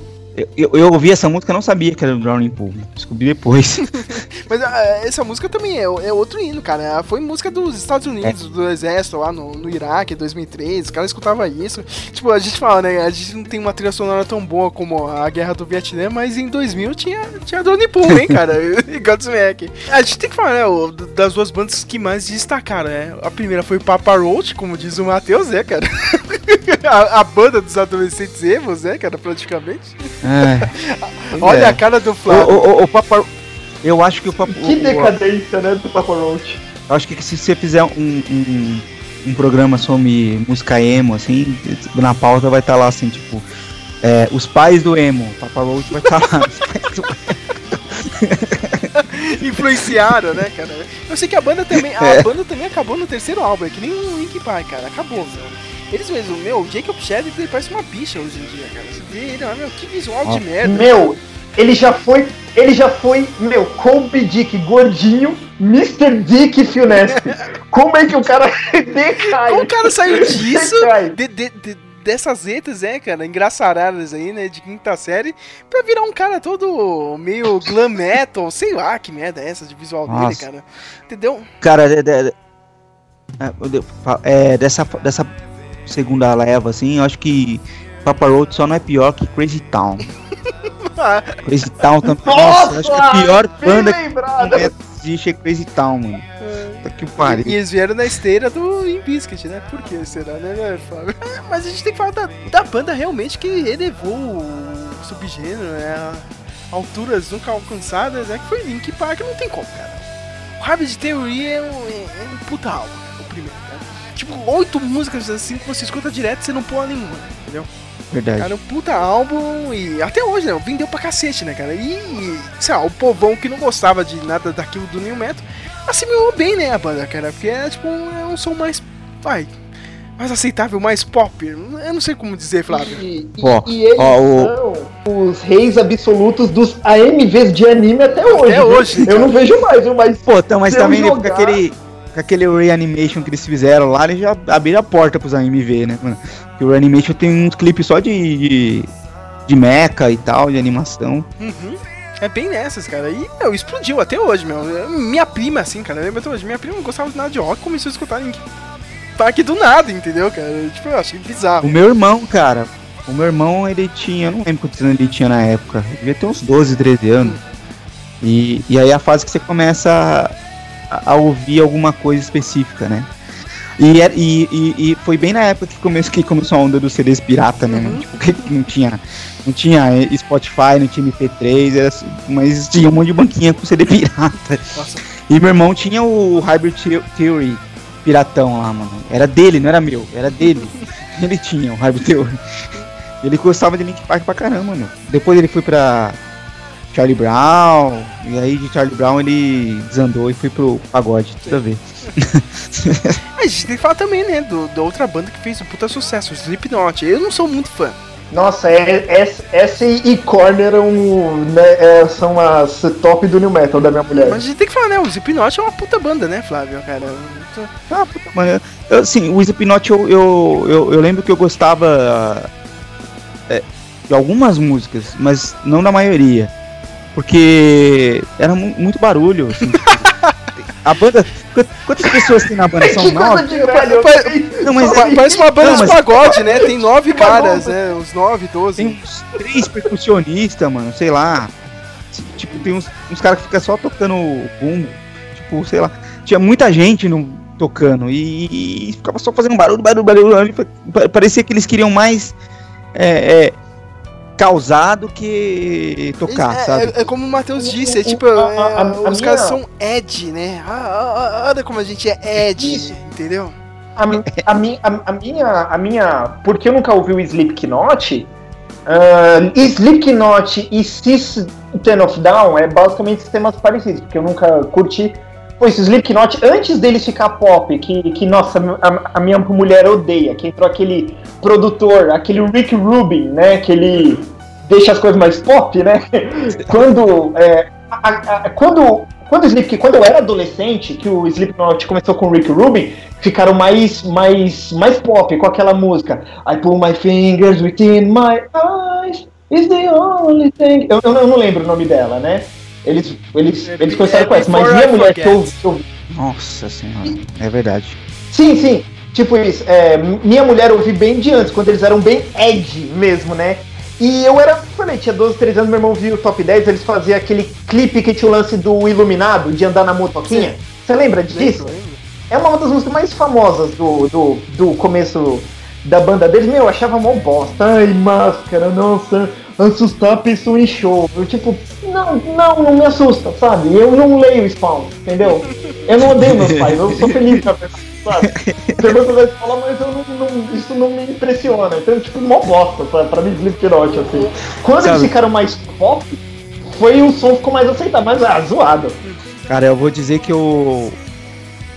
Eu, eu, ouvi essa música e não sabia que era do Drowning Pool. Descobri depois. *laughs* Mas ah, essa música também é, é outro hino, cara. Foi música dos Estados Unidos, do exército lá no, no Iraque, em 2003. Os caras escutavam isso. Tipo, a gente fala, né? A gente não tem uma trilha sonora tão boa como a Guerra do Vietnã, mas em 2000 tinha, tinha Drone Pool, hein, cara? *laughs* *laughs* e Godsmack. A gente tem que falar, né? o- das duas bandas que mais destacaram, né? A primeira foi Papa Roach, como diz o Matheus, né, cara? a, a banda dos adolescentes emos, né, cara, praticamente. É. Olha é. a cara do Flávio. o, o, o Papa- Eu acho que o Papa. Que decadência, né, do Papa Roach. Eu acho que se você fizer um, um, um programa sobre música emo, assim, na pauta vai estar lá assim, tipo. é, os pais do emo, Papa Roach vai estar lá. Pais do- *laughs* influenciaram, né, cara? Eu sei que a banda também, a *laughs* É. banda também acabou no terceiro álbum, é que nem o Link Park, cara, acabou, meu. Eles mesmo, meu, o Jacob Shedd ele parece uma bicha hoje em dia, cara. Você vê ele, ah, meu, que visual de Ó. merda. Meu, ele já foi. Ele já foi, meu, Kobe Dick gordinho, Mr. Dick Fionesp. *laughs* Como é que o cara *laughs* decai? Como o cara saiu disso, de, de- de- dessas letras, né, cara, engraçaradas aí, né, de quinta série, pra virar um cara todo meio glam metal, *laughs* sei lá que merda é essa de visual dele, Nossa. cara. Entendeu? Cara, de- de- de- é, de- fa- é, dessa, dessa segunda leva, assim, eu acho que Papa Roach só não é pior que Crazy Town. *laughs* Crazy Town também. Nossa, Nossa, acho que a pior banda que existe é Crazy Town, mano. Puta que pariu. E eles vieram na esteira do Imbiskit, né? Por que será, né, né, Fábio? *laughs* Mas a gente tem que falar da, da banda realmente que elevou o subgênero, né? alturas nunca alcançadas, né? Que foi Link Park, não tem como, cara. O Rabbit Theory é um, é, é um puta álbum, cara, o primeiro, cara. Tipo, oito músicas assim que você escuta direto e você não pula nenhuma, entendeu? Verdade. Cara, um puta álbum e até hoje, né? Vendeu pra cacete, né, cara? E, sei lá, o povão que não gostava de nada daquilo do New Metal assimilou bem, né, a banda, cara? Porque é tipo, é um som mais. Vai. Mais aceitável, mais pop. Eu não sei como dizer, Flávio. E, e- Ó, e eles ó, o- são os reis absolutos dos AMVs de anime até hoje. viu? hoje, Eu cara. não vejo mais, viu? mas Pô, então, mas eu também né, com jogar- aquele. Com aquele reanimation que eles fizeram lá, eles já abriram a porta pros AMV, né, mano? Porque o reanimation tem uns clipes só de, de. de mecha e tal, de animação. Uhum. É bem nessas, cara. E, meu, explodiu até hoje, meu. Minha prima, assim, cara, lembra até hoje. Minha prima não gostava de nada de rock, começou a escutar Link. Park do nada, entendeu, cara? Tipo, eu achei O bizarro. meu irmão, cara, o meu irmão, ele tinha, eu não lembro quantos anos ele tinha na época, ele devia ter uns 12, 13 anos. E, e aí é a fase que você começa a, a ouvir alguma coisa específica, né? E, e, e, foi bem na época que começou, que começou a onda dos CDs pirata, né? Tipo, que não tinha, não tinha Spotify, não tinha MP3, era, assim, mas tinha um monte de banquinha com CD pirata. Nossa. E meu irmão tinha o Hybrid The- Theory piratão lá, mano. Era dele, não era meu, era dele. Ele tinha o Hybrid Theory. Ele gostava de Link Park pra caramba, mano. Depois ele foi pra Charlie Brown, e aí de Charlie Brown ele desandou e foi pro pagode, tudo a ver. A gente tem que falar também, né, do, da outra banda que fez um puta sucesso, o Slipknot. Eu não sou muito fã. Nossa, é, essa, essa e Korn eram, né, é, são as top do New Metal da minha mulher. Mas a gente tem que falar, né, o Slipknot é uma puta banda, né, Flávio, cara? Ah, puta. Eu, assim, o Slipknot eu, eu, eu, eu lembro que eu gostava é, de algumas músicas, mas não da maioria. Porque era mu- muito barulho, assim. tipo, *laughs* a banda. qu- Quantas pessoas tem na banda? São nove? Pa- Não, mas Pa- Parece uma banda Não, de pagode, né? Tem nove caras, né? Uns nove, doze. Tem uns três percussionistas, mano, sei lá. Tipo, tem uns, uns caras que ficam só tocando bumbo. Tipo, sei lá. Tinha muita gente no, tocando e, e ficava só fazendo barulho, barulho, barulho. barulho. Pa- Parecia que eles queriam mais é, é, causar do que tocar, é, sabe? é- é como o Matheus disse, é tipo, a- é, a- a os minha- caras são Ed, né? Ah, ah, ah, olha como a gente é Ed, Isso. entendeu? A, a, mi- a- a minha, a minha. Porque eu nunca ouvi o Slipknot. ah, Slipknot e System of Down é basicamente sistemas parecidos, porque eu nunca curti. Pois Slipknot, antes deles ficar pop, que, que nossa, a, a minha mulher odeia, que entrou aquele produtor, aquele Rick Rubin, né? Que ele deixa as coisas mais pop, né? *laughs* quando. é, a- a- quando. Quando, o Slip, quando eu era adolescente, que o Slipknot começou com o Rick Rubin, ficaram mais, mais, mais pop com aquela música. I pull my fingers within my eyes, is the only thing. Eu, eu, eu não lembro o nome dela, né? Eles, eles, É, eles começaram é com essa, mas minha I mulher que eu, que eu Nossa senhora, é verdade. Sim, sim. Tipo isso. é, minha mulher ouvi bem de antes, quando eles eram bem Ed mesmo, né? E eu era, falei, tinha 12, 13 anos, meu irmão viu o top 10, eles faziam aquele clipe que tinha o lance do Iluminado, de andar na motoquinha. Você lembra disso? Lembro, lembro. É uma das músicas mais famosas do, do, do começo da banda deles. Meu, eu achava mó bosta. Ai, máscara, nossa, assustar a pessoa em show. Eu, tipo, não, não, não me assusta, sabe? Eu não leio Spawn, entendeu? Eu não odeio meus pais, eu sou feliz com a pessoa, sabe? Pergunta da escola, mas eu não, não- isso não me impressiona. Então, tipo, mó bosta, sabe? Pra mim, Slipknot, assim. Quando eles Sabe? ficaram mais pop, foi um som ficou mais aceitável, mas ah, zoado. Cara, eu vou dizer que eu.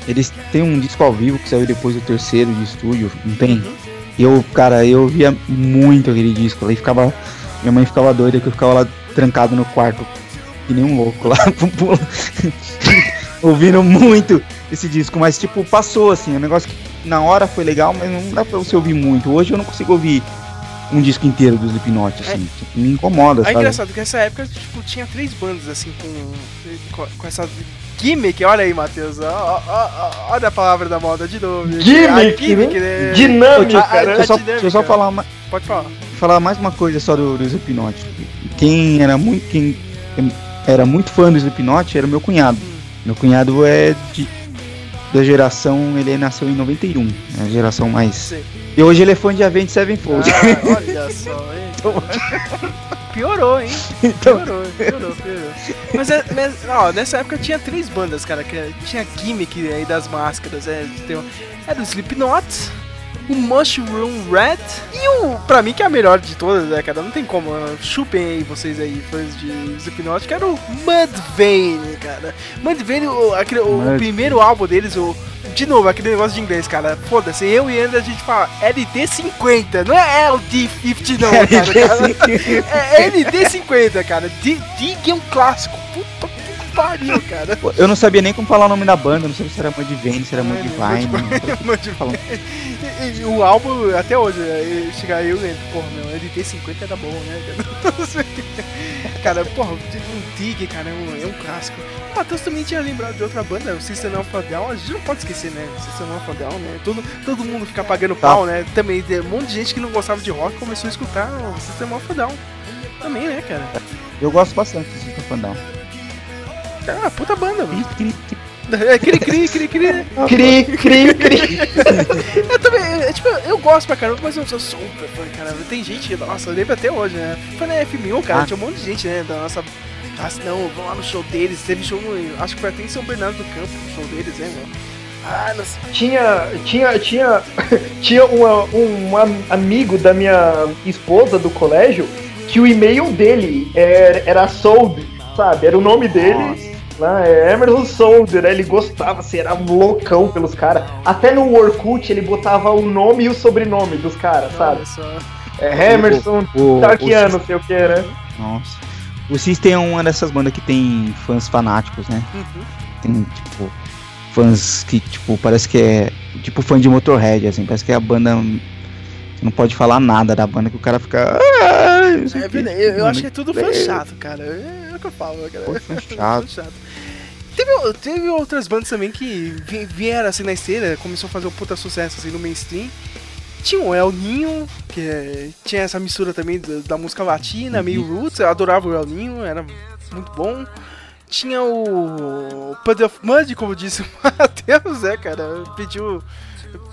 Eles têm um disco ao vivo que saiu depois do terceiro de estúdio, não tem? Eu, cara, eu via muito aquele disco e ficava. Minha mãe ficava doida que eu ficava lá trancado no quarto, que nem um louco lá, *laughs* ouvindo muito esse disco, mas tipo, passou assim, é um negócio que na hora foi legal, mas não dá pra você ouvir muito. Hoje eu não consigo ouvir um disco inteiro do Slipknot, assim, tipo, me incomoda, É sabe? engraçado que nessa época, tipo, tinha três bandas, assim, com, com, essa gimmick. Olha aí, Matheus. ó, ó, ó, olha a palavra da moda de novo. Gimmick, A gimmick, né? né? Dinâmica, A- a- né? Deixa eu só, dinâmica. deixa eu só falar uma, Pode falar. falar mais uma coisa só do, do Slipknot. Quem era muito quem era muito fã do Slipknot era meu cunhado. Meu cunhado é de, da geração, ele nasceu em 91, é a geração mais. E hoje ele é fã de Avenged Sevenfold. Ah, olha *laughs* só, hein? Piorou, hein? Então- Piorou, piorou, piorou. Mas, é, mas, ó, nessa época tinha três bandas, cara, que tinha gimmick aí das máscaras. É, tem era o Slipknot, o Mushroom Red e o, pra mim, que é a melhor de todas, né, cara? Não tem como. uh, Chupem aí vocês aí, fãs de Slipknot, que era o Mudvayne, cara. Mudvayne, o, aquele, o, Mudvayne. primeiro álbum deles, o. De novo, aquele negócio de inglês, cara. Foda-se, eu e André a gente fala LD50, não é LD50 não, cara. *laughs* cara. É LD50, cara. D- Dig é um clássico. Puta pariu, cara. Eu não sabia nem como falar o nome da banda, não sabia se era Mudvayne, se era Mudvine. Mudvayne. Falando. E, e o álbum, até hoje, é, chegar eu e ele, porra, meu, LT50 era bom, né? cara, *laughs* porra, um Dig, cara, é um, é um clássico. O Matheus também tinha lembrado de outra banda, o System of a Down, a gente não pode esquecer, né? System of a Down, né? Todo, todo mundo fica pagando Tá. pau, né? Também, tem um monte de gente que não gostava de rock começou a escutar o System of a Down. Também, né, cara? Eu gosto bastante desse Fandão. Ah, puta banda, mano. É, cri, cri, cri, cri. *laughs* Cri, cri, cri. *laughs* Eu também, é, tipo, eu gosto pra caramba, mas eu sou super fã, caramba. Tem gente, nossa, eu lembro até hoje, né? Foi na F1000, cara, Ah. tinha um monte de gente, né? Da nossa. Nossa, não, vamos lá no show deles. Teve show, no- acho que foi até em São Bernardo do Campo, o show deles, né, meu? Ah, nossa. Tinha, tinha, tinha, *laughs* tinha uma- um am- amigo da minha esposa do colégio que o e-mail dele era, era Sold, sabe? Era o nome dele. Lá, é Emerson Sold, né? Ele gostava, assim, era loucão pelos caras. Até no Orkut ele botava o nome e o sobrenome dos caras, sabe? É Emerson O, Tarkiano, sei o que, né? nossa. O System é uma dessas bandas que tem fãs fanáticos, né? Uhum. Tem, tipo, fãs que, tipo, parece que é. Tipo, fã de Motorhead, assim. Parece que é a banda. Você não pode falar nada da banda que o cara fica. "Ah, É o quê." verdade, eu, eu acho que é tudo fã chato, cara. É, que eu falo, cara. Pô, Fã *laughs* chato. Teve, teve outras bandas também que vi- vieram assim na esteira, começou a fazer um puta sucesso assim no mainstream. Tinha o El Ninho, que é- tinha essa mistura também da, da música latina, meio roots, eu adorava o El Ninho, era muito bom. Tinha o Puddle of Mud, como disse o *laughs* Matheus, né, cara? Pediu,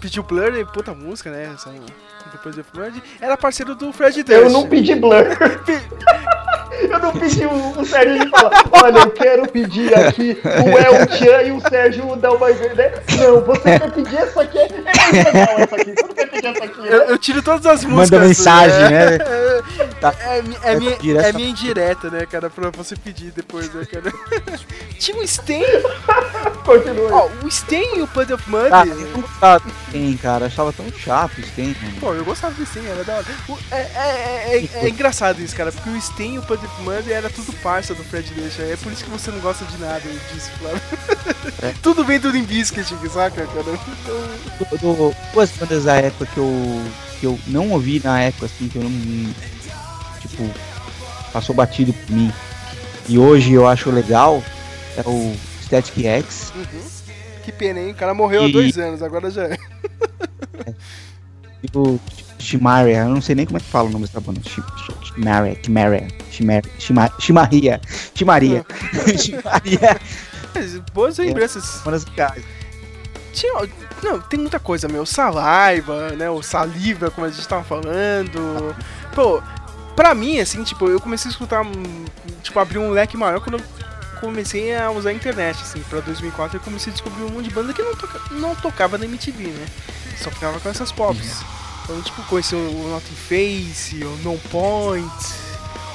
pediu Blur, e puta música, né? Essa, do Puddle of Mud. Era parceiro do Fred Durst. Eu não pedi Blur. *laughs* Eu não pedi o, o Sérgio ele fala, olha, eu quero pedir aqui o El Chan e o Sérgio dá uma né? Não, você quer pedir essa aqui? É essa aqui. Aqui? Eu, né? eu tiro todas as músicas. Manda mensagem, né? *laughs* É, Tá. é, mi- é, minha, direta. é minha indireta, né, cara? Pra você pedir depois, né, cara? *laughs* Tinha o Stain. *laughs* Continua. Ó, o Stain e o Pud of Mud. Ah, eu não gostava do Stain, cara. Eu achava tão chato o Stain, mano. Pô, eu gostava do Stain, era da hora. O- É, é, é, é- é engraçado isso, cara, porque o Stain e o Pud of Mud era tudo parça do Fred Deixa. É por isso que você não gosta de nada disso, Flávio. tudo vem do Limbiskit, saca, cara? Então, Do- do- duas bandas da época que eu, que eu não ouvi na época, assim, que eu não. Tipo, passou batido por mim. E hoje eu acho legal é o Static X uhum. Que pena, hein? O cara morreu há E- dois anos, agora já é. *laughs* e o Shimaria. Eu não sei nem como é que fala o nome dessa banda. Shi- Shi- Shimaria, Shimaria, Shima- Shimaria, Shimaria, *laughs* Shimaria. Boas lembranças. Tinha. Não, tem muita coisa, meu. Saliva, né? O saliva, como a gente tava falando. Pô, pra mim, assim, tipo, eu comecei a escutar. hum, Tipo, abrir um leque maior quando eu comecei a usar a internet, assim. Pra 2004 eu comecei a descobrir um monte de banda que não, toca- não tocava na MTV, né? Só ficava com essas pops. Então, tipo, conheci o Nothing Face, o No Point,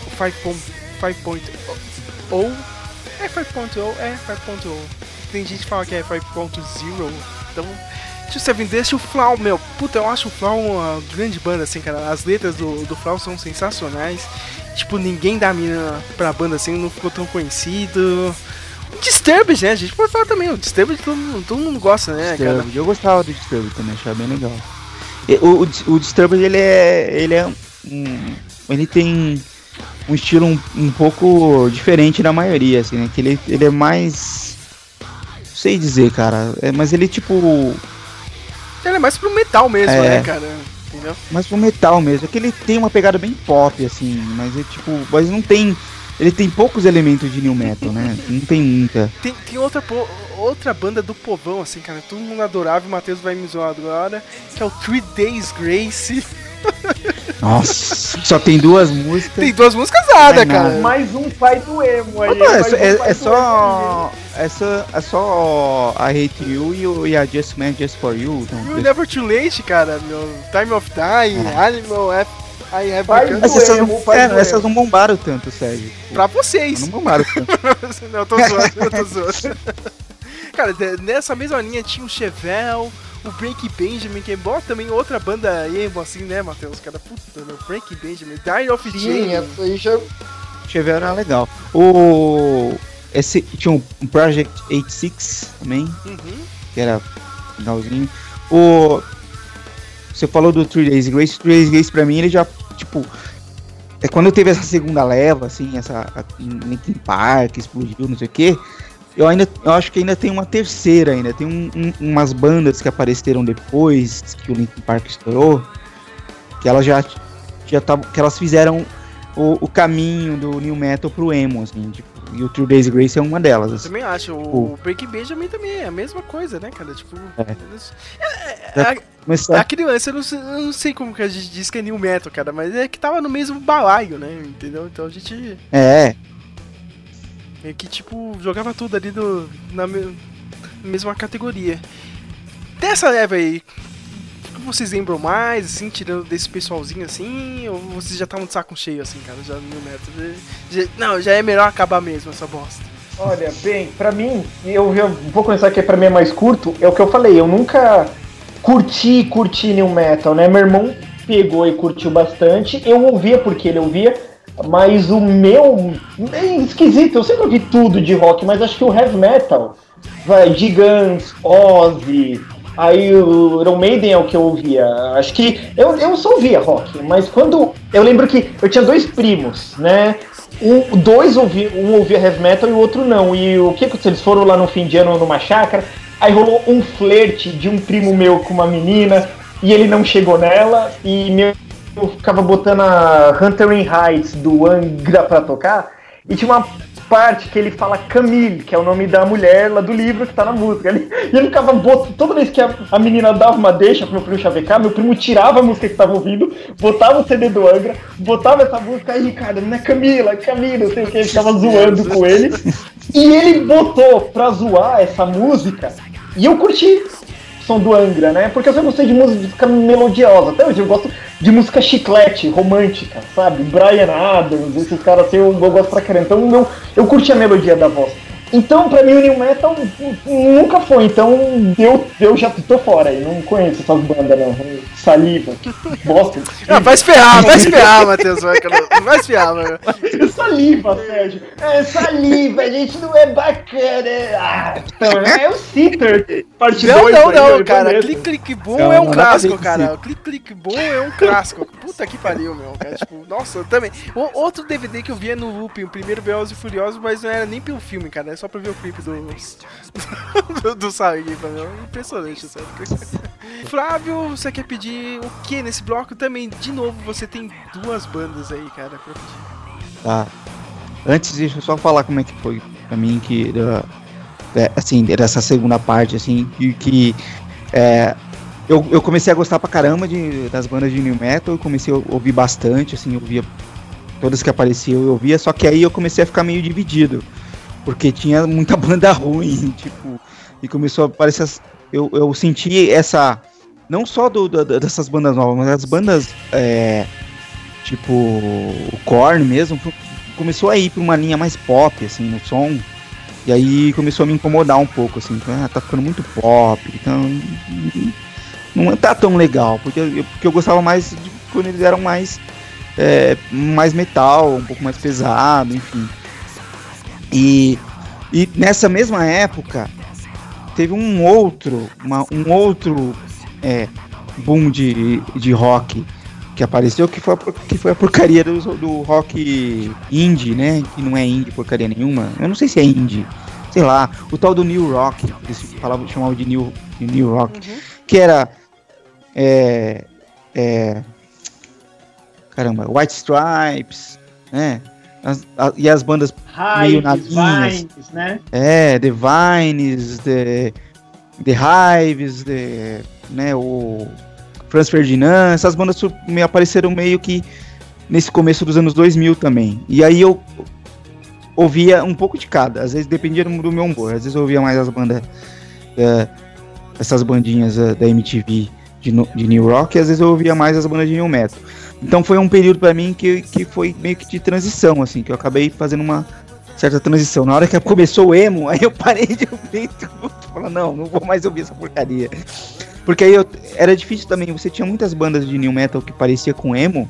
o Five Point. Five Point ou. É 5.0, é 5.0. Tem gente que fala que é 5.0. Então, Tio Seven Dust e o Flau, meu, puta, eu acho o Flau uma grande banda, assim, cara. As letras do, do Flau são sensacionais. Tipo, ninguém dá mina pra banda assim, não ficou tão conhecido. O Disturbed, né? A gente pode falar também. O Disturbed todo, mundo- todo mundo gosta, né, cara? Disturbed. Eu gostava do Disturbed também, achava bem legal. O, o, o Disturbed, ele é. Ele é um. Ele tem um estilo um, um pouco diferente da maioria, assim, né? Que ele, ele é mais. Não sei dizer, cara. É, mas ele tipo. Ele é mais pro metal mesmo, É. né, cara? Entendeu? Mais pro metal mesmo. É que ele tem uma pegada bem pop, assim, mas é tipo. Mas não tem. Ele tem poucos elementos de new metal, né? Não tem muita. Tem, tem outra, outra banda do povão, assim, cara. Todo mundo adorava e o Matheus vai me zoar agora. Que é o Three Days Grace. *laughs* Nossa, só tem duas músicas. Tem duas músicas nada, É nada. cara. Mais um pai do emo aí. Não, é, um é- é do só. É só. É só a Hate You e, o, e a Just Man Just For You. Então, You Never Too Late, cara. Meu Time of Dying, Animal, F, I Have Mas essas, emo, não, pai é, do essas emo. não bombaram tanto, Sérgio. Pra vocês. Não bombaram tanto. *laughs* não, eu tô zoando, eu tô zoando. Cara, nessa mesma linha tinha o Chevel, o Break Benjamin, que é bom também outra banda emo, assim, né, Matheus? Cara, puta, meu, Break Benjamin, Die of Sim, Jane. essa aí já. Era legal. O. esse, tinha um Project 86 também, Uhum. que era legalzinho. O. Você falou do Three Days Grace, Three Days Grace pra mim ele já, tipo. É quando teve essa segunda leva, assim, essa. Linkin Park explodiu, não sei o quê. Eu ainda. Eu acho que ainda tem uma terceira ainda. Tem um- um- umas bandas que apareceram depois que o Linkin Park estourou. Que elas já. já tavam, que elas fizeram o, o caminho do New Metal pro emo, assim, tipo, e o Three Days Grace é uma delas. Eu assim. também acho. O Breaking Benjamin também é a mesma coisa, né, cara? Tipo. É. eles- É, é, Já a, a criança, eu não, sei, eu não sei como que a gente diz que é new metal, cara, mas é que tava no mesmo balaio, né? Entendeu? Então a gente É, que, tipo, jogava tudo ali do, na me- mesma categoria. Dessa leva aí, o que vocês lembram mais, assim, tirando desse pessoalzinho assim, ou vocês já estavam de saco cheio, assim, cara, já no new metal? Já- não, já é melhor acabar mesmo essa bosta. Olha, bem, pra mim, eu já vou começar que pra mim é mais curto, é o que eu falei, eu nunca curti, curti New Metal, né? Meu irmão pegou e curtiu bastante, eu ouvia porque ele ouvia, mas o meu, é esquisito, eu sempre ouvi tudo de rock, mas acho que o heavy metal, vai, de Guns, Ozzy, aí o Iron Maiden é o que eu ouvia, acho que, eu, eu só ouvia rock, mas quando, eu lembro que eu tinha dois primos, né? Um, dois ouvi, um ouvia heavy metal e o outro não. E o que aconteceu? Eles foram lá no fim de ano numa chácara, aí rolou um flerte de um primo meu com uma menina, e ele não chegou nela, e meu eu ficava botando a Hunter in Heights do Angra pra tocar, e tinha uma parte que ele fala Camille, que é o nome da mulher lá do livro que tá na música. Ele, *laughs* e ele ficava botando, toda vez que a, a menina dava uma deixa pro meu primo chavecar, meu primo tirava a música que tava ouvindo, botava o CD do Angra, botava essa música, aí Ricardo, não é Camila, é Camila, não sei o que, ele ficava zoando com ele. E ele botou pra zoar essa música, e eu curti som do Angra, né? Porque eu sempre gostei de música melodiosa. Até hoje eu gosto de música chiclete, romântica, sabe? Brian Adams, esses caras assim, eu, gosto pra caramba. Então eu, eu curti a melodia da voz. Então, pra mim, o New Metal nunca foi. Então, eu, eu já tô fora aí. Não conheço essas bandas, não. Saliva, bosta. Ah, vai se ferrar, vai se ferrar, *laughs* Matheus, vai, vai se ferrar, mano. Saliva, Sérgio. É saliva, a gente não é bacana. Ah, então, é o Citter, parte Não, 2 não, não, eu cara. Clique, clique, boom Não, é um não clássico, cara. Clique, clique, boom é um clássico. Puta que pariu, meu. Cara. Tipo, nossa, eu também. O- outro DVD que eu via no looping, o primeiro Velozes e Furiosos, mas não era nem pelo filme, cara. É só pra ver o clipe do. *laughs* do, do pra mim. É Impressionante, sério. *laughs* Flávio, você quer pedir o que nesse bloco? Também, de novo, você tem duas bandas aí, cara, pra pedir. Tá. Antes, deixa eu só falar como é que foi pra mim que. é, assim, dessa segunda parte, assim, que. que, é, eu, eu comecei a gostar pra caramba de, das bandas de New Metal, comecei a ouvir bastante, assim, eu ouvia todas que apareciam, eu ouvia, só que aí eu comecei a ficar meio dividido. Porque tinha muita *laughs* banda ruim, tipo, e começou a aparecer. Eu, eu senti essa. Não só do, da- dessas bandas novas, mas as bandas. é, tipo, o Korn mesmo, começou a ir pra uma linha mais pop, assim, no som. E aí começou a me incomodar um pouco, assim, ah, tá ficando muito pop, então. Não tá tão legal, porque eu, porque eu gostava mais de quando eles eram mais. é, mais metal, um pouco mais pesado, enfim. E, e nessa mesma época teve um outro, uma- um outro é, boom de, de rock que apareceu, que foi a, que foi a porcaria do, do rock indie, né? Que não é indie porcaria nenhuma. Eu não sei se é indie. Sei lá, o tal do New Rock, eles falavam, chamavam de New, de new Rock, que era. É, é, caramba, White Stripes, né? As- a- e as bandas meio na Hives, linha, Vines, né? é, The Vines, The, The Hives, The, né, o Franz Ferdinand, essas bandas meio apareceram meio que nesse começo dos anos 2000 também. E aí eu ouvia um pouco de cada, às vezes dependia do meu humor, às vezes eu ouvia mais as bandas, eh, essas bandinhas eh, da MTV de, no- de New Rock, e às vezes eu ouvia mais as bandas de New Metal. Então foi um período pra mim que, que foi meio que de transição, assim, que eu acabei fazendo uma certa transição. Na hora que começou o emo, *laughs* aí eu parei de ouvir tudo. Falei, não, não vou mais ouvir essa porcaria. Porque aí eu, era difícil também, você tinha muitas bandas de new metal que parecia com emo,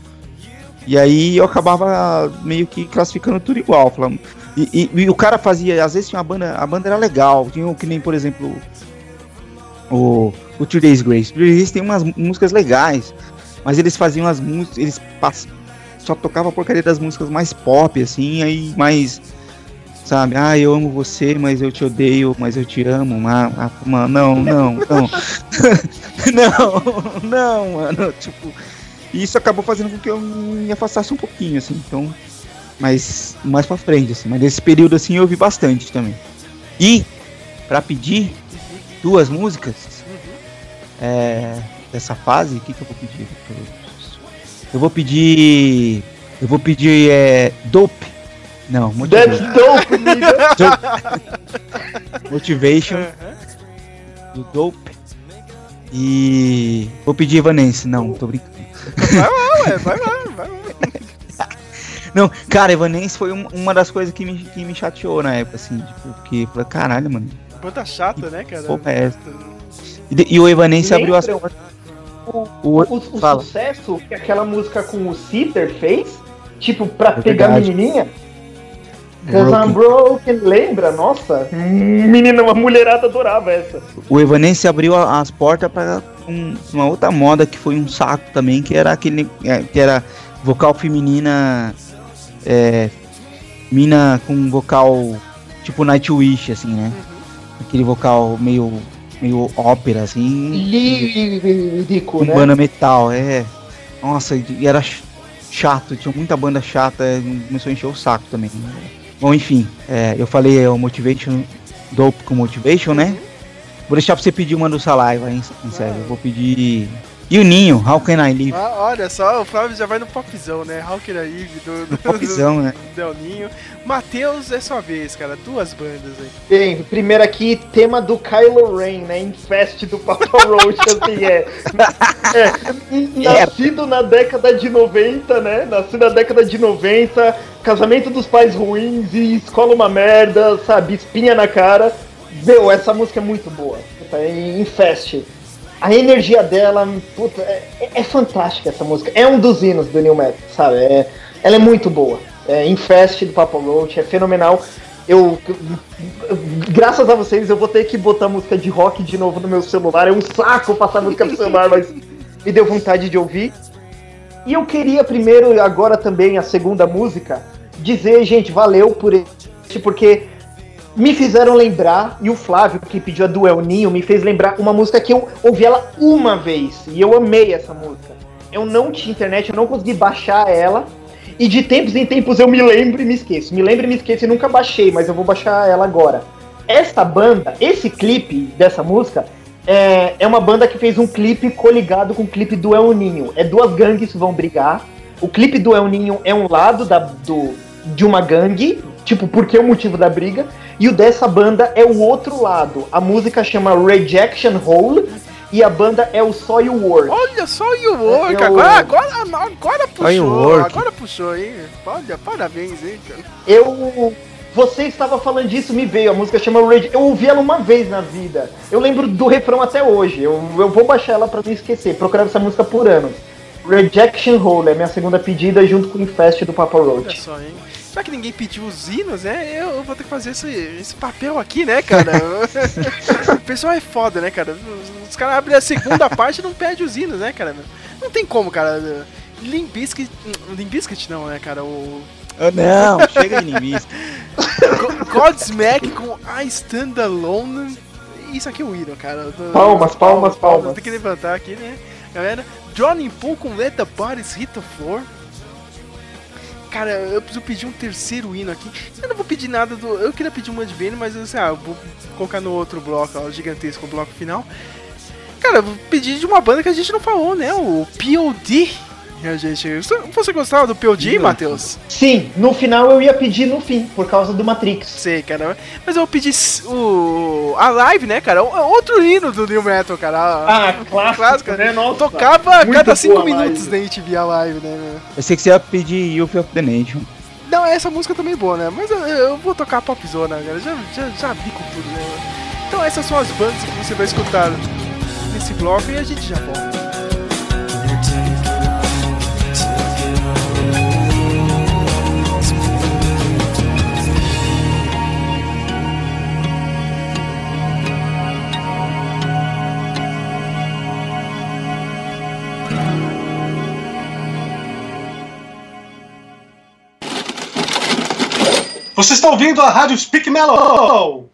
e aí eu acabava meio que classificando tudo igual. Falando, E, e- e o cara fazia, às vezes tinha uma banda, a banda era legal, tinha que nem, por exemplo, o, o Two Days Grace. Two Days Grace tem umas músicas legais, mas eles faziam as músicas, eles pass- só tocavam a porcaria das músicas mais pop, assim, aí mais, sabe, ah, eu amo você, mas eu te odeio, mas eu te amo, ma- ma- não, não, não, *laughs* não, não, mano, tipo, isso acabou fazendo com que eu me afastasse um pouquinho, assim, então, mas mais pra frente, assim, mas nesse período, assim, eu ouvi bastante também. E, pra pedir duas músicas, é, dessa fase, o que que eu vou pedir? Eu vou pedir, eu vou pedir, é, Dope, não, That's *laughs* Motivation, dope, nigga. Motivation do Dope, e vou pedir Evanescence, não, tô brincando. Vai lá, ué, vai lá, vai lá. *laughs* Não, cara, Evanescence foi um- uma das coisas que me, que me chateou na época, assim, tipo, porque, caralho, mano, Banda chata, né, cara? porra é? E, e o Evanescence abriu as portas. O, O- o- sucesso que aquela música com o Citer fez, tipo, pra É pegar a verdade. menininha. Cause Broken. I'm broken, lembra? Nossa, hum, menina, uma mulherada adorava essa. O Evanescence abriu a- as portas pra um- uma outra moda que foi um saco também, que era aquele é, que era vocal feminina é, mina com vocal tipo Nightwish assim, né? Aquele vocal meio meio ópera assim, Lírico, com né? banda metal, é. Nossa, e era ch- chato, tinha muita banda chata, começou a encher o saco também. Bom, enfim, é, eu falei é, o Motivation, Dope com Motivation, né? Vou deixar pra você pedir uma do Salaiva, hein, sério. Eu vou pedir. E o Ninho, How Can I Live? Ah, olha só, o Flávio já vai no popzão, né? How Can I Live do, do, Popzão, né? do Delninho. Matheus, é sua vez, cara. Duas bandas aí. Bem, primeiro aqui, tema do Kylo Ren, né? Infest do Papa Roach, *laughs* assim, é. *laughs* é nascido na década de 90, né? Nascido na década de 90, casamento dos pais ruins e escola uma merda, sabe? Espinha na cara. Meu, essa música é muito boa. Puta, é Infest. A energia dela, puta, é, é- fantástica essa música. É um dos hinos do New Metal, sabe? É, ela é muito boa. É, Infest do Papa Roach, é fenomenal. Eu, graças a vocês, eu vou ter que botar música de rock de novo no meu celular. É um saco passar música no celular, mas me deu vontade de ouvir. E eu queria primeiro, agora também, a segunda música, dizer, gente, valeu por este, porque me fizeram lembrar, e o Flávio, que pediu a do El Ninho, me fez lembrar uma música que eu ouvi ela uma vez, e eu amei essa música. Eu não tinha internet, eu não consegui baixar ela, e de tempos em tempos eu me lembro e me esqueço. Me lembro e me esqueço e nunca baixei, mas eu vou baixar ela agora. Essa banda, esse clipe dessa música, é, é uma banda que fez um clipe coligado com o clipe do El Ninho. É duas gangues que vão brigar. O clipe do El Ninho é um lado da, do, de uma gangue, tipo, por que o motivo da briga? E o dessa banda é o outro lado. A música chama Rejection Hole e a banda é o Soil Work. Olha só o You Work, Eu- agora, agora, agora puxou, agora puxou, hein? Olha, parabéns, hein, cara. Eu. Você estava falando disso, me veio. A música chama Rage. Eu ouvi ela uma vez na vida. Eu lembro do refrão até hoje. Eu, eu vou baixar ela pra não esquecer. Procurava essa música por anos. Rejection Hole é minha segunda pedida junto com o Infest do Papa Olha Roach. só, hein? Já que ninguém pediu os hinos, né? Eu, vou ter que fazer esse, esse papel aqui, né, cara? *laughs* o pessoal é foda, né, cara? Os, os caras abrem a segunda parte e não pedem os hinos, né, cara? Não tem como, cara. Limp Bizkit não, né, cara? O Ah, não, chega de. *laughs* Go- Godsmack com I Stand Alone. Isso aqui é o hino, cara. Tô- Palmas, palmas, palmas. Tem que levantar aqui, né, galera? Johnny Pool com Let the Bodies Hit the Floor. Cara, eu preciso pedir um terceiro hino aqui. Eu não vou pedir nada do. Eu queria pedir uma de Vênus, mas assim, ah, eu vou colocar no outro bloco, ó, o gigantesco bloco final. Cara, eu vou pedir de uma banda que a gente não falou, né? O POD. A gente. Você gostava do POD, Matheus? Sim, no final eu ia pedir no fim, por causa do Matrix. Sei, cara. Mas eu vou pedir o. A live, né, cara? O- Outro hino do New Metal, cara. A- Ah, clássico, clássica, né? Nossa. Tocava cada 5 boa a minutos live. na MTV a live, né, meu? Eu sei que você ia pedir Youth of the Nation. Não, essa música também é boa, né? Mas eu, eu vou tocar Popzona, cara. Já, já, já vi com tudo, né? Então essas são as bandas que você vai escutar nesse bloco e a gente já volta. Você está ouvindo a rádio Speak Mellow.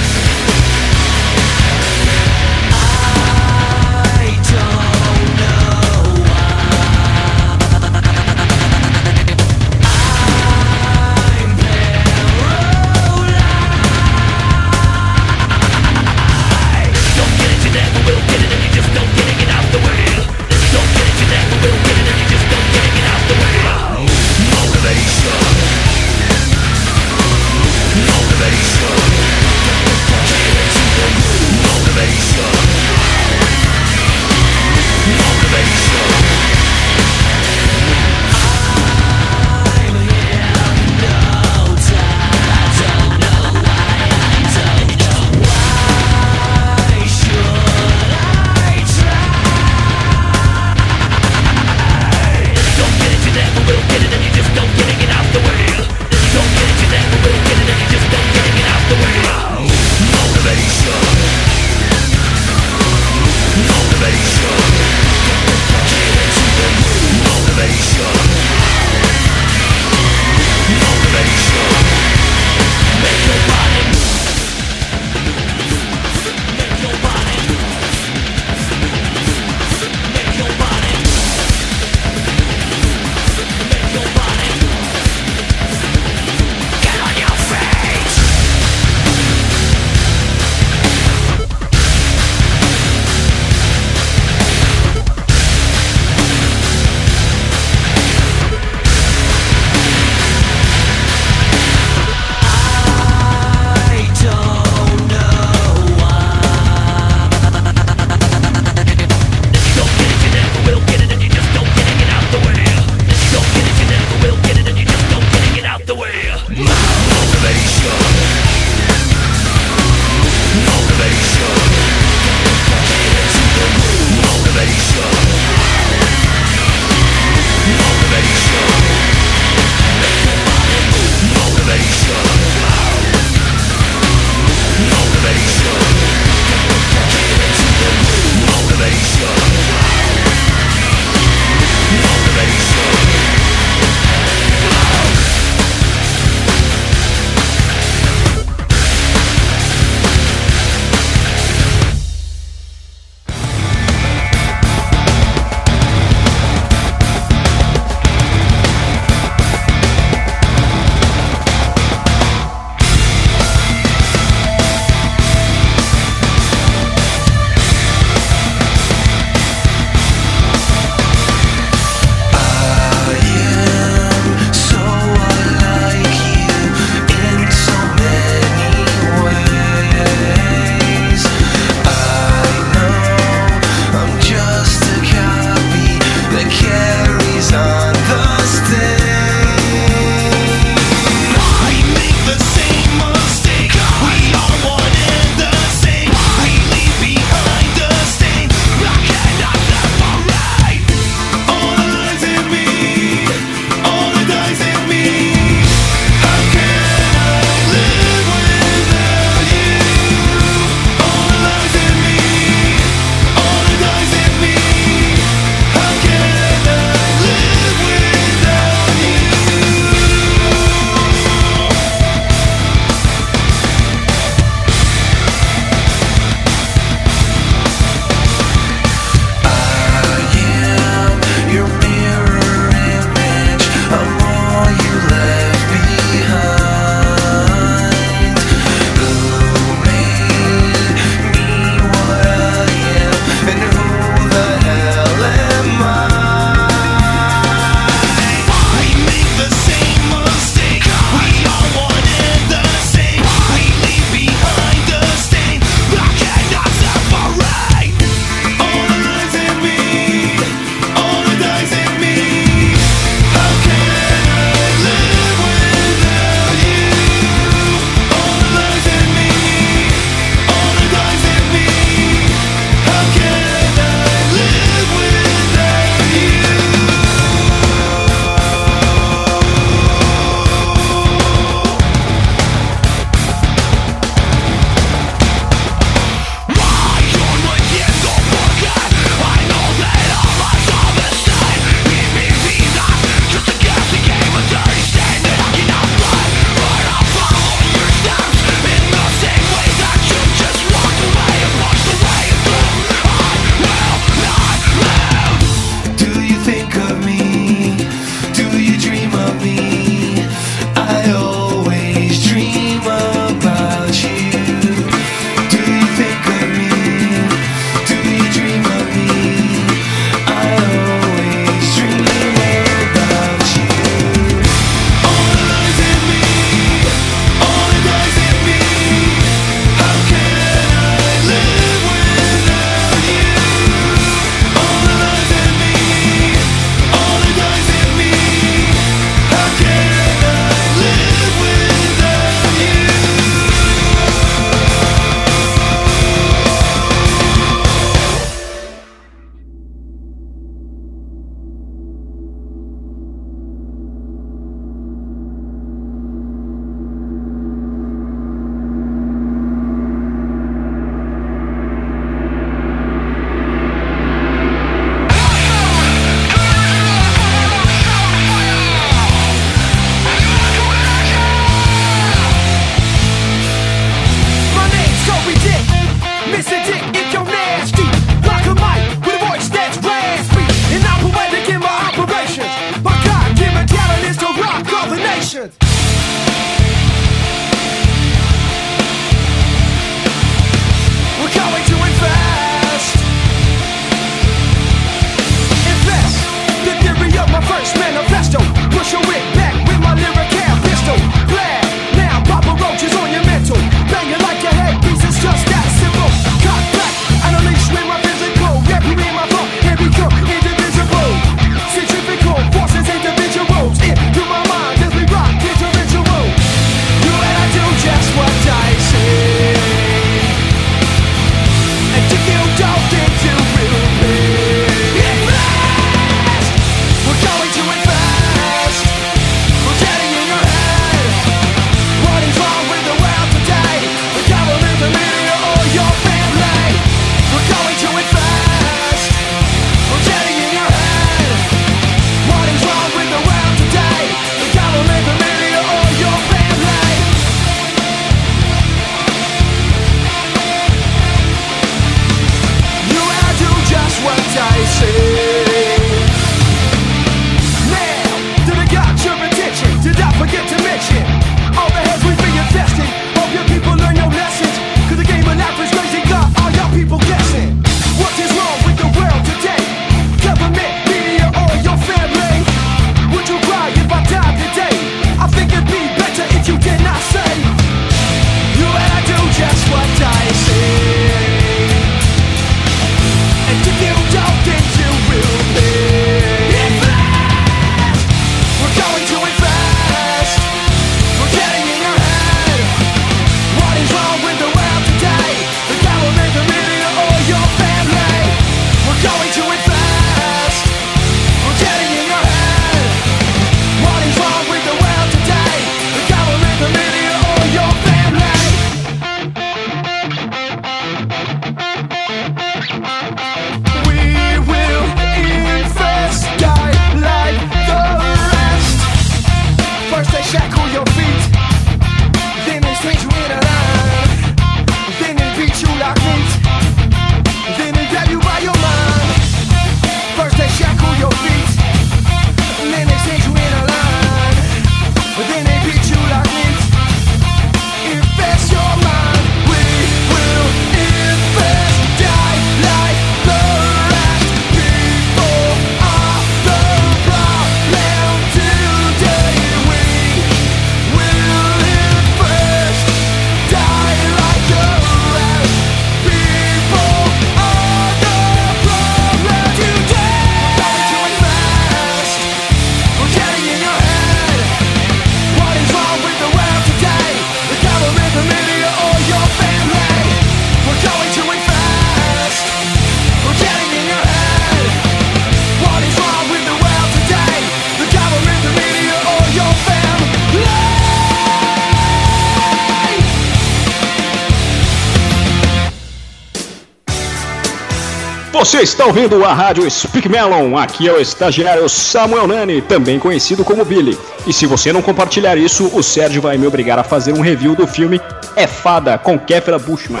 Você está ouvindo a rádio Speak Melon. Aqui é o estagiário Samuel Nani, também conhecido como Billy. E se você não compartilhar isso, o Sérgio vai me obrigar a fazer um review do filme É Fada com Kefra Bushman.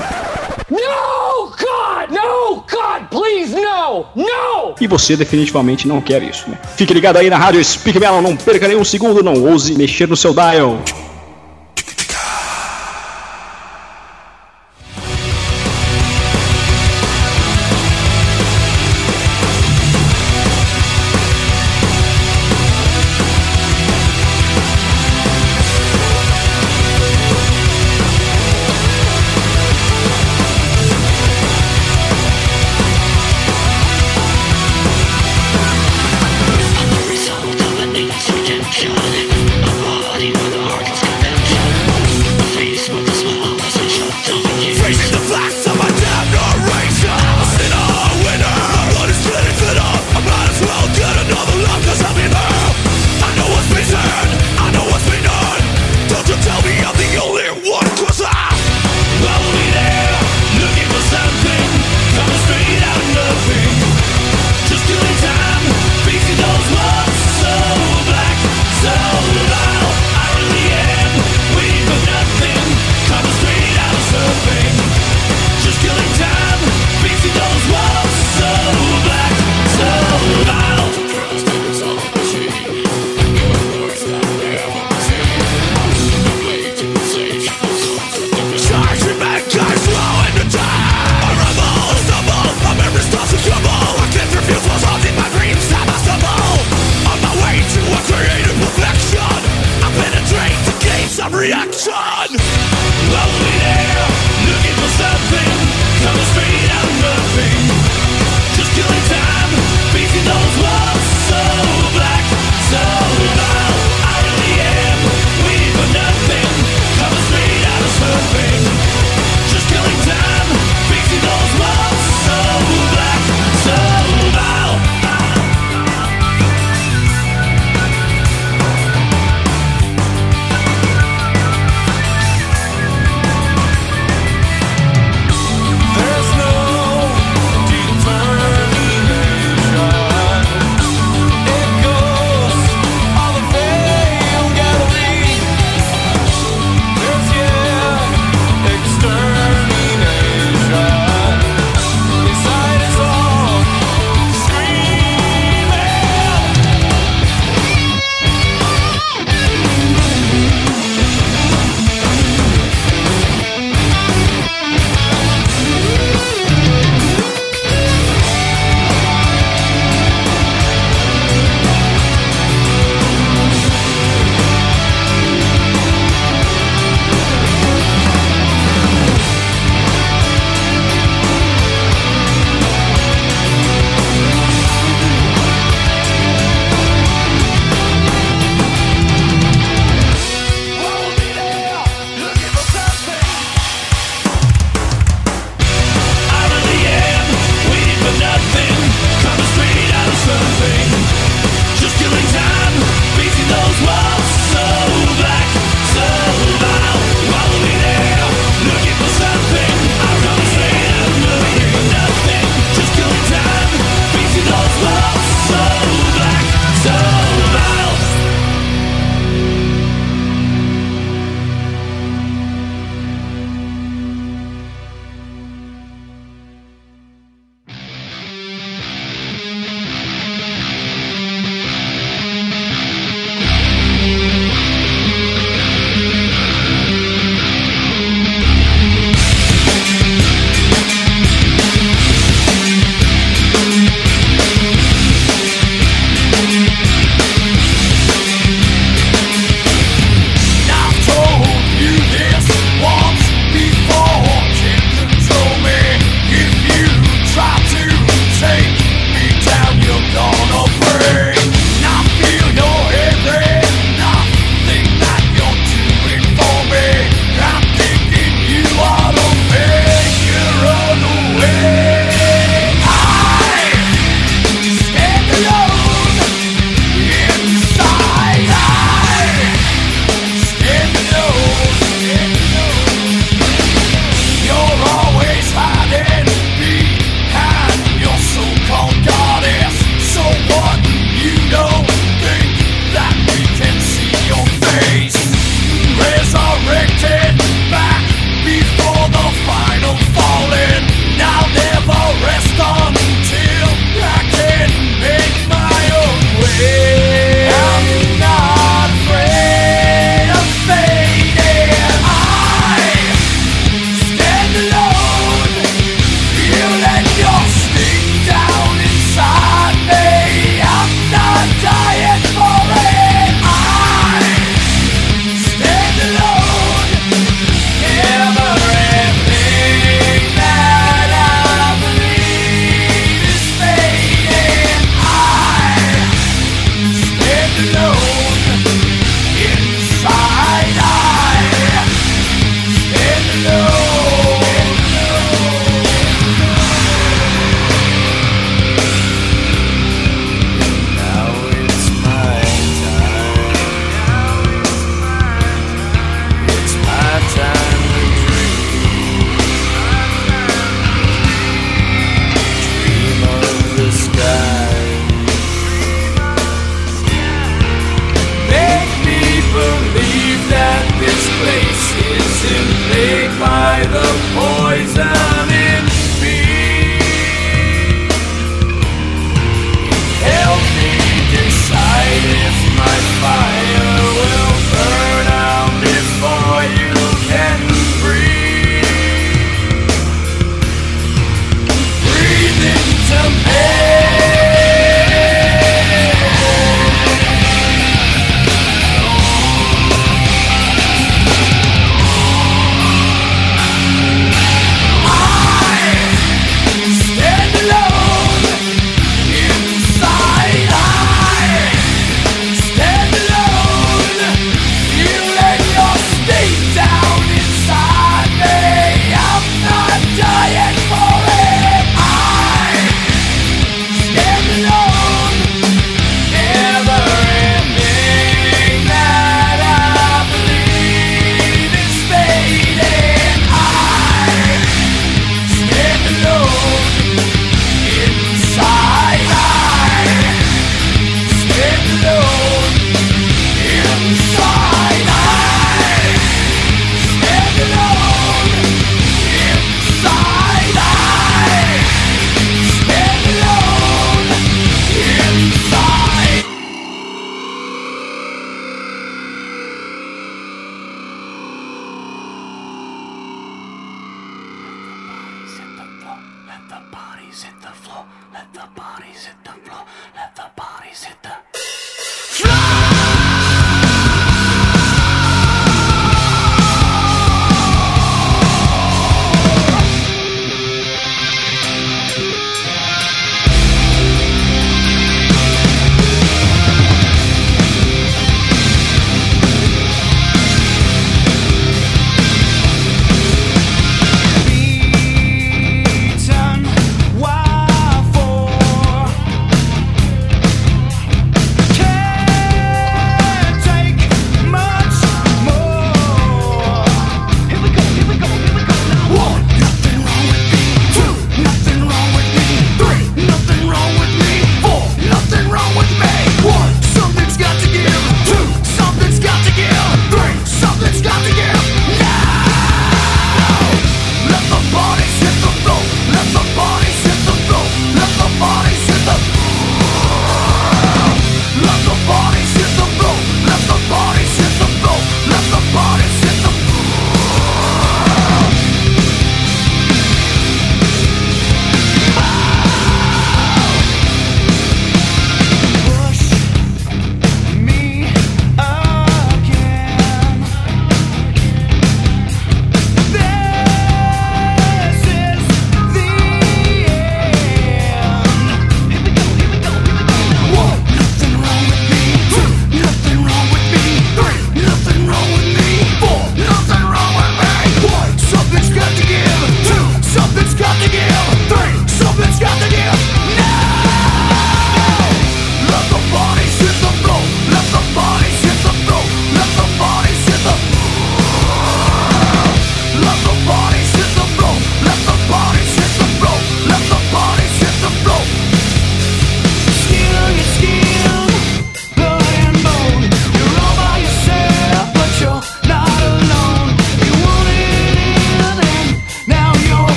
No, God, no, God, please, no, no! E você definitivamente não quer isso, né? Fique ligado aí na rádio Speak Melon, não perca nenhum segundo, não ouse mexer no seu dial.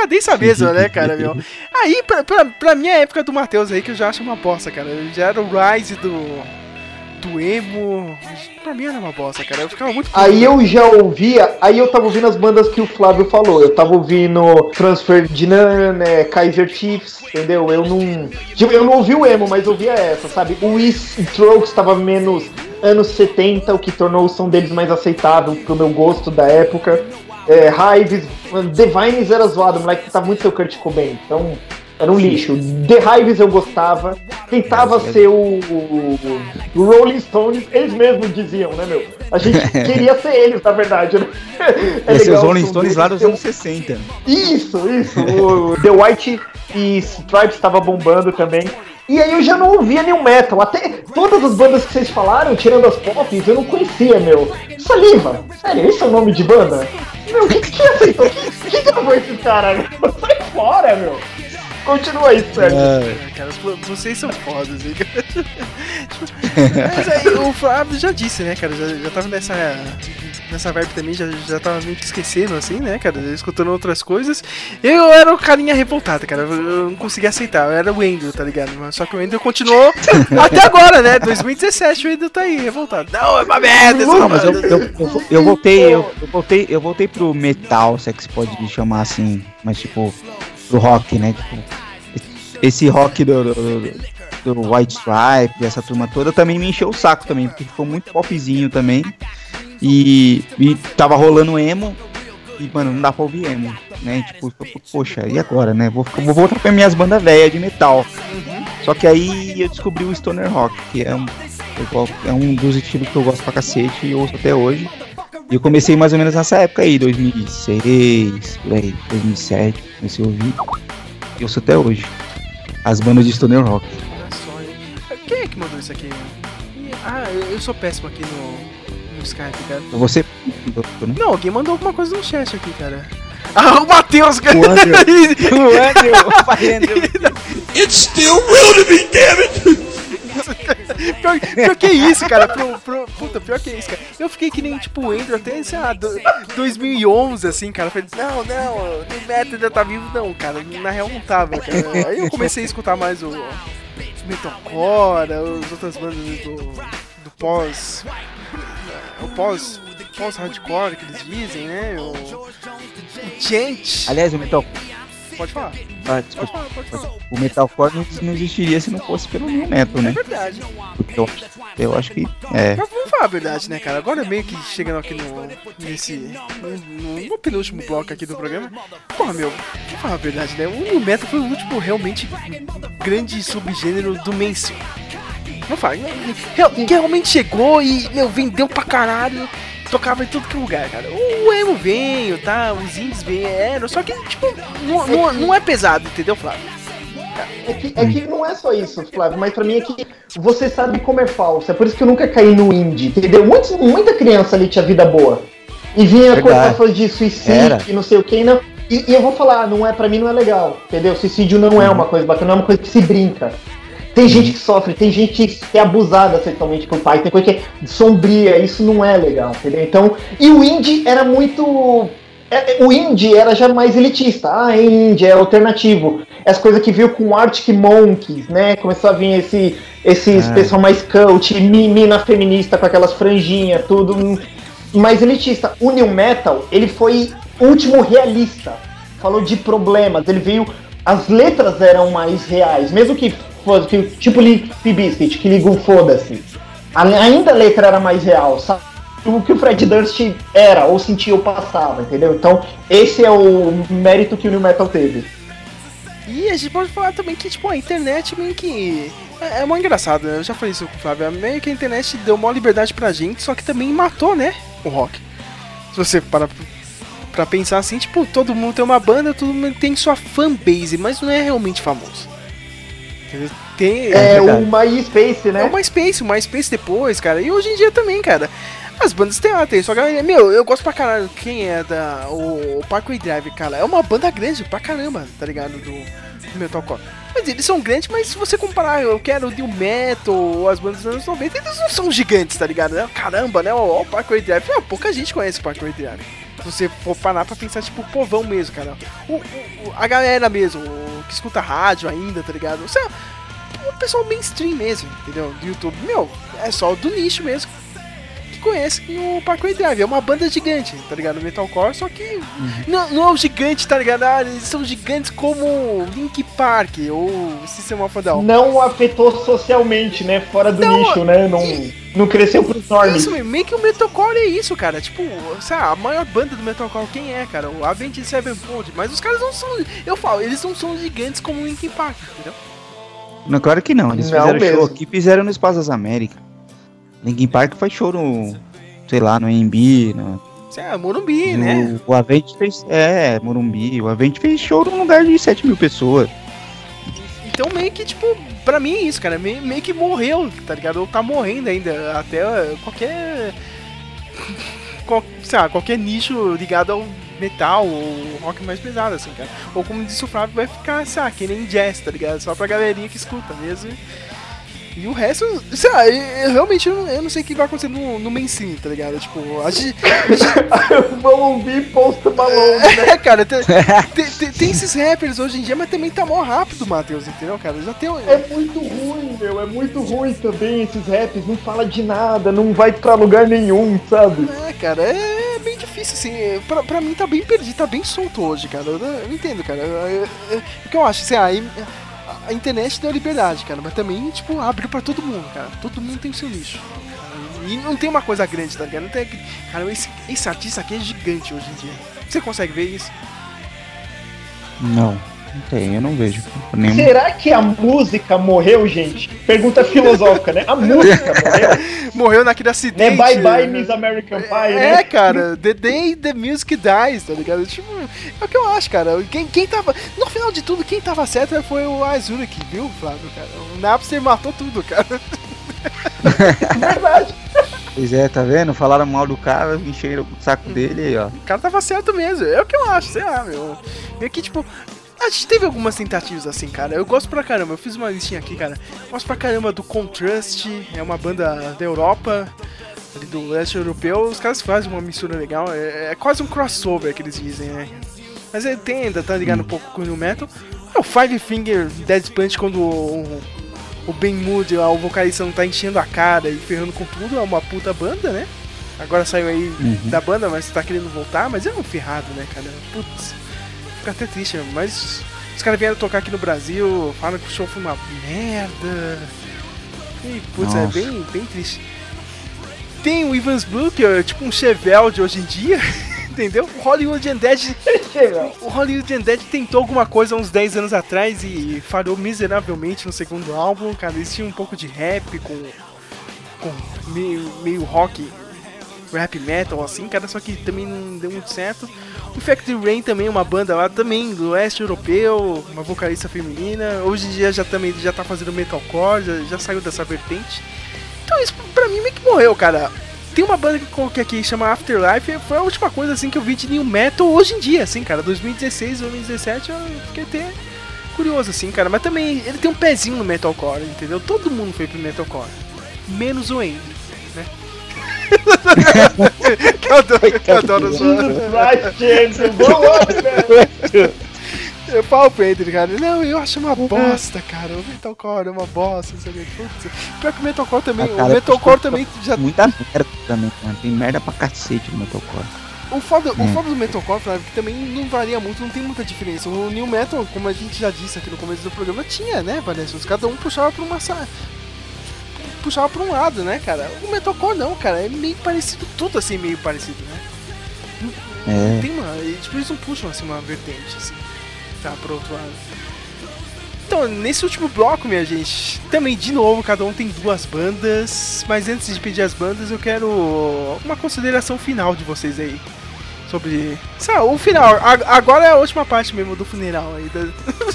Decadência mesmo, né, cara, meu? *laughs* Aí, pra, pra, pra minha época do Matheus aí, que eu já acho uma bosta, cara. Já era o Rise do. Do emo. Pra mim era uma bosta, cara. Eu ficava muito. Aí eu já ouvia, aí eu tava ouvindo as bandas que o Flávio falou. Eu tava ouvindo Transfer Dinan, né, Kaiser Chiefs, entendeu? Eu não. Tipo, eu não ouvi o emo, mas ouvia essa, sabe? O Strokes tava menos anos 70, o que tornou o som deles mais aceitável pro meu gosto da época. É, Hives, mano, The Vines era zoado, o moleque tava muito seu Kurt Cobain. Então, Era um lixo. The Hives eu gostava. Tentava ser o, o, Rolling Stones, eles mesmos diziam, né, meu? A gente *laughs* queria ser eles, na verdade, né? *laughs* É Esses legal Rolling o som Stones lá dos anos 60. Isso, isso. O The White e Stripes estava bombando também. E aí eu já não ouvia New Metal. Até todas as bandas que vocês falaram, tirando as pop, eu não conhecia, meu. Saliva. Sério, esse é o nome de banda? Meu, quem que aceitou? Quem, quem gravou esse cara, meu? Sai fora, meu. Continua aí, sério. É, É, cara, vocês são fodas, hein, cara? *laughs* Mas aí, o Flávio já disse, né, cara? Já, já tava nessa. Nessa vibe também, já, já tava meio que esquecendo, assim, né, cara? Escutando outras coisas. Eu era o carinha revoltado, cara. Eu não conseguia aceitar. Eu era o Endo, tá ligado? Mas Só que o Endo continuou *laughs* até agora, né? 2017 o Endo tá aí, revoltado. Não, é uma merda, Não, mas eu, eu, eu, eu voltei, eu, eu voltei, eu voltei pro metal, se é que se pode chamar assim, mas tipo, pro rock, né? Tipo, esse rock do, do, do White Stripe, essa turma toda, também me encheu o saco também, porque ficou muito popzinho também. E, e tava rolando emo, e, mano, não dá pra ouvir emo, né? Tipo, poxa, e agora, né? Vou, vou voltar pra minhas bandas velhas de metal. Só que aí eu descobri o Stoner Rock, que é um, gosto- é um dos estilos que eu gosto pra cacete e ouço até hoje. E eu comecei mais ou menos nessa época aí, 2006, por aí, 2007, comecei a ouvir. E ouço até hoje. As bandas de Stoner Rock. Olha só, hein? Quem é que mandou isso aqui? Ah, eu sou péssimo aqui no, cara. Você. né? Não, alguém mandou alguma coisa no chat aqui, cara. *laughs* Ah, o Matheus, cara! *laughs* O Andrew. O Andrew, vai, Andrew. pior, pior que isso, cara. Pro, pro- puta, pior que isso, cara. Eu fiquei que nem, tipo, o Andrew até, sei lá, do- 2011, assim, cara. Eu Falei, não, não, o Metal ainda tá vivo. Não, cara, na real não tava, cara. Aí eu comecei a escutar mais o Metalcore, as outras bandas do, do pós... O pós... Pós-hardcore que eles dizem, né? O, o Gente... Aliás, o Metal. Pode falar, ah, pode falar, pode falar. O Metalcore não, não existiria se não fosse pelo New Metal, né? É verdade. Porque eu, eu acho que. É. Mas vamos falar a verdade, né, cara? Agora meio que chegando aqui no. nesse. no, no penúltimo bloco aqui do programa. Porra, meu, vamos falar a verdade, né? O New Metal foi o último realmente grande subgênero do mainstream. Vamos falar, real- que realmente chegou e, meu, vendeu pra caralho. Tocava em tudo que é lugar, cara. O emo veio, tá? Os indies vieram, só que, tipo, não, não, não é pesado, entendeu, Flávio? É que, é que não é só isso, Flávio, mas pra mim é que você sabe como é falso. É por isso que eu nunca caí no indie, entendeu? Muitos, muita criança ali tinha vida boa. E vinha Verdade. coisas falando de suicídio, e não sei o que, não. E, e eu vou falar, não é, pra mim não é legal, entendeu? Suicídio não Uhum. é uma coisa bacana, não é uma coisa que se brinca. Tem gente que sofre, tem gente que é abusada sexualmente por pai, tem coisa que é sombria, isso não é legal, entendeu? Então, e o indie era muito. é- é- O indie era já mais elitista. Ah, é indie, é alternativo. As coisas que viu com Arctic Monkeys, né? Começou a vir esse, esses Ah. pessoal mais cult, mi- mina feminista com aquelas franjinhas, tudo mais elitista. O New Metal, ele foi último realista. Falou de problemas, ele veio. As letras eram mais reais, mesmo que que, tipo Limp Bizkit, que ligam foda-se. A- Ainda a letra era mais real, sabe? O que o Fred Durst era, ou sentia ou passava, entendeu? Então, esse é o mérito que o New Metal teve. E a gente pode falar também que, tipo, a internet meio que. É, é muito engraçado, né? Eu já falei isso com o Flávio. Meio que a internet deu uma liberdade pra gente, só que também matou, né? O rock. Se você parar pra pensar assim, tipo, todo mundo tem uma banda, todo mundo tem sua fanbase, mas não é realmente famoso. Tem. É, verdade. o MySpace, É né? o MySpace, o MySpace depois, cara. E hoje em dia também, cara. As bandas tem lá, tem. Só que, meu, eu gosto pra caralho. Quem é da. O, o Parkway Drive, cara. É uma banda grande pra caramba, tá ligado? Do, do Metalcore. Mas eles são grandes, mas se você comparar, eu quero o New Metal, ou as bandas dos anos 90, eles não são gigantes, tá ligado? né? Caramba, né? O, o Parkway Drive. Ah, pouca gente conhece o Parkway Drive. Você for parar pra pensar, tipo, o povão mesmo, cara. O, o- a galera mesmo, que escuta rádio ainda, tá ligado? Você, o pessoal mainstream mesmo, entendeu? Do YouTube. Meu, é só do nicho mesmo. Conhece no Parkway Drive. É uma banda gigante, tá ligado? Metalcore, só que não, não é o gigante, tá ligado? Ah, eles são gigantes como Link Park ou System of a Down. Não afetou socialmente, né? Fora do Não, nicho, né? Não, não cresceu pros normes. Isso, meio que o Metalcore é isso, cara. Tipo, sabe, a maior banda do Metalcore, quem é, cara? O Avenged Sevenfold. Mas os caras não são. Eu falo, eles não são gigantes como o Linkin Park, entendeu? Não, claro que não. Eles Não fizeram mesmo. show aqui, fizeram no Espaço das Américas. Linkin Park faz show no, sei lá, no AMB, no, é Morumbi, né? no- o Avent fez, é, Morumbi, o Avent fez show num lugar de 7 mil pessoas. Então meio que, tipo, pra mim é isso, cara. Meio, meio que morreu, tá ligado? Ou tá morrendo ainda. Até uh, qualquer. qual- sei lá, qualquer nicho ligado ao metal ou rock mais pesado, assim, cara. Ou como disse o Flávio, vai ficar, sei lá, que nem jazz, tá ligado? Só pra galerinha que escuta mesmo. E o resto, sei lá, eu, realmente eu não, eu não sei o que vai acontecer no, no mainstream, tá ligado? Tipo, a gente, *laughs* Vamos ouvir Post Malone, né? É, cara, tem, tem- tem- esses rappers hoje em dia, mas também tá mó rápido, Matheus, entendeu, cara? Já tem. É muito ruim, meu. É muito ruim também esses raps. Não fala de nada, não vai pra lugar nenhum, sabe? É, cara, é bem difícil, assim. é, Pra, pra mim tá bem perdido, tá bem solto hoje, cara. Eu, não- eu entendo, cara. O que eu acho, assim, a, in- a internet deu liberdade, cara, mas também, tipo, abriu pra todo mundo, cara. Todo mundo tem o seu nicho. E não tem uma coisa grande, tá ligado? Não tem, cara, esse, esse artista aqui é gigante hoje em dia. Você consegue ver isso? Não, não tem, eu não vejo. Nenhum. Será que a música morreu, gente? Pergunta filosófica, né? A música *laughs* morreu? Morreu naquele Né? acidente. Bye bye, Miss American Pie, É, né? cara, the day the music dies, tá ligado? Tipo, é o que eu acho, cara. Quem, quem tava. No final de tudo, quem tava certo foi o Azurek, viu, Flávio, cara? O Napster matou tudo, cara. *laughs* Verdade. Pois é, tá vendo? Falaram mal do cara, encheram o saco dele aí, ó. O cara tava certo mesmo. É o que eu acho, sei lá, meu. E aqui, tipo. A gente teve algumas tentativas assim, cara. Eu gosto pra caramba. Eu fiz uma listinha aqui, cara. Gosto pra caramba do Contrast. É uma banda da Europa, ali do leste europeu. Os caras fazem uma mistura legal. É, é quase um crossover que eles dizem, né? Mas ele tenta, tá ligado um pouco com o New Metal. É o Five Finger Dead Punch quando o, o Ben Moody, o vocalista, não tá enchendo a cara e ferrando com tudo. É uma puta banda, né? Agora saiu aí da banda, mas tá querendo voltar. Mas é um ferrado, né, cara? Putz, fica até triste, mas os caras vieram tocar aqui no Brasil, falam que o show foi uma merda. E, putz, é Nossa. bem, bem triste. Tem o Ivans Blue, que é tipo um Chevel de hoje em dia, *laughs* entendeu? O Hollywood Undead o Hollywood Undead tentou alguma coisa uns 10 anos atrás e falhou miseravelmente no segundo álbum, cara. Eles tinham um pouco de rap com, com meio, meio rock, rap metal assim, cara, só que também não deu muito certo. O Factory Rain também uma banda lá também do oeste europeu, uma vocalista feminina. Hoje em dia já também já tá fazendo metalcore, já, já saiu dessa vertente. Então isso pra mim meio que morreu, cara. Tem uma banda que eu coloquei aqui chama Afterlife, foi a última coisa assim que eu vi de new metal hoje em dia, assim, cara. 2016, 2017 eu fiquei até curioso assim, cara, mas também ele tem um pezinho no metalcore, entendeu? Todo mundo foi pro metalcore, menos o né? Que eu adoro, que eu adoro *laughs* zoar. Jesus grow up, man. Eu falo pro Andy, cara, não, eu acho uma bosta, cara, o metalcore é uma bosta, não sei o que. Putz, Pior que o metalcore também, Ah, cara, o metalcore também já Muita merda também, mano. Tem merda pra cacete no metalcore. O foda, o Hum. foda do metalcore, Flávio, que também não varia muito, não tem muita diferença. O new metal, como a gente já disse aqui no começo do programa, tinha, né, variações. Cada um puxava pra uma puxava pra um lado, né, cara. O metalcore não, cara, é meio parecido, tudo assim meio parecido, né? É. Tem uma, e, tipo, eles não puxam assim uma vertente assim, tá pro outro lado. Então, nesse último bloco, minha gente, também de novo, cada um tem duas bandas, mas antes de pedir as bandas, eu quero uma consideração final de vocês aí. Sobre. Sei lá, o final. A- Agora é a última parte mesmo do funeral aí da,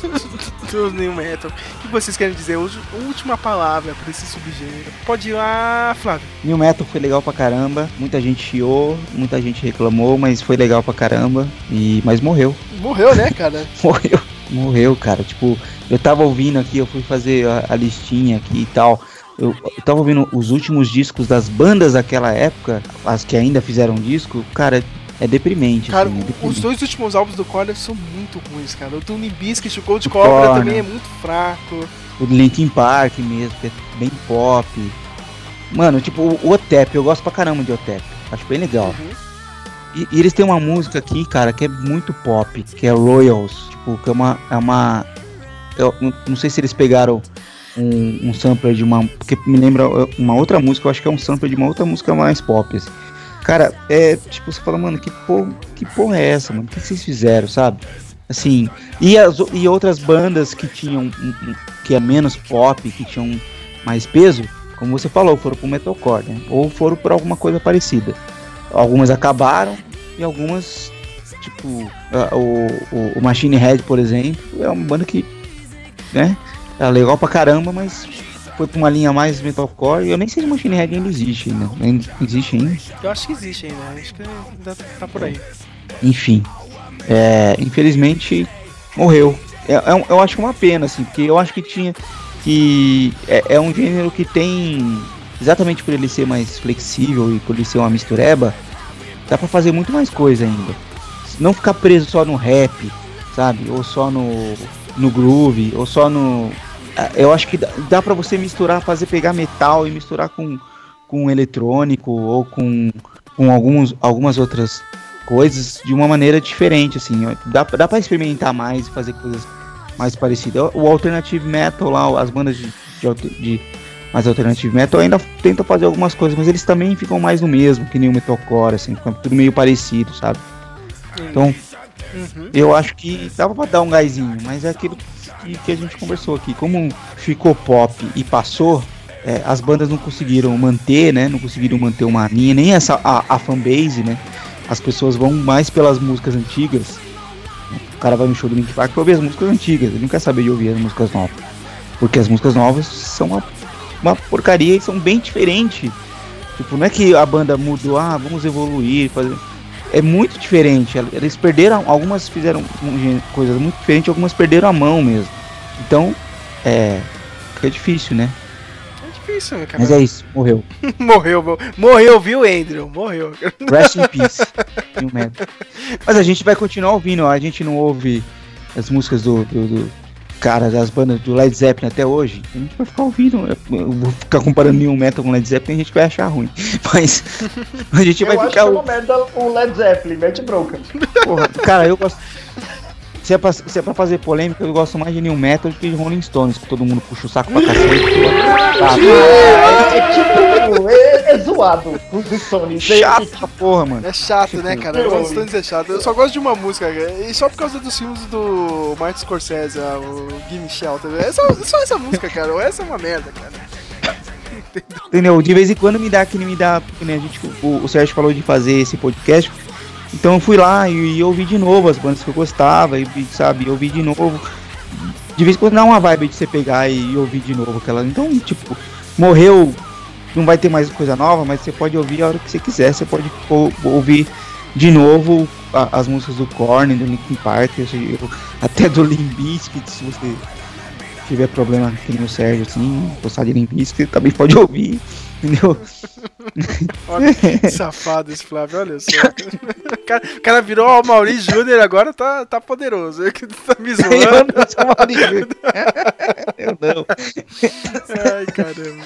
*laughs* do New Metal. O que vocês querem dizer? Última palavra pra esse subgênero. Pode ir lá, Flávio. New Metal foi legal pra caramba. Muita gente chiou, muita gente reclamou, mas foi legal pra caramba. E... Mas morreu. Morreu, né, cara? *laughs* Morreu. Morreu, cara. Tipo, eu tava ouvindo aqui, eu fui fazer a, a listinha aqui e tal. Eu, eu tava ouvindo os últimos discos das bandas daquela época, as que ainda fizeram disco, cara, é deprimente. Cara, assim, é os deprimente. dois últimos álbuns do Korn são muito ruins, cara. O do Biscuit, o Cold Cobra Korn. também é muito fraco. O Linkin Park mesmo, que é bem pop. Mano, tipo, o Otep, eu gosto pra caramba de Otep. Acho bem legal. E, e eles têm uma música aqui, cara, que é muito pop, que é Royals. Tipo, que é uma. É uma eu não- sei se eles pegaram um, um sampler de uma. Porque me lembra uma outra música, eu acho que é um sampler de uma outra música mais pop. assim. Cara, é tipo, você fala, mano, que porra, que porra é essa, mano? O que vocês fizeram, sabe? Assim, e, as, e outras bandas que tinham. que é menos pop, que tinham mais peso, como você falou, foram pro metalcore, né? Ou foram por alguma coisa parecida. Algumas acabaram e algumas, tipo, o, o, o Machine Head, por exemplo, é uma banda que, né? É legal pra caramba, mas foi pra uma linha mais metalcore. E eu nem sei se o Machine Head ainda existe ainda. Ainda existe ainda. Eu acho que existe ainda, acho que ainda tá por aí. Enfim, é, infelizmente morreu. É, é um- eu acho uma pena, assim, porque eu acho que tinha que é, é um gênero que tem exatamente por ele ser mais flexível e por ele ser uma mistureba, dá pra fazer muito mais coisa ainda. Não ficar preso só no rap, sabe? Ou só no no groove, ou só no eu acho que dá, dá para você misturar, fazer pegar metal e misturar com com eletrônico ou com com alguns, algumas outras coisas de uma maneira diferente, assim. Dá, dá para experimentar mais e fazer coisas mais parecidas. O alternative metal lá, as bandas de, de, de mais alternative metal ainda tentam fazer algumas coisas, mas eles também ficam mais no mesmo, que nem o metalcore, assim, fica tudo meio parecido, sabe? Então, Uhum. eu acho que dava pra dar um gásinho, mas é aquilo que, que a gente conversou aqui. Como ficou pop e passou, é, as bandas não conseguiram manter, né? Não conseguiram manter uma linha, nem essa a, a fanbase, né? As pessoas vão mais pelas músicas antigas. O cara vai no show do Link Park pra ouvir as músicas antigas, ele não quer saber de ouvir as músicas novas. Porque as músicas novas são uma, uma porcaria e são bem diferentes. Tipo, não é que a banda mudou, ah, vamos evoluir, fazer é muito diferente. Eles perderam, algumas fizeram coisas muito diferentes, algumas perderam a mão mesmo. Então, é. Fica difícil, né? É difícil, né, cara? Mas é isso, morreu. *laughs* Morreu, mo- morreu, viu, Andrew? Morreu. Rest in peace. *laughs* Mas a gente vai continuar ouvindo, ó. a gente não ouve as músicas do, do, do cara das bandas do Led Zeppelin até hoje. A gente vai ficar ouvindo. Eu vou ficar comparando New Metal com Led Zeppelin, a gente vai achar ruim. *laughs* Mas a gente Eu vai acho que ficar é uma merda o Led Zeppelin, mete bronca. Porra, cara, eu gosto. Se é, pra, se é pra fazer polêmica, eu gosto mais de New Metal do que de Rolling Stones, que todo mundo puxa o saco pra cacete. Tá, É, é tipo, é, é zoado os Stones. chato pra porra, mano. É chato, né, cara? Eu- Rolling Stones é chato. Eu só gosto de uma música, cara. E só por causa dos filmes do Martin Scorsese, ah, o Gimme Shelter. É só, só essa música, cara. Ou essa é uma merda, cara. Entendeu? De vez em quando me dá que nem me dá. Nem a gente, o, o Sérgio falou de fazer esse podcast. Então eu fui lá e, e ouvi de novo as bandas que eu gostava, e e, sabe, ouvi de novo. De vez em quando dá uma vibe de você pegar e, ouvir de novo aquela. Então, tipo, morreu, não vai ter mais coisa nova, mas você pode ouvir a hora que você quiser. Você pode ou- ouvir de novo a- as músicas do Korn, do Linkin Park, eu até do Limp Bizkit, se você tiver problema nem o Sérgio, assim, gostar de Limp Bizkit, também pode ouvir, entendeu? *laughs* Olha que safado esse Flávio, olha só. O cara, o cara virou o Maurício Júnior agora tá, tá poderoso. *laughs* Ele que tá me Eu zoando. não sou Maurício. *laughs* Eu não. Ai, caramba.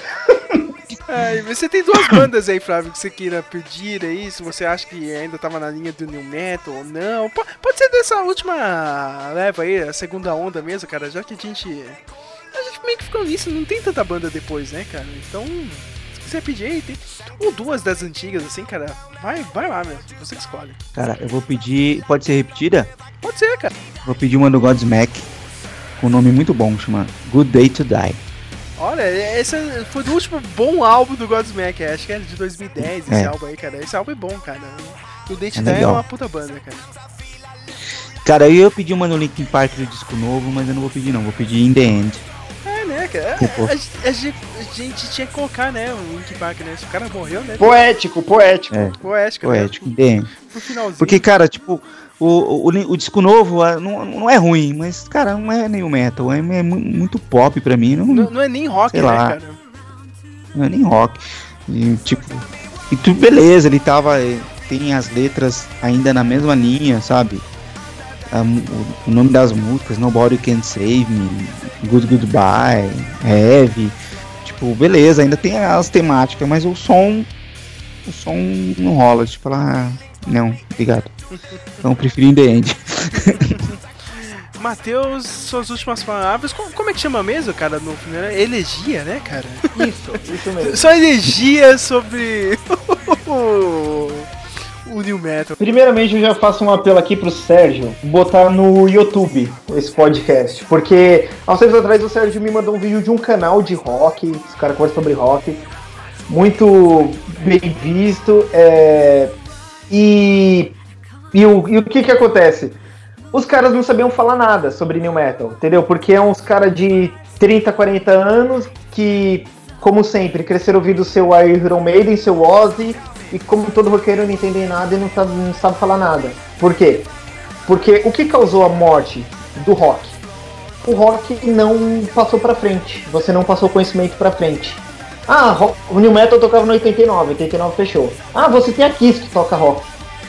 Ai, você tem duas bandas aí, Flávio, que você queira pedir aí, se você acha que ainda tava na linha do New Metal ou não. Po- Pode ser dessa última leva aí, a segunda onda mesmo, cara, já que a gente. A gente meio que ficou nisso, não tem tanta banda depois, né, cara? Então, se quiser pedir aí, tem. Ou duas das antigas, assim, cara, vai, vai lá mesmo, você que escolhe. Cara, eu vou pedir. Pode ser repetida? Pode ser, cara. Vou pedir uma do Godsmack. Com um nome muito bom, chama Good Day to Die. Olha, esse foi do último bom álbum do Godsmack, acho que era de 2010 esse É. álbum aí, cara. Esse álbum é bom, cara. O Date É é, é uma puta banda, cara. Cara, eu ia pedir uma no Linkin Park do disco novo, mas eu não vou pedir não, vou pedir In The End. É, né, cara? A, gente- a gente, a gente tinha que colocar, né, o Link Park, né? Se o cara morreu, né? Poético, poético. É, poético, né? The End. Pro finalzinho. Porque, cara, tipo, o, o, o disco novo ah, não, não é ruim, mas, cara, não é nem o metal, é, é mu- muito pop pra mim, não, Não, não é nem rock, Sei né, lá. cara? não é nem rock. E, tipo, e tudo beleza, ele tava. eh, Tem as letras ainda na mesma linha, sabe? A o, nome das músicas, Nobody Can Save Me, Good Goodbye, Heavy. Tipo, beleza, ainda tem as temáticas, mas o som. O som não rola. Tipo, lá. Não, obrigado. Então eu preferi In The End. *laughs* Matheus, suas últimas palavras. Como, como é que chama mesmo, cara? No final? Elegia, né, cara? Isso, isso mesmo. Só elegia sobre *laughs* o, New Metal. Primeiramente, eu já faço um apelo aqui pro Sérgio botar no YouTube esse podcast. Porque há uns tempos atrás o Sérgio me mandou um vídeo de um canal de rock. Os caras conversam sobre rock. Muito bem visto. é, E, e, o, e o que que acontece? Os caras não sabiam falar nada sobre New Metal, entendeu? Porque é uns caras de 30, 40 anos que, como sempre, cresceram ouvindo seu Iron Maiden, seu Ozzy, e como todo roqueiro não entendem nada e não sabe, não sabe falar nada. Por quê? Porque o que causou a morte do rock? O rock não passou pra frente. Você não passou conhecimento pra frente. Ah, ro- o New Metal tocava no 89, 89 fechou. Ah, você tem a Kiss que toca rock.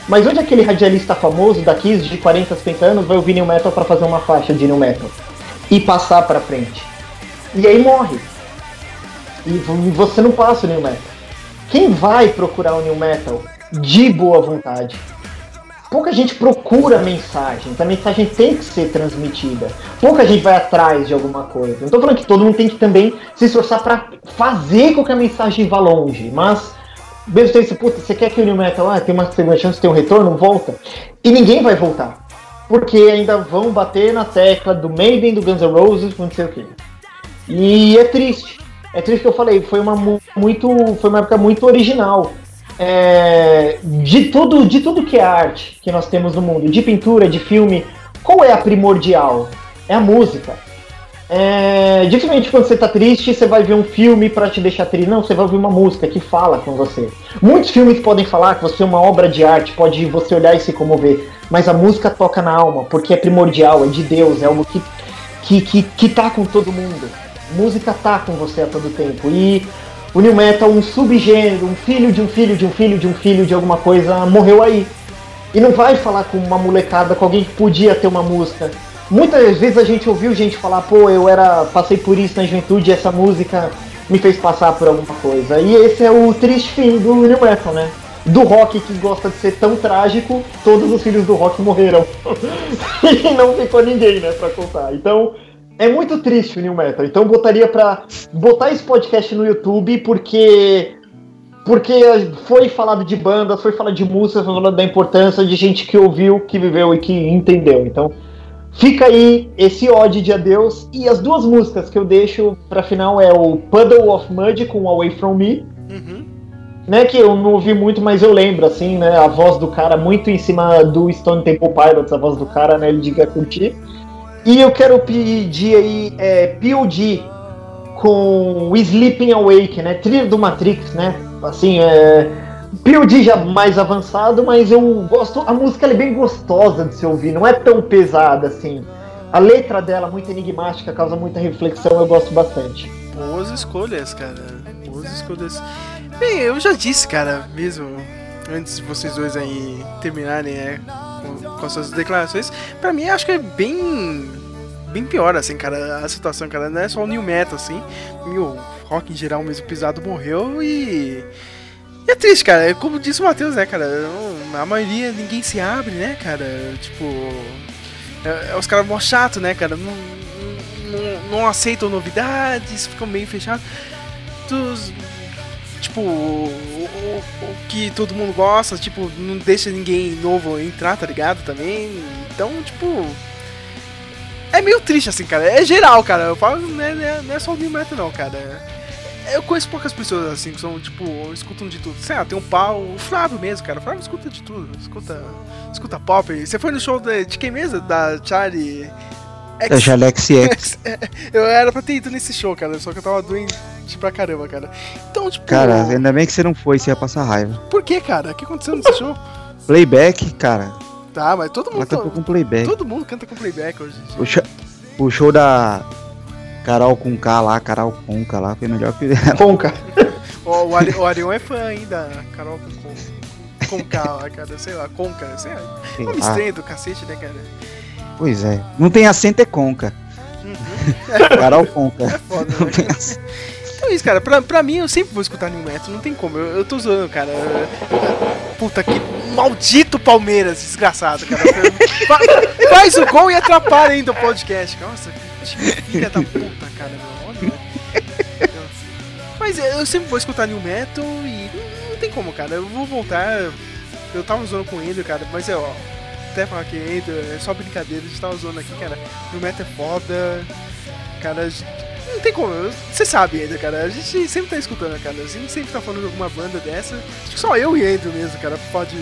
Mas onde aquele radialista famoso da Kiss de 40, 50 anos vai ouvir New Metal pra fazer uma faixa de New Metal? E passar pra frente. E aí morre. E você não passa o New Metal. Quem vai procurar o New Metal de boa vontade? Pouca gente procura mensagem, a mensagem tem que ser transmitida. Pouca gente vai atrás de alguma coisa. Não tô falando que todo mundo tem que também se esforçar pra fazer com que a mensagem vá longe, mas mesmo tempo, puta, você quer que o New Metal ah, tem uma segunda chance ter um retorno, volta. E ninguém vai voltar. Porque ainda vão bater na tecla do Maiden, do Guns N' Roses, não sei o quê. E é triste. É triste que eu falei, foi uma mu- muito, foi uma época muito original. É, de tudo, de tudo que é arte que nós temos no mundo, de pintura, de filme, qual é a primordial? É a música. É, dificilmente quando você tá triste, você vai ver um filme pra te deixar triste. Não, você vai ouvir uma música que fala com você. Muitos filmes podem falar que você é uma obra de arte, pode você olhar e se comover. Mas a música toca na alma, porque é primordial, é de Deus, é algo que, que, que, que tá com todo mundo. Música tá com você a todo tempo. E o New Metal, um subgênero, um filho de um filho de um filho de um filho de alguma coisa, morreu aí. E não vai falar com uma molecada, com alguém que podia ter uma música. Muitas vezes a gente ouviu gente falar, pô, eu era. passei por isso na juventude essa música me fez passar por alguma coisa. E esse é o triste fim do New Metal, né? Do rock que gosta de ser tão trágico, todos os filhos do rock morreram. *laughs* e não ficou ninguém, né, pra contar. Então, é muito triste o New Metal. Então eu botaria pra botar esse podcast no YouTube porque porque foi falado de bandas, foi falado de música, foi falado da importância de gente que ouviu, que viveu e que entendeu. Então, fica aí esse ode de adeus e as duas músicas que eu deixo pra final é o Puddle of Mud com Away From Me, Uhum. né, que eu não ouvi muito, mas eu lembro assim, né, a voz do cara muito em cima do Stone Temple Pilots, a voz do cara, né, ele diga curtir. E eu quero pedir aí é, POD com Sleeping Awake, né? Trilha do Matrix, né? Assim, é. POD já mais avançado, mas eu gosto. A música é bem gostosa de se ouvir, não é tão pesada assim. A letra dela, muito enigmática, causa muita reflexão, eu gosto bastante. Boas escolhas, cara. Boas escolhas. Bem, eu já disse, cara, mesmo antes de vocês dois aí terminarem né, com, com as suas declarações, pra mim acho que é bem. bem pior, assim, cara, a situação, cara. Não é só o New Metal, assim. O rock em geral mesmo pisado morreu e. E é triste, cara. É Como disse o Matheus, né, cara? não- A maioria ninguém se abre, né, cara? Tipo. É, é os caras mó chato, né, cara? Não, não, não aceitam novidades, ficam meio fechados. Dos, tipo, o, o- o que todo mundo gosta, tipo, não deixa ninguém novo entrar, tá ligado? Também. Então, tipo. É meio triste, assim, cara. É geral, cara. Eu falo, não é, não é- não é só o New Metal, não, cara. Eu conheço poucas pessoas assim que são, tipo, escutam de tudo. Sei lá, tem um pau, o Flávio mesmo, cara. O Flávio escuta de tudo. Escuta, escuta pop. Você foi no show de, de quem mesmo? Da Charlie. Da Jalex X. *laughs* Eu era pra ter ido nesse show, cara. Só que eu tava doente pra caramba, cara. Então, tipo. Cara, ainda bem que você não foi, você ia passar raiva. Por que, cara? O que aconteceu nesse show? *laughs* Playback, cara. Tá, mas todo Ela mundo. cantou com playback. Todo mundo canta com playback hoje em dia. O, show- o show da Carol com K lá, Carol Conca lá, foi melhor que *laughs* Conca. O, o, Ari- o Arion é fã ainda, Carol com, com K lá, cara. Sei lá, Conca. Sei lá. Sei Nome lá. estranho do cacete, né, cara? Pois é. Não tem acento é Conca. Uhum. *laughs* Carol Conca. É foda, Não né? tem acento. Então é isso, cara. Pra, pra mim, eu sempre vou escutar New Metal, não tem como. Eu, eu tô zoando, cara. Puta que maldito Palmeiras, desgraçado, cara. Fa- Faz o gol e atrapalha ainda o podcast. Nossa, que filha da puta, cara, meu. Olha. Mas eu sempre vou escutar New Metal e não, não tem como, cara. Eu vou voltar. Eu tava zoando com ele, cara, mas é, ó. Até falar que é só brincadeira, a gente tava zoando aqui, cara. New Metal é foda. Cara, não tem como, você sabe ainda, cara. A gente sempre tá escutando, cara. A gente sempre tá falando de alguma banda dessa. Acho que só eu e Andrew mesmo, cara, pode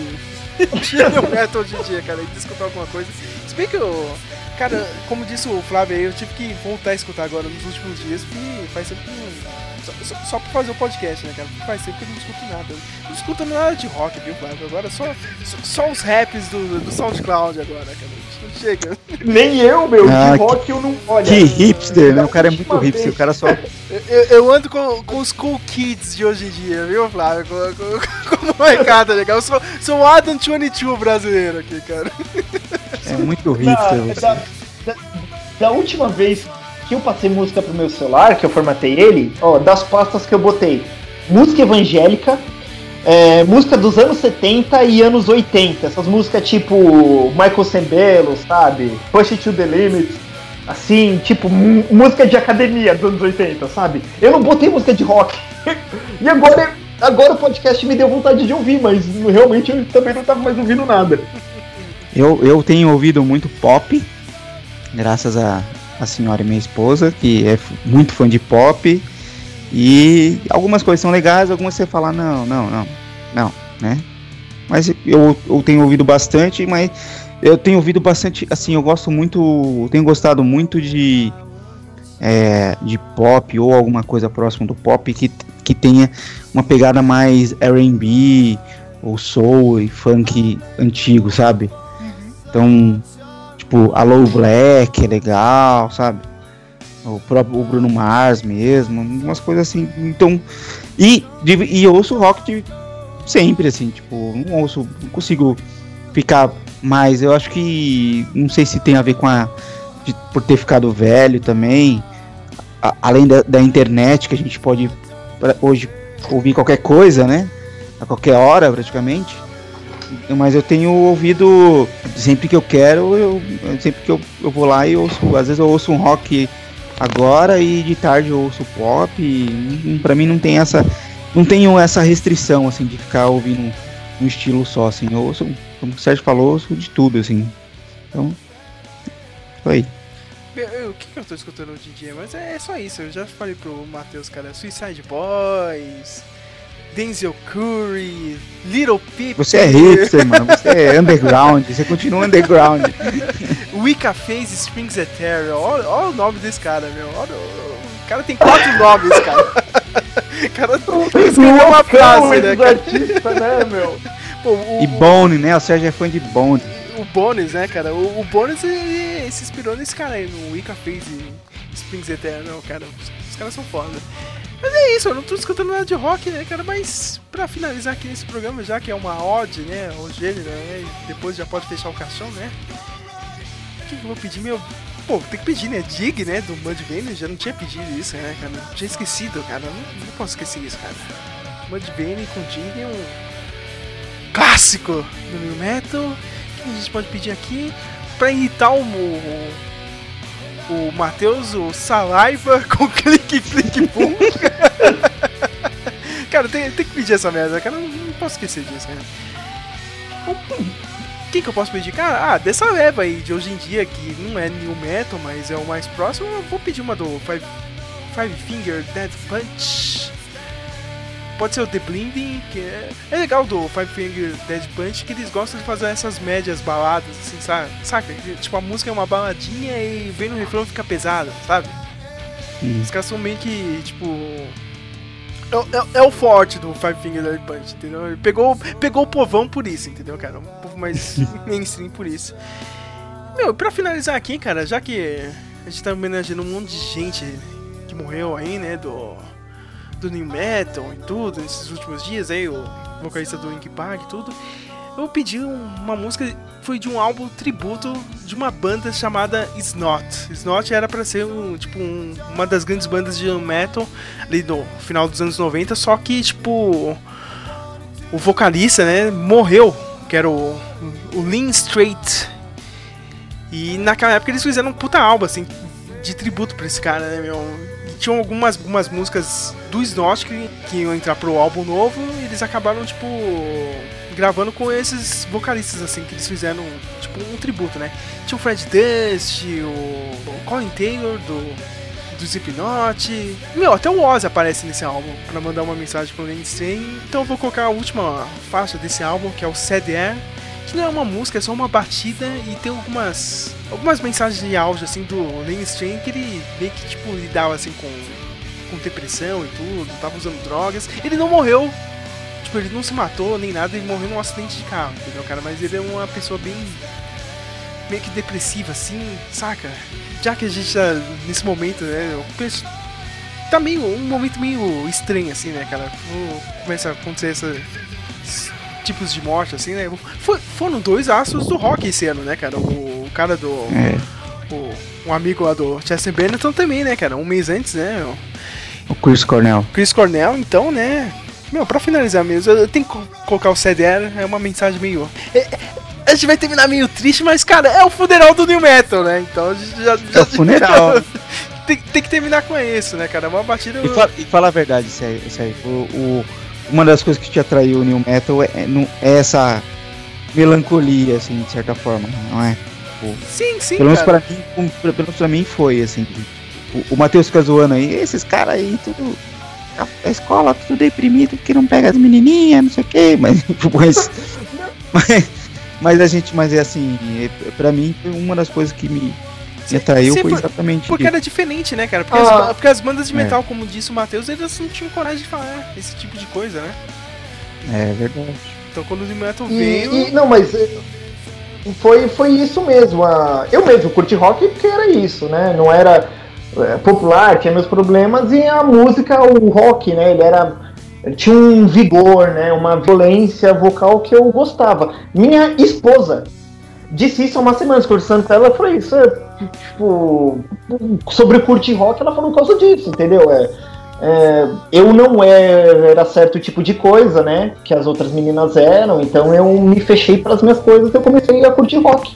de New Metal hoje em dia, cara, e escutar alguma coisa. Se bem que eu. Cara, como disse o Flávio aí, eu tive que voltar a escutar agora nos últimos dias, porque faz tempo não. Só, só, só pra fazer o podcast, né, cara? Porque faz tempo que eu não escuto nada. Eu não escuto nada de rock, viu, Flávio? Agora só, só, só os raps do, do SoundCloud agora, cara. Não chega. Nem eu, meu, Ah, de rock eu não. Olha, Que hipster, né? O cara é muito hipster, vez- o cara só. *laughs* Eu, eu ando com, com os cool kids de hoje em dia, viu, Flávio? Com, com, com uma recada legal. Eu sou, sou o Adam 22 brasileiro aqui, cara. É muito da, hipster você. da, da- da última vez que eu passei música pro meu celular, que eu formatei ele, ó, das pastas que eu botei, música evangélica, é, música dos anos 70 e anos 80, essas músicas tipo Michael Sembello, sabe? Push It to the Limit, assim, tipo música de academia dos anos 80, sabe? Eu não botei música de rock. *laughs* e agora, agora o podcast me deu vontade de ouvir, mas realmente eu também não tava mais ouvindo nada. Eu, eu tenho ouvido muito pop, graças a, a senhora e minha esposa, que é muito fã de pop. E algumas coisas são legais, algumas você fala, não, não, não, não, né? Mas eu, eu tenho ouvido bastante, mas eu tenho ouvido bastante, assim, eu gosto muito, tenho gostado muito de, é, de pop ou alguma coisa próximo do pop que, que tenha uma pegada mais R&B ou soul e funk antigo, sabe? Então, tipo, Alô Black é legal, sabe? O próprio o Bruno Mars mesmo, umas coisas assim. Então, e, e eu ouço rock de sempre, assim, tipo, não ouço, não consigo ficar mais. Eu acho que, não sei se tem a ver com a. de- por ter ficado velho também, a- além da, da internet, que a gente pode pra- hoje ouvir qualquer coisa, né? A qualquer hora, praticamente. Mas eu tenho ouvido sempre que eu quero, eu, sempre que eu, eu vou lá e ouço. Às vezes eu ouço um rock agora e de tarde eu ouço pop. E, pra mim não tem essa. Não tenho essa restrição assim de ficar ouvindo um, estilo só, assim. Eu ouço, como o Sérgio falou, ouço de tudo, assim. Então. Foi. O que, que eu tô escutando hoje em dia? Mas é, é só isso, eu já falei pro Matheus, cara. Suicide Boys, Denzel Curry, Little Peep. Você é hipster, mano. Você é underground. Você continua underground. *laughs* Wicca Face Springs Eternal. Olha, olha o nome desse cara, meu. Olha, o cara tem quatro nomes, cara. *laughs* O cara escreveu uma frase, né, cara? artistas, né, meu? *laughs* Pô, o, E Bone, né? O Sérgio é fã de Bone. o Bones, né, cara? O, o Bones se inspirou nesse cara aí, no Wicca Face Springs Eternal, cara. Os, os caras são foda. Mas é isso, eu não tô escutando nada de rock, né, cara? Mas pra finalizar aqui nesse programa, já que é uma ode, né? O gênero, né? Depois já pode fechar o caixão, né? O que, eu vou pedir? Meu. Pô, tem que pedir, né? Dig, né? Do Mudvayne, já não tinha pedido isso, né, cara? Tinha esquecido, cara. Não, não posso esquecer isso, cara. Mudvayne com Dig é um clássico do New Metal. O que a gente pode pedir aqui? Pra irritar o, o, o Matheus, o Saliva *laughs* com clique, clique, boom. Cara, tem, tem que pedir essa merda, cara. Não, não posso esquecer disso, cara. O que, que eu posso pedir? Cara, ah, dessa leva aí de hoje em dia, que não é New Metal, mas é o mais próximo, eu vou pedir uma do Five, Five Finger Dead Punch. Pode ser o The Blinding, que é, é legal do Five Finger Dead Punch, que eles gostam de fazer essas médias baladas, assim, sabe? Saca? Tipo, a música é uma baladinha e vem no refrão fica pesada, sabe? Hum. Os caras são meio que, tipo. É, o- é- é o forte do Five Finger Dead Punch, entendeu? Ele pegou, pegou o povão por isso, entendeu, cara? Um povo mais *laughs* mainstream por isso. Meu, pra finalizar aqui, cara, já que a gente tá homenageando um monte de gente que morreu aí, né, do, do New Metal e tudo, nesses últimos dias aí, o vocalista do Ink Park e tudo, eu pedi um- uma música, foi de um álbum tributo de uma banda chamada Snot. Snot era pra ser um, tipo um- uma das grandes bandas de metal ali do final dos anos 90, só que tipo o vocalista, né, morreu, que era o, o Lynn Strait. E naquela época eles fizeram um puta álbum assim de tributo pra esse cara, né, meu? Tinham algumas, algumas músicas do Snot que, que iam entrar pro álbum novo e eles acabaram, tipo, gravando com esses vocalistas, assim, que eles fizeram, tipo, um tributo, né? Tinha o Fred Dust, o, o Colin Taylor do, do Slipknot. Meu, até o Oz aparece nesse álbum pra mandar uma mensagem pro Stain. Então eu vou colocar a última faixa desse álbum, que é o Air. Que não é uma música, é só uma batida e tem algumas algumas mensagens de áudio assim do Stain que ele meio que tipo lidava assim com com depressão e tudo, tava usando drogas. Ele não morreu, tipo, ele não se matou nem nada, ele morreu num acidente de carro, entendeu, cara? Mas ele é uma pessoa bem meio que depressiva assim, saca? Já que a gente tá nesse momento, né, eu penso tá meio um momento meio estranho assim, né, cara? Começa a acontecer essa- esses tipos de morte assim, né? Foi- foram dois astros do rock esse ano, né, cara? O, o cara do É. o, um amigo lá do Chester Bennington também, né, cara? Um mês antes, né? O Chris Cornell. Chris Cornell, então, né? Meu, pra finalizar mesmo, eu tenho que co- colocar o CDR, é uma mensagem meio. é- é- a gente vai terminar meio triste, mas, cara, é o funeral do New Metal, né? Então a gente já. já É o funeral. *laughs* tem, tem que terminar com isso, né, cara? Uma batida. E, fa e fala a verdade, sério, sério. O, o- uma das coisas que te atraiu o New Metal é, é é essa melancolia, assim, de certa forma, não é? Sim, sim, Pelo menos cara. pra mim, pelo menos pra mim foi, assim. O, o Matheus fica zoando aí, esses caras aí, tudo. A, a escola, tudo deprimido, que não pega as menininhas, não sei o quê, mas. *laughs* mas, mas, mas a gente, mas é assim, é, pra mim foi uma das coisas que me, me atraiu Sim, foi exatamente Porque isso. era diferente, né, cara? Porque, Ah. as, porque as bandas de É. metal, como disse o Matheus, eles não tinham coragem de falar esse tipo de coisa, né? É verdade. Então quando o Metal E, veio. e- não, mas eh, foi, foi isso mesmo. a- eu mesmo curti rock porque era isso, né? Não era popular, tinha meus problemas, e a música, o rock, né? Ele era. ele tinha um vigor, né? Uma violência vocal que eu gostava. Minha esposa disse isso há umas semanas, conversando com ela, eu falei, isso é tipo. Sobre curtir rock, ela falou por causa disso, entendeu? É, é, eu não é- era certo tipo de coisa, né? Que as outras meninas eram, então eu me fechei para as minhas coisas e eu comecei a curtir rock.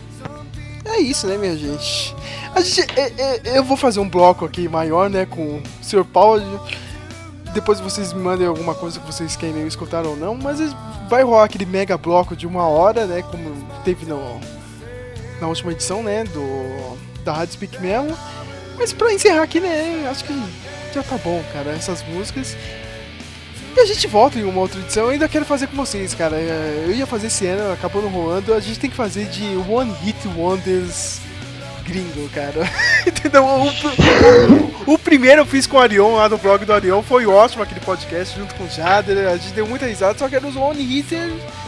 É isso, né, minha gente? A gente é- é- eu vou fazer um bloco aqui maior, né, com o Sr. Paulo. Depois vocês me mandem alguma coisa que vocês querem escutar ou não, mas vai rolar aquele mega bloco de uma hora, né, como teve no, na última edição, né, do da Rádio Speak Melon. Mas pra encerrar aqui, né, acho que já tá bom, cara, essas músicas. E a gente volta em uma outra edição. Eu ainda quero fazer com vocês, cara. É, Eu ia fazer esse ano, acabou não rolando. A gente tem que fazer de One Hit Wonders gringo, cara. *laughs* Entendeu? O, o- o primeiro eu fiz com o Arion, lá do blog do Arion. Foi ótimo aquele podcast junto com o Jader. A gente deu muita risada, só que eram os One Hit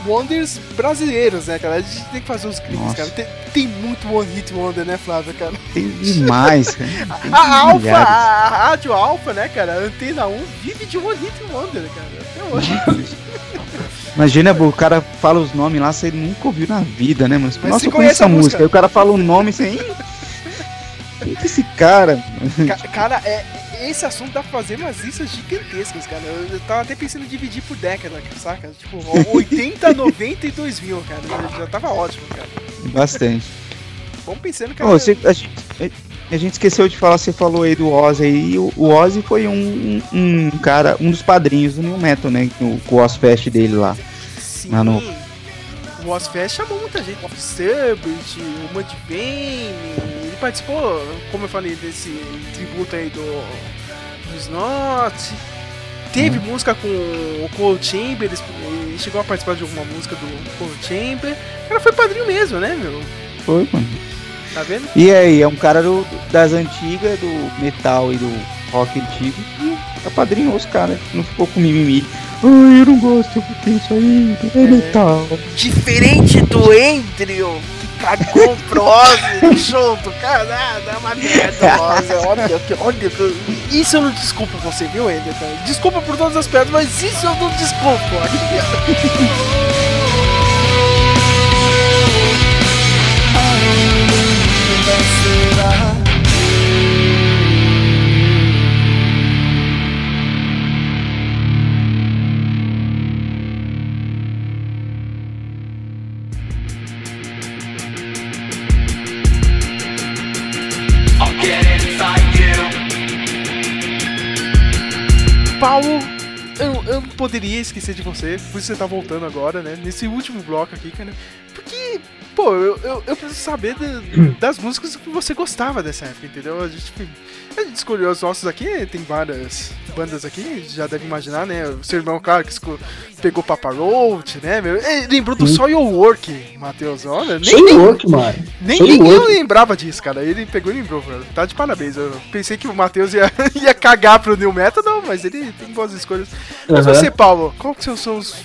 Wonders brasileiros, né, cara? A gente tem que fazer os gringos, Nossa. cara. Tem, tem muito One Hit Wonder, né, Flávio, cara? Tem demais, cara. *laughs* Tem A Alpha, milhares. a Rádio Alpha, né, cara? A Antena 1 vive de One Hit Wonder, cara. Até hoje. Imagina, o cara fala os nomes lá, você nunca ouviu na vida, né, mano? Mas Nossa, eu conheço conhece a a música. música. Aí o cara fala o nome sem. Quem que é esse cara? Ca- Cara, é, esse assunto dá pra fazer umas listas gigantescas, cara. Eu, eu tava até pensando em dividir por década, saca? Tipo, 80, 90 *laughs* e 2000, cara. Já, já tava ótimo, cara. Bastante. Vamos pensando, cara. Ô, você- a, gente, a gente esqueceu de falar, você falou aí do Ozzy aí. e O, o Ozzy foi um, um, um cara, um dos padrinhos do New Metal, né? Com o Ozfest dele lá. Sim. lá no- O Ozfest chamou muita gente. O Stubbert, o Mudvayne. Ele participou, como eu falei, desse tributo aí do, do Snot. Teve música com o Cold Chamber, ele ele chegou a participar de alguma música do Cold Chamber. O cara foi padrinho mesmo, né, meu? Foi, mano. Tá vendo? E aí, é um cara do- das antigas, do metal e do rock antigo, que apadrinhou os caras, não ficou com mimimi. Ai, eu não gosto porque isso aí é metal. Diferente do Andrew, que cagou pro *laughs* Ozzy no show do cara. Ah, dá uma merda, Ozzy. Olha, olha, que- isso eu não desculpo você, viu, Andrew? Cara? Desculpa por todas as pedras, mas isso eu não desculpo. *laughs* Paulo, eu, eu poderia esquecer de você, por isso você tá voltando agora, né? Nesse último bloco aqui, cara. Pô, eu, eu, eu preciso saber da- das músicas que você gostava dessa época, entendeu? A gente, a gente escolheu os nossos aqui, tem várias bandas aqui, já deve imaginar, né? O seu irmão, claro, que pegou Papa Roach, né? Meu? Ele lembrou do Sim. Soil Work, Matheus, olha. Nem, nem, Work, mano. nem, Work. lembrava disso, cara. Ele pegou e lembrou, velho. Tá de parabéns. Eu pensei que o Matheus ia, *laughs* ia cagar pro New Metal, não, mas ele tem boas escolhas. Mas Aham. você, Paulo, qual que são, os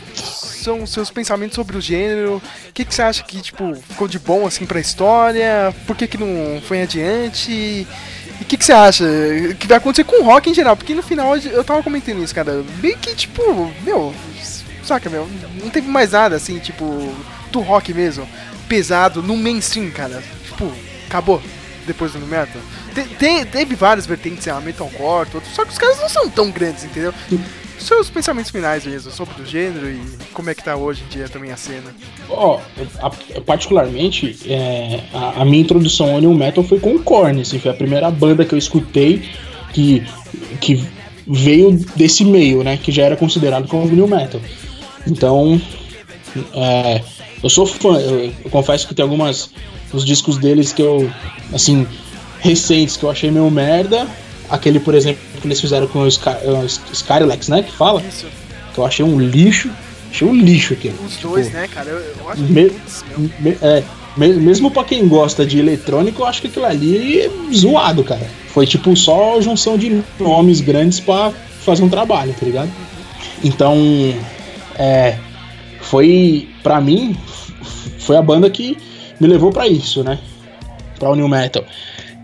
são os seus pensamentos sobre o gênero? O que, que você acha que, tipo, ficou de bom, assim, pra história? Por que que não foi adiante? E o que, que você acha que vai acontecer com o rock em geral? Porque no final eu tava comentando isso, cara. Bem que, tipo, meu, saca, meu, não teve mais nada, assim, tipo, do rock mesmo, pesado, no mainstream, cara. Tipo, acabou depois do metal. Te- te- teve várias vertentes, a metalcore, tudo, só que os caras não são tão grandes, entendeu? Seus pensamentos finais mesmo sobre o gênero e como é que tá hoje em dia também a cena. Ó, a- particularmente, é, a, a minha introdução ao New Metal foi com o Korn, assim, foi a primeira banda que eu escutei que, que veio desse meio, né, que já era considerado como New Metal. Então, é, eu sou fã, eu, eu confesso que tem algumas, os discos deles que eu, assim, recentes que eu achei meio merda, aquele, por exemplo, que eles fizeram com o Sky, o Skylex, né, que fala, Isso, que eu achei um lixo, achei um lixo aquilo. os Tipo, dois, né, cara? Eu, eu acho me- me- é, me- mesmo pra quem gosta de eletrônico, eu acho que aquilo ali é zoado, cara. Foi tipo só junção de nomes grandes pra fazer um trabalho, tá ligado? Então, é, foi pra mim foi a banda que me levou pra isso, né? Pra o new metal.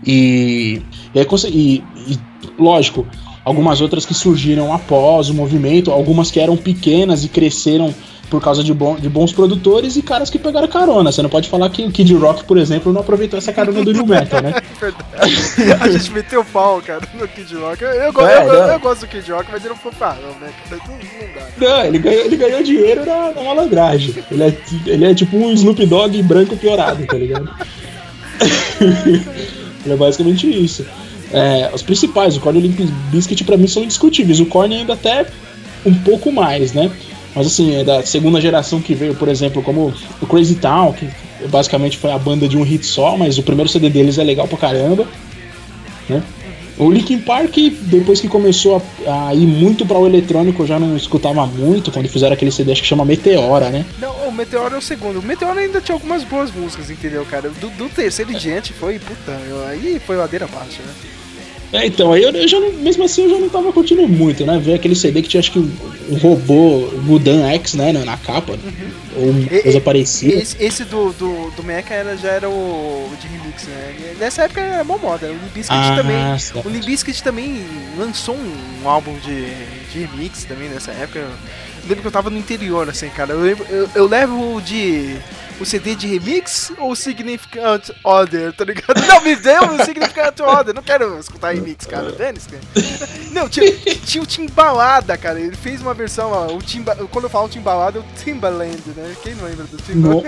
E, e e, e, lógico, algumas outras que surgiram após o movimento, algumas que eram pequenas e cresceram por causa de, bom, de bons produtores e caras que pegaram carona. Você não pode falar que o Kid Rock, por exemplo, não aproveitou essa carona do new metal, né? *laughs* verdade. a gente meteu pau, cara, no Kid Rock. Eu, eu, É, eu- eu- gosto do Kid Rock, mas ele não foi parão, né? Não, não dá. Não, ele ganhou, ele ganhou dinheiro na, na malandragem. Ele é, ele é tipo um Snoop Dogg branco piorado, tá ligado? *laughs* é basicamente isso. É, os principais, o Korn e o Limp pra mim são indiscutíveis. O Korn ainda até um pouco mais, né? Mas assim, é da segunda geração que veio, por exemplo, como o Crazy Town, que basicamente foi a banda de um hit só, mas o primeiro CD deles é legal pra caramba. Né? O Linkin Park, depois que começou a, a ir muito para o eletrônico, eu já não escutava muito, quando fizeram aquele CD acho que chama Meteora, né? Não, o Meteoro é o segundo. O Meteoro ainda tinha algumas boas músicas, entendeu, cara? Do, do terceiro em diante foi, puta, aí foi ladeira abaixo, né? É, então, aí eu, eu já não, mesmo assim eu já não tava curtindo muito, né? Ver aquele CD que tinha acho que um, robô Gudan X, né, na, capa, ou uma coisa parecida. Esse, esse do, do, do Mecha era, já era o de remix, né? Nessa época era mó moda. O Limp Bizkit Ah, também. certo. O Limp Bizkit também lançou um álbum de, de remix também nessa época. Eu lembro que eu tava no interior, assim, cara. Eu, lembro, eu, eu levo de. O CD de remix ou Significant Other, tá ligado? Não, me deu o Significant Other. Não quero escutar remix, cara. Cara. Não, tinha, tinha o Timbalada, cara. Ele fez uma versão, ó, o Timba, quando eu falo Timbalada, é o Timbaland, né? Quem não lembra do Timbaland?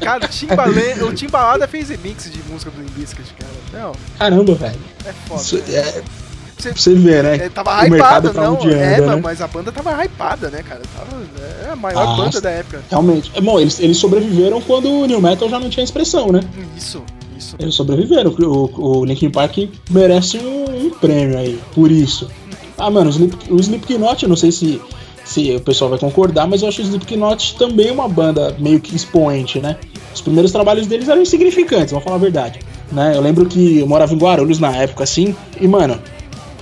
Cara, o Timbaland, o Timbalada fez remix de música do Limp Bizkit, cara. Não, Caramba, velho. é foda. Isso é, Você- pra você ver, né? é, tava o mercado hypada, não. onde É, anda, mas- né? mas a banda tava hypada, né, cara? Tava, é a maior Ah, banda da época. Realmente. É, Bom, eles, eles sobreviveram quando o New Metal já não tinha expressão, né? Isso, isso. Eles sobreviveram. O, o Linkin Park merece um, um prêmio aí, por isso. Ah, mano, o, Slip, o Slipknot, eu não sei se, se o pessoal vai concordar, mas eu acho o Slipknot também uma banda meio que expoente, né? Os primeiros trabalhos deles eram insignificantes, vamos falar a verdade. Né? Eu lembro que eu morava em Guarulhos na época, assim, e, mano,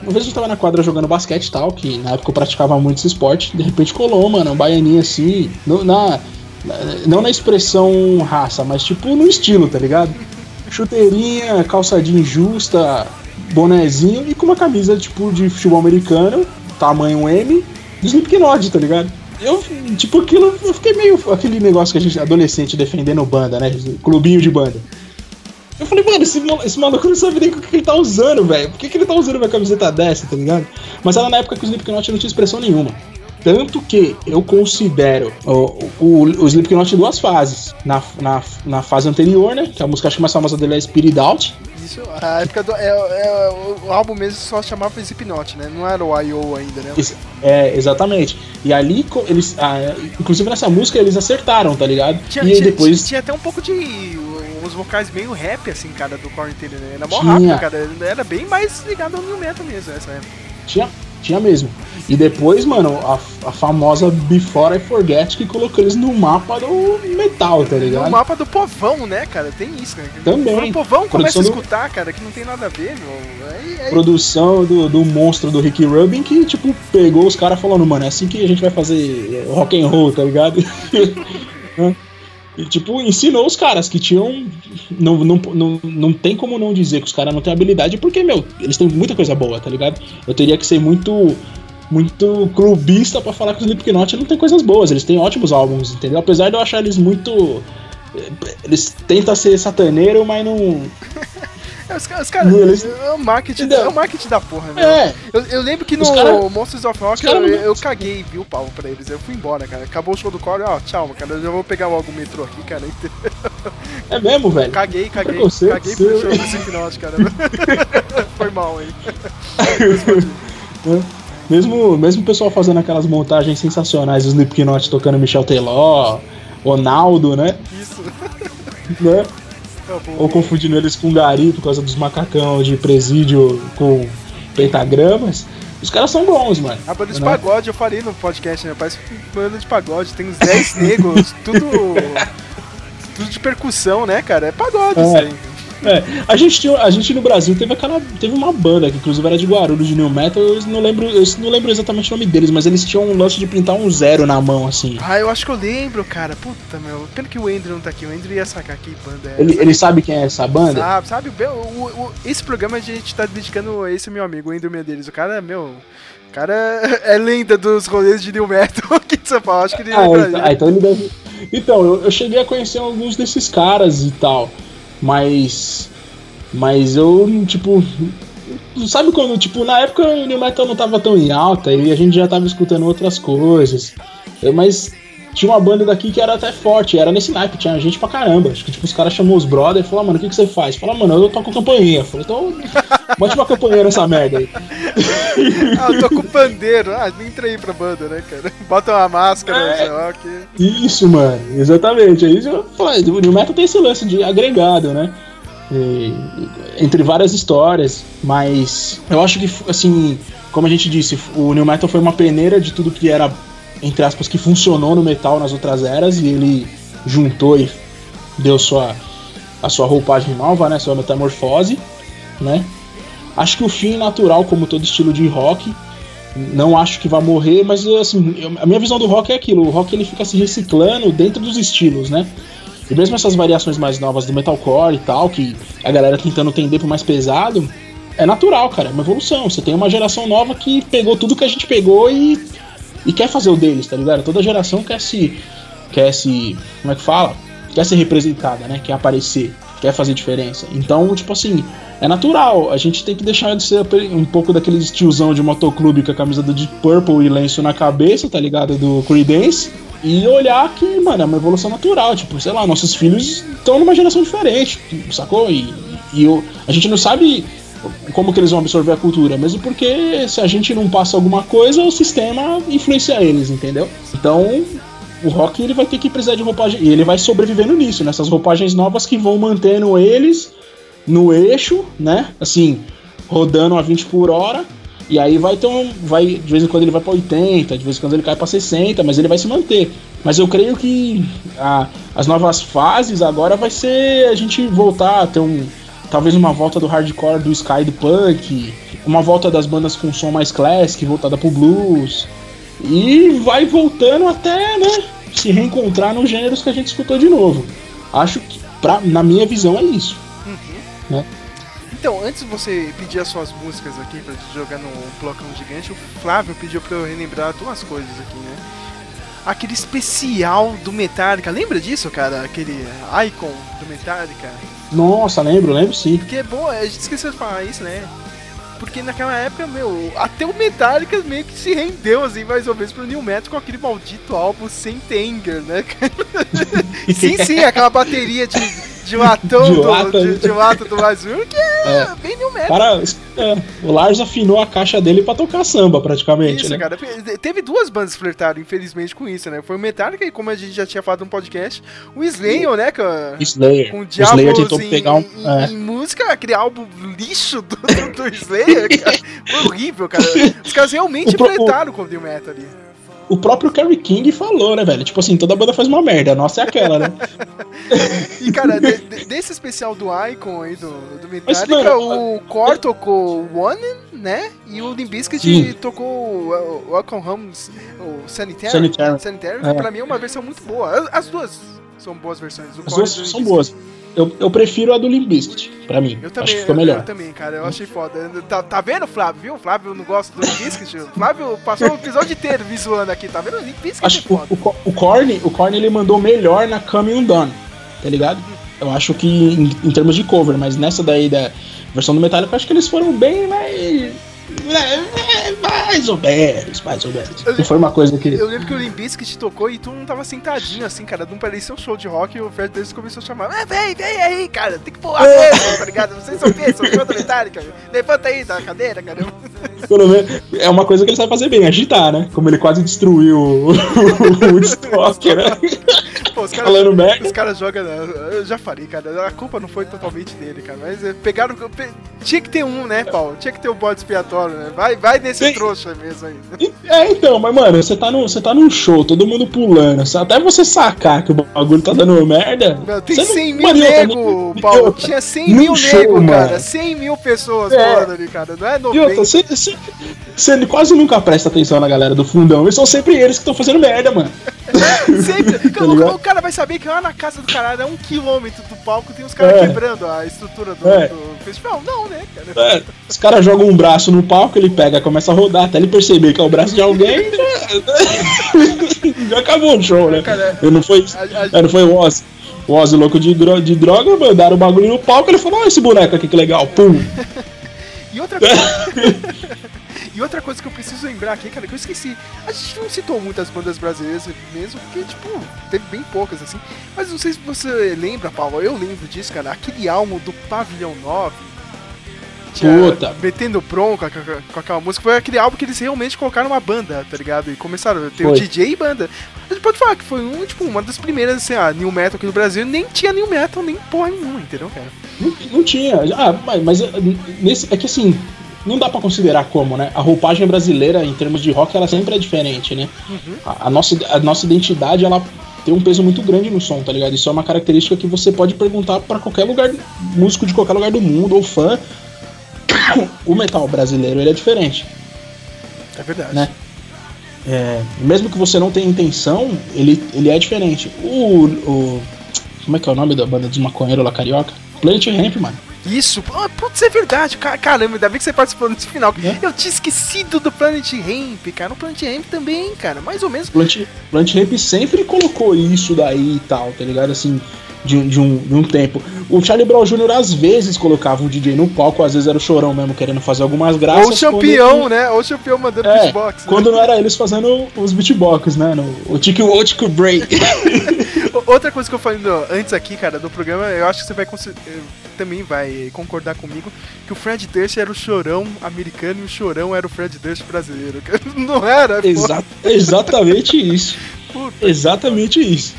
uma vez eu tava na quadra jogando basquete e tal, que na época eu praticava muito esse esporte, de repente colou, mano, um baianinho assim, no- na, na- não na expressão raça, mas tipo no estilo, tá ligado? Chuteirinha, calçadinha justa, bonezinho e com uma camisa tipo de futebol americano, tamanho M, do Slipknot, tá ligado? Eu, tipo, aquilo, eu fiquei meio. aquele negócio que a gente, adolescente, defendendo banda, né? Clubinho de banda. Eu falei, mano, esse, esse maluco não sabe nem o que ele tá usando, velho. Por que, que ele tá usando uma camiseta dessa, tá ligado? Mas era na época que o Slipknot não tinha expressão nenhuma. Tanto que eu considero o, o, o Slipknot em duas fases. Na, na, na fase anterior, né? Que a música acho que mais famosa dele é Spirit Out. Isso, a época do. É, é, o álbum mesmo só chamava Slipknot, né? Não era o I.O. ainda, né? É, exatamente. E ali, eles. ah, inclusive nessa música, eles acertaram, tá ligado? Tinha, e tinha- depois. tinha até um pouco de. uns vocais meio rap, assim, cara, do Quarantine, né? Era mó rápido, cara. Era bem mais ligado ao New Metal mesmo, essa época. Tinha, tinha mesmo. E depois, mano, a, a famosa Before I Forget que colocou eles no mapa do metal, tá No ligado? mapa do povão, né, cara? Tem isso, né? Também. Quando o povão começa a Produção do- escutar, cara, que não tem nada a ver, meu. Aí, aí Produção do, do monstro do Rick Rubin que, tipo, pegou os caras falando, mano, é assim que a gente vai fazer rock and roll, tá ligado? *laughs* E, tipo, ensinou os caras que tinham. Não, não, não, não tem como não dizer que os caras não têm habilidade, porque, meu, eles têm muita coisa boa, tá ligado? Eu teria que ser muito. Muito clubista pra falar que os Slipknot não tem coisas boas, eles têm ótimos álbuns, entendeu? Apesar de eu achar eles muito. Eles tentam ser sataneiro, mas não. É, Os, os caras. Eles- É o marketing, Entendeu? é o marketing da porra, né? É, Eu, eu lembro que no cara- Monsters of Rock cara eu, eu caguei, viu, pau pra eles. Eu fui embora, cara. Acabou o show do Core, ó, tchau, cara. Eu já vou pegar logo o metrô aqui, cara. é mesmo, velho. Caguei, caguei. Preconceito Caguei pro seu. show do Slipknot, cara. *laughs* Foi mal aí. *laughs* Mesmo, mesmo o pessoal fazendo aquelas montagens sensacionais, os Slipknot tocando Michel Teló, Ronaldo, né? Isso. né? Ou confundindo eles com Gari por causa dos macacão de presídio com pentagramas. Os caras são bons, mano. A banda de pagode, eu falei no podcast, né? Parece banda de pagode, tem uns 10 negros, tudo. *laughs* Tudo de percussão, né, cara? É pagode É. isso aí. É, a gente, tinha, a gente no Brasil teve aquela. Teve uma banda que inclusive era de Guarulhos de New Metal, eu não lembro, eu não lembro exatamente o nome deles, mas eles tinham um lance de pintar um zero na mão, assim. Ah, eu acho que eu lembro, cara. Puta, meu. Pena que o Andrew não tá aqui. O Andrew ia sacar que banda é Ele, essa. ele sabe quem é essa banda? Sabe, sabe? Bem, o- o- esse programa a gente tá dedicando a esse meu amigo, o Andrew Medeiros. O cara, meu. O cara *laughs* é lenda dos rolês de New Metal *laughs* aqui de São Paulo. Acho que ele Ah, então, ele. ah, então ele deve. Então, eu, eu cheguei a conhecer alguns desses caras e tal, mas. Mas eu, tipo. Sabe quando, tipo, na época o New Metal não tava tão em alta e a gente já tava escutando outras coisas. Mas tinha uma banda daqui que era até forte, era nesse naipe, tinha gente pra caramba. Acho que, tipo, os caras chamou os brothers e falaram, mano, o que, que você faz? Fala, mano, eu toco campainha. Falei, então. Bote uma campainha nessa merda aí. *laughs* Ah, eu tô com pandeiro. Ah, entra aí pra banda, né, cara? *laughs* Bota uma máscara, É. sei lá. Isso, mano, exatamente. É isso que eu falei. O New Metal tem esse lance de agregado, né? E- entre várias histórias, mas eu acho que, assim, como a gente disse, o New Metal foi uma peneira de tudo que era, entre aspas, que funcionou no metal nas outras eras e ele juntou e deu sua, a sua roupagem nova, né? Sua metamorfose, né? Acho que o fim natural, como todo estilo de rock, não acho que vai morrer, mas assim, a minha visão do rock é aquilo, o rock ele fica se reciclando dentro dos estilos, né? E mesmo essas variações mais novas do metalcore e tal, que a galera tentando tender pro mais pesado, é natural, cara, é uma evolução. Você tem uma geração nova que pegou tudo que a gente pegou e, e quer fazer o deles, tá ligado? Toda geração quer se quer se, como é que fala? Quer ser representada, né? Quer aparecer, quer fazer diferença. Então, tipo assim, é natural. A gente tem que deixar de ser um pouco daquele tiozão de motoclube com a camisa do Deep Purple e lenço na cabeça, tá ligado? Do Creedence. E olhar que, mano, é uma evolução natural. Tipo, sei lá, nossos filhos estão numa geração diferente, sacou? E, e eu- a gente não sabe como que eles vão absorver a cultura, mesmo porque se a gente não passa alguma coisa, o sistema influencia eles, entendeu? Então, o rock ele vai ter que precisar de roupagem e ele vai sobrevivendo nisso, nessas roupagens novas que vão mantendo eles no eixo, né? Assim, rodando a 20 por hora. E aí vai ter um. Vai, de vez em quando ele vai pra 80, de vez em quando ele cai pra 60, mas ele vai se manter. Mas eu creio que a- as novas fases agora vai ser a gente voltar a ter um. Talvez uma volta do hardcore, do Sky do punk, uma volta das bandas com som mais classic, voltada pro blues. E vai voltando até, né? Se reencontrar nos gêneros que a gente escutou de novo. Acho que, pra, na minha visão, é isso. Então, antes de você pedir as suas músicas aqui pra gente jogar no blocão gigante, o Flávio pediu pra eu relembrar duas coisas aqui, né? Aquele especial do Metallica, lembra disso, cara? Aquele icon do Metallica? Nossa, lembro, lembro sim. Porque é bom, a gente esqueceu de falar isso, né? porque naquela época, meu, até o Metallica meio que se rendeu, assim, mais ou menos pro New Metal com aquele maldito álbum sem Tanger, né, *laughs* sim, sim, aquela bateria de, de latão De do, lata. de, de lata do Azul, que é, É. bem New O Metal. Cara, é, o Lars afinou a caixa dele pra tocar samba, praticamente. Isso, né? cara. Teve duas bandas que flertaram, infelizmente, com isso, né? Foi o Metallica e, como a gente já tinha falado no podcast, o Slayer, né, cara? Slayer. Com o Slayer tentou em, pegar um. em, é. em música, aquele álbum lixo do, do, do Slayer, cara. Foi horrível, cara. Os caras realmente O pro- flertaram com o New Metal ali. O próprio Kerry King falou, né, velho? Tipo assim, toda banda faz uma merda. A nossa é aquela, né? *laughs* E, cara, de- de- desse especial do Icon aí, do, do Mas, Metallica, mano, o Core tocou One, né? E o Sim. tocou o Welcome Homes, o Sanitary. Sanitary. Sanitary, É. pra mim é uma versão muito boa. As- As duas são boas versões. O As duas são boas. Eu, eu prefiro a do Limp Bizkit, pra mim. Eu também, Acho que ficou eu, melhor. eu também, cara, eu achei foda. Tá, tá vendo, Flávio? Viu? O Flávio não gosta do? O Flávio passou o episódio inteiro me zoando aqui, tá vendo? Bizkit Acho é que o, o, o Korn, o Korn ele mandou melhor na Come Undone, tá ligado? Eu acho que em, em termos de cover, mas nessa daí da versão do Metallica, eu acho que eles foram bem mais. É, é, Mais ou menos, mais ou menos. Não foi uma coisa que. Eu lembro que o Limp Bizkit tocou e tu não tava sentadinho assim, cara. Não parecia um show de rock e o Fred Durst começou a chamar. É, vem, vem aí, cara. Tem que pular mesmo, tá ligado? Vocês são o quê? São show da Metallica? Levanta aí da cadeira, cara. Pelo menos, é uma coisa que ele sabe fazer bem, agitar, né? Como ele quase destruiu o, *laughs* o Woodstock, né? Pô, os caras Falando merda. os caras jogam. né? Eu já falei, cara. A culpa não foi totalmente dele, cara. Mas é, pegaram. pe- Tinha que ter um, né, Paulo? Tinha que ter um bode expiatório, né? Vai, vai nesse Sim. trouxa mesmo aí. É, então, mas mano, você tá, no, você tá num show, todo mundo pulando, sa- até você sacar que o bagulho tá dando merda. Meu, tem você não- 100 mil outra, nego, e Paulo. Tinha 100 num mil show, nego, cara. mano. 100 mil pessoas É. falando ali, cara. Não é E 90. outra, você, você, você quase nunca presta atenção na galera do fundão. E são sempre eles que estão fazendo merda, mano. *laughs* Sempre. *laughs* Tá o, cara vai saber que lá na casa do caralho, a um quilômetro do palco, tem os caras É. quebrando a estrutura do, É. do festival. Não, né, cara? É, os caras jogam um braço no palco, ele pega, começa a rodar, até ele perceber que é o braço de alguém, já, *laughs* já acabou o show, né? Cara, Eu não foi, a- a- é, não foi o Ozzy. O Ozzy louco de, dro- de droga, mandaram o bagulho no palco, ele falou, olha esse boneco aqui que legal, pum. *laughs* E outra coisa. *laughs* e outra coisa que eu preciso lembrar aqui, cara, que eu esqueci. A gente não citou muitas bandas brasileiras mesmo, porque, tipo, teve bem poucas, assim. Mas não sei se você lembra, Paulo, eu lembro disso, cara. Aquele álbum do Pavilhão 9. tinha- Puta. Metendo bronca com, aquela música. Foi aquele álbum que eles realmente colocaram uma banda, tá ligado? E começaram a ter o. DJ e banda. A gente pode falar que foi um, tipo, uma das primeiras, assim, a New Metal aqui no Brasil. Nem tinha New Metal, nem porra nenhuma, entendeu, cara? Não, não tinha. Ah, mas, mas, nesse, é que assim, não dá pra considerar como, né? A roupagem brasileira, em termos de rock, ela sempre é diferente, né? A, a nossa, a nossa identidade, ela tem um peso muito grande no som, tá ligado? Isso é uma característica que você pode perguntar pra qualquer lugar, músico de qualquer lugar do mundo, ou fã. *coughs* O metal brasileiro, ele é diferente, É verdade. né? É, mesmo que você não tenha intenção, ele, ele é diferente. O, o. Como é que é o nome da banda dos maconheiros lá carioca? Planet Ramp, mano. Isso, ah, putz, é verdade, ca- caramba, ainda bem que você participou desse final. É? Eu tinha esquecido do Planet Ramp, cara. O Planet Ramp também, cara, mais ou menos. Plant, Plant Ramp sempre colocou isso daí e tal, tá ligado? Assim, de, um- de, um, de um tempo. O Charlie Brown Jr. às vezes colocava um DJ no palco, às vezes era o chorão mesmo, querendo fazer algumas graças. Ou o campeão, quando- né? Ou o campeão mandando É, beatbox. né? quando não era eles fazendo os beatbox, né? No, o Tico o Tico Break. *laughs* Outra coisa que eu falei no- antes aqui, cara, do programa, eu acho que você vai também vai concordar comigo que o Fred Durst era o chorão americano e o chorão era o Fred Durst brasileiro. *laughs* Não era? pô? Exa exatamente isso. *laughs* Puta. Exatamente isso.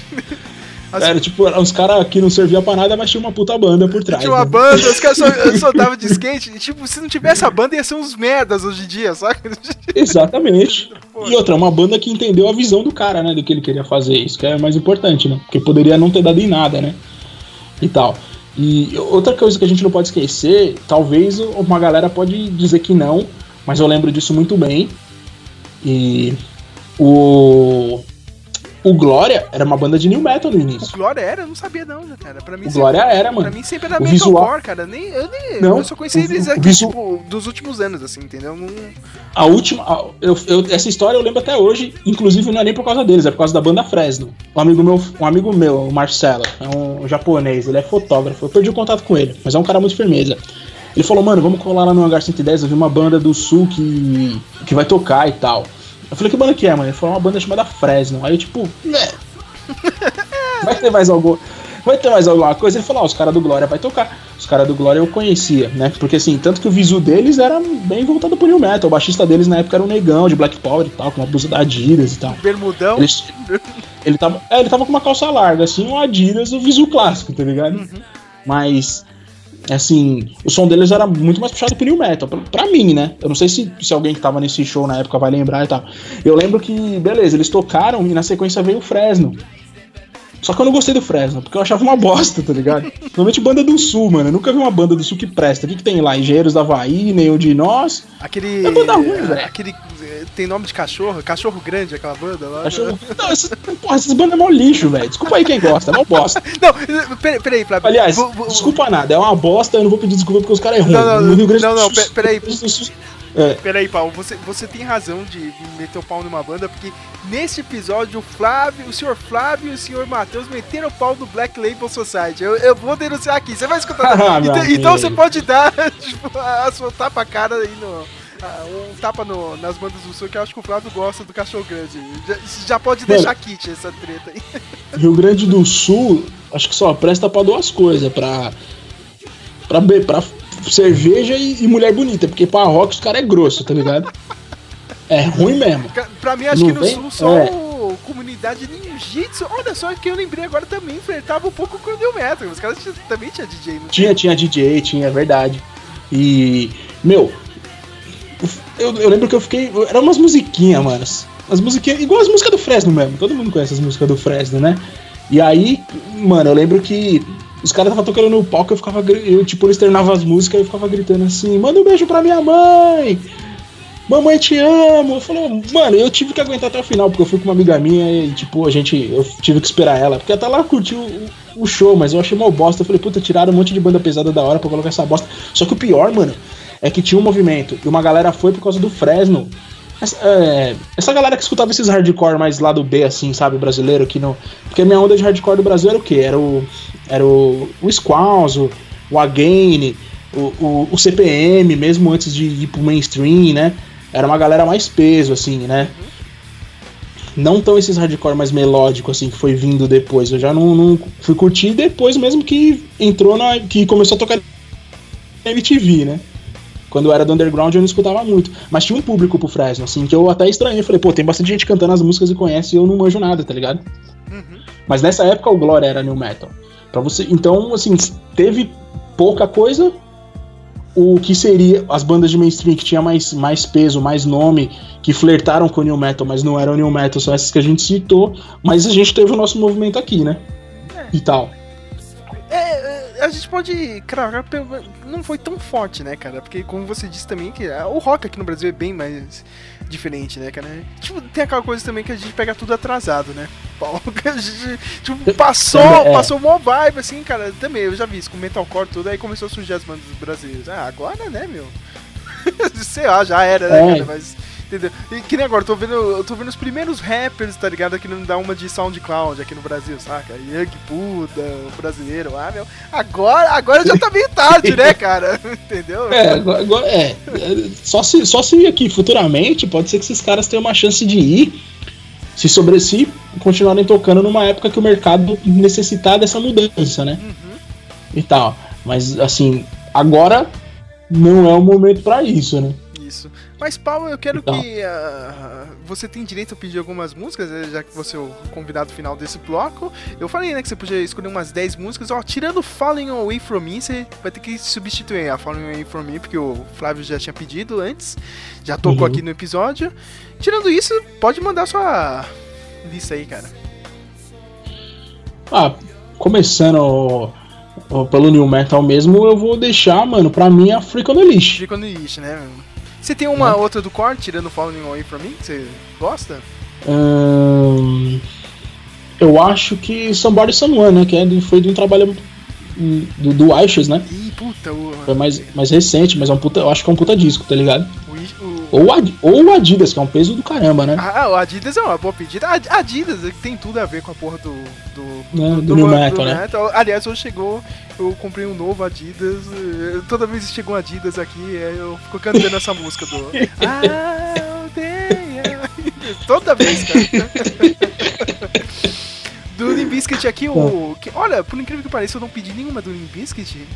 As- Era tipo, uns caras que não servia pra nada, mas tinha uma puta banda por trás. Tinha uma né? banda, os caras só, *laughs* só davam de skate. E, tipo, se não tivesse a banda, ia ser uns merdas hoje em dia, saca? *laughs* Exatamente. E outra, uma banda que entendeu a visão do cara, né? Do que ele queria fazer. Isso que é mais importante, né? Porque poderia não ter dado em nada, né? E tal. E outra coisa que a gente não pode esquecer, talvez uma galera pode dizer que não, mas eu lembro disso muito bem. E o. O Glória era uma banda de new metal no O início. Glória era? Eu não sabia não, cara. Pra mim O Glória sempre, era, mano. Pra mim sempre era O metalcore, visual- cara. Nem, eu, nem, Não, eu só conheci o- eles o aqui, visu- tipo, dos últimos anos, assim, entendeu? Não... A última. a- eu- eu- essa história eu lembro até hoje, inclusive não é nem por causa deles, é por causa da banda Fresno. Um amigo meu, um amigo meu o Marcelo, é um japonês, ele é fotógrafo, eu perdi o contato com ele, mas é um cara muito firmeza. Ele falou, mano, vamos colar lá no Hangar 110, eu vi uma banda do sul que, que vai tocar e tal. Eu falei, que banda que é, mano? Ele falou, uma banda chamada Fresno. Aí eu, tipo, né? *laughs* Vai ter mais algum. Vai ter mais alguma coisa? Ele falou, ó, os caras do Glória vai tocar. Os caras do Glória eu conhecia, né? Porque assim, tanto que o visu deles era bem voltado pro New Metal. O baixista deles na época era um negão de Black Power e tal, com uma blusa da Adidas e tal. Bermudão. Ele, ele, tava, é, ele tava com uma calça larga, assim, um Adidas, o visu clássico, tá ligado? Mas, assim, o som deles era muito mais puxado pro New Metal, pra, pra mim, né? Eu não sei se, se alguém que tava nesse show na época vai lembrar e tal. Eu lembro que, beleza, eles tocaram e na sequência veio o Fresno. Só que eu não gostei do Fresno, porque eu achava uma bosta, tá ligado? Normalmente banda do Sul, mano. Eu nunca vi uma banda do Sul que presta. O que, que tem lá? Engenheiros da Havaí, nenhum de nós. Aquele. É banda ruim, velho. Aquele. eh, Tem nome de cachorro? Cachorro grande, aquela banda lá. Achou... Não, essas, porra, essas bandas é mó lixo, velho. Desculpa aí quem gosta, é mó bosta. *laughs* Não, peraí, peraí, Flávio. Aliás, Vou- vou- desculpa nada, é uma bosta, eu não vou pedir desculpa porque os caras é ruim. Não, não, no Rio Grande não, do não, Sul. peraí. É. Peraí, Paulo, você, você tem razão de meter o pau numa banda, porque nesse episódio o Flávio, o senhor Flávio e o senhor Matheus meteram o pau no Black Label Society. Eu, eu vou denunciar aqui, você vai escutar. *laughs* Ah, então, então você pode dar *laughs* tipo, a sua tapa-cara aí no. ah, Um tapa no- nas bandas do sul que eu acho que o Flávio gosta do cachorro grande. Já, já pode Mano. deixar kit essa treta aí. *laughs* Rio Grande do Sul, acho que só presta pra duas coisas, pra. pra, pra cerveja e, e mulher bonita, porque pra rock os caras é grosso, tá ligado? É ruim mesmo. Pra mim, acho Não que no vem? sul só É. o comunidade ninjitsu. Olha só que eu lembrei agora também, flertava um pouco com o New Metal. Os caras também tinha DJ, não Tinha, tinha DJ, tinha, é verdade. E, meu, eu, eu lembro que eu fiquei. Eram umas musiquinhas, mano. As musiquinhas, igual as músicas do Fresno mesmo. Todo mundo conhece as músicas do Fresno, né? E aí, mano, eu lembro que os caras estavam tocando no palco, eu ficava. Eu, tipo, eles as músicas, eu ficava gritando assim: manda um beijo pra minha mãe! Mamãe te amo! Eu falei, mano, eu tive que aguentar até o final, porque eu fui com uma amiga minha e, tipo, a gente. Eu tive que esperar ela. Porque até lá curtiu o, o show, mas eu achei mal bosta. Eu falei, puta, tiraram um monte de banda pesada da hora pra colocar essa bosta. Só que o pior, mano, é que tinha um movimento. E uma galera foi por causa do Fresno. Essa, é, essa galera que escutava esses hardcore mais lá do B, assim, sabe, brasileiro, que não. Porque a minha onda de hardcore do Brasil era o quê? Era o. Era o. O o Again, o, o, o CPM, mesmo antes de ir pro mainstream, né? Era uma galera mais peso, assim, né? Não tão esses hardcore mais melódico, assim, que foi vindo depois. Eu já não, não fui curtir depois mesmo que entrou na. que começou a tocar MTV, né? Quando eu era do underground eu não escutava muito. Mas tinha um público pro Fresno, assim, que eu até estranhei. Falei, pô, tem bastante gente cantando as músicas e conhece e eu não manjo nada, tá ligado? Mas nessa época o Glória era new metal. Pra você, então, assim, teve pouca coisa. O que seria as bandas de mainstream que tinha mais, mais peso, mais nome, que flertaram com o new metal, mas não eram new metal, são essas que a gente citou. Mas a gente teve o nosso movimento aqui, né? E tal. É, é, a gente pode cravar, não foi tão forte, né, cara? Porque, como você disse também, que o rock aqui no Brasil é bem mais diferente, né, cara? Tipo, tem aquela coisa também que a gente pega tudo atrasado, né? *laughs* Paulo, a gente, tipo, passou, É. passou mó vibe, assim, cara. Também, eu já vi isso com metalcore tudo, aí começou a surgir as bandas brasileiras. Ah, agora, né, meu? *laughs* Sei lá, já era, né, É. cara? Mas. Entendeu? E que nem agora, eu tô vendo, eu tô vendo os primeiros rappers, tá ligado? Aqui não dá uma de SoundCloud aqui no Brasil, saca? Young Buda, o brasileiro, ah, meu. Agora, agora já tá meio tarde, né, *laughs* cara? *laughs* Entendeu? É, agora, é, só se, só se aqui futuramente pode ser que esses caras tenham uma chance de ir, se sobre si, continuarem tocando numa época que o mercado necessitar dessa mudança, né? E tal. Mas assim, agora não é o momento pra isso, né? Isso. Mas, Paulo, eu quero Então. que ah, você tem direito a pedir algumas músicas, né, já que você é o convidado final desse bloco. Eu falei, né, que você podia escolher umas 10 músicas. Ó, tirando Falling Away From Me, você vai ter que substituir a Falling Away From Me, porque o Flávio já tinha pedido antes. Já tocou Uhum. aqui no episódio. Tirando isso, pode mandar sua lista aí, cara. Ah, começando pelo New Metal mesmo, eu vou deixar, mano, pra mim a Freak on the Leash. Fica no lixo, né? Você tem uma outra do Core, tirando Falling Away From Me, que você gosta? Eu acho que Somebody Someone, né? Que é foi de um trabalho hum, do, do Ashes, né? Ih, puta, o, Foi mais, mais recente, mas é um puta, eu acho que é um puta disco, tá ligado? Ou, Ad- ou o Adidas, que é um peso do caramba, né? Ah, o Adidas é uma boa pedida. Ad- Adidas tem tudo a ver com a porra do. Do, Né, do New Metal, né? metal. Aliás, hoje chegou, eu comprei um novo Adidas. eh, Toda vez que chegou um Adidas aqui, eh, eu fico cantando essa música do. *laughs* Aldeia. Toda vez, cara. Do Limp Bizkit aqui, o. que- olha, por incrível que pareça, eu não pedi nenhuma do Limp Bizkit.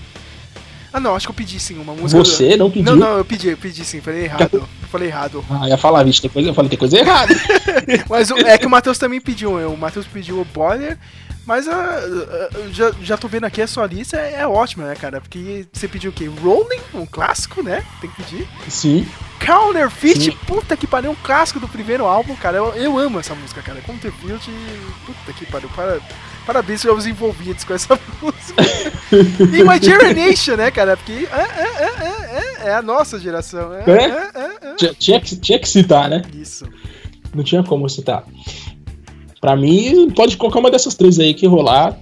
Ah, não, acho que eu pedi sim uma música. do- Você não pediu? Não, não, eu pedi, eu pedi sim, falei errado. Eu falei errado. Ah, ia falar, vixe, tem coisa, eu falei, tem coisa errada. *laughs* Mas o- é que o Matheus também pediu, o Matheus pediu o Boiler, mas ah, ah, já, já tô vendo aqui a sua lista, é, é ótima, né, cara? Porque você pediu o quê? Rolling, um clássico, né? Tem que pedir. Sim. Counterfeit, Sim. puta que pariu, um clássico do primeiro álbum, cara. Eu, eu amo essa música, cara. Counterfeit, puta que pariu. Para, parabéns aos envolvidos com essa *laughs* música. e My Generation, né, cara? Porque é, é, é, é, é, é a nossa geração. É, É? é, é, é. Tinha, que, tinha que citar, né? Isso. Não tinha como citar. Pra mim, pode colocar uma dessas três aí que rolar.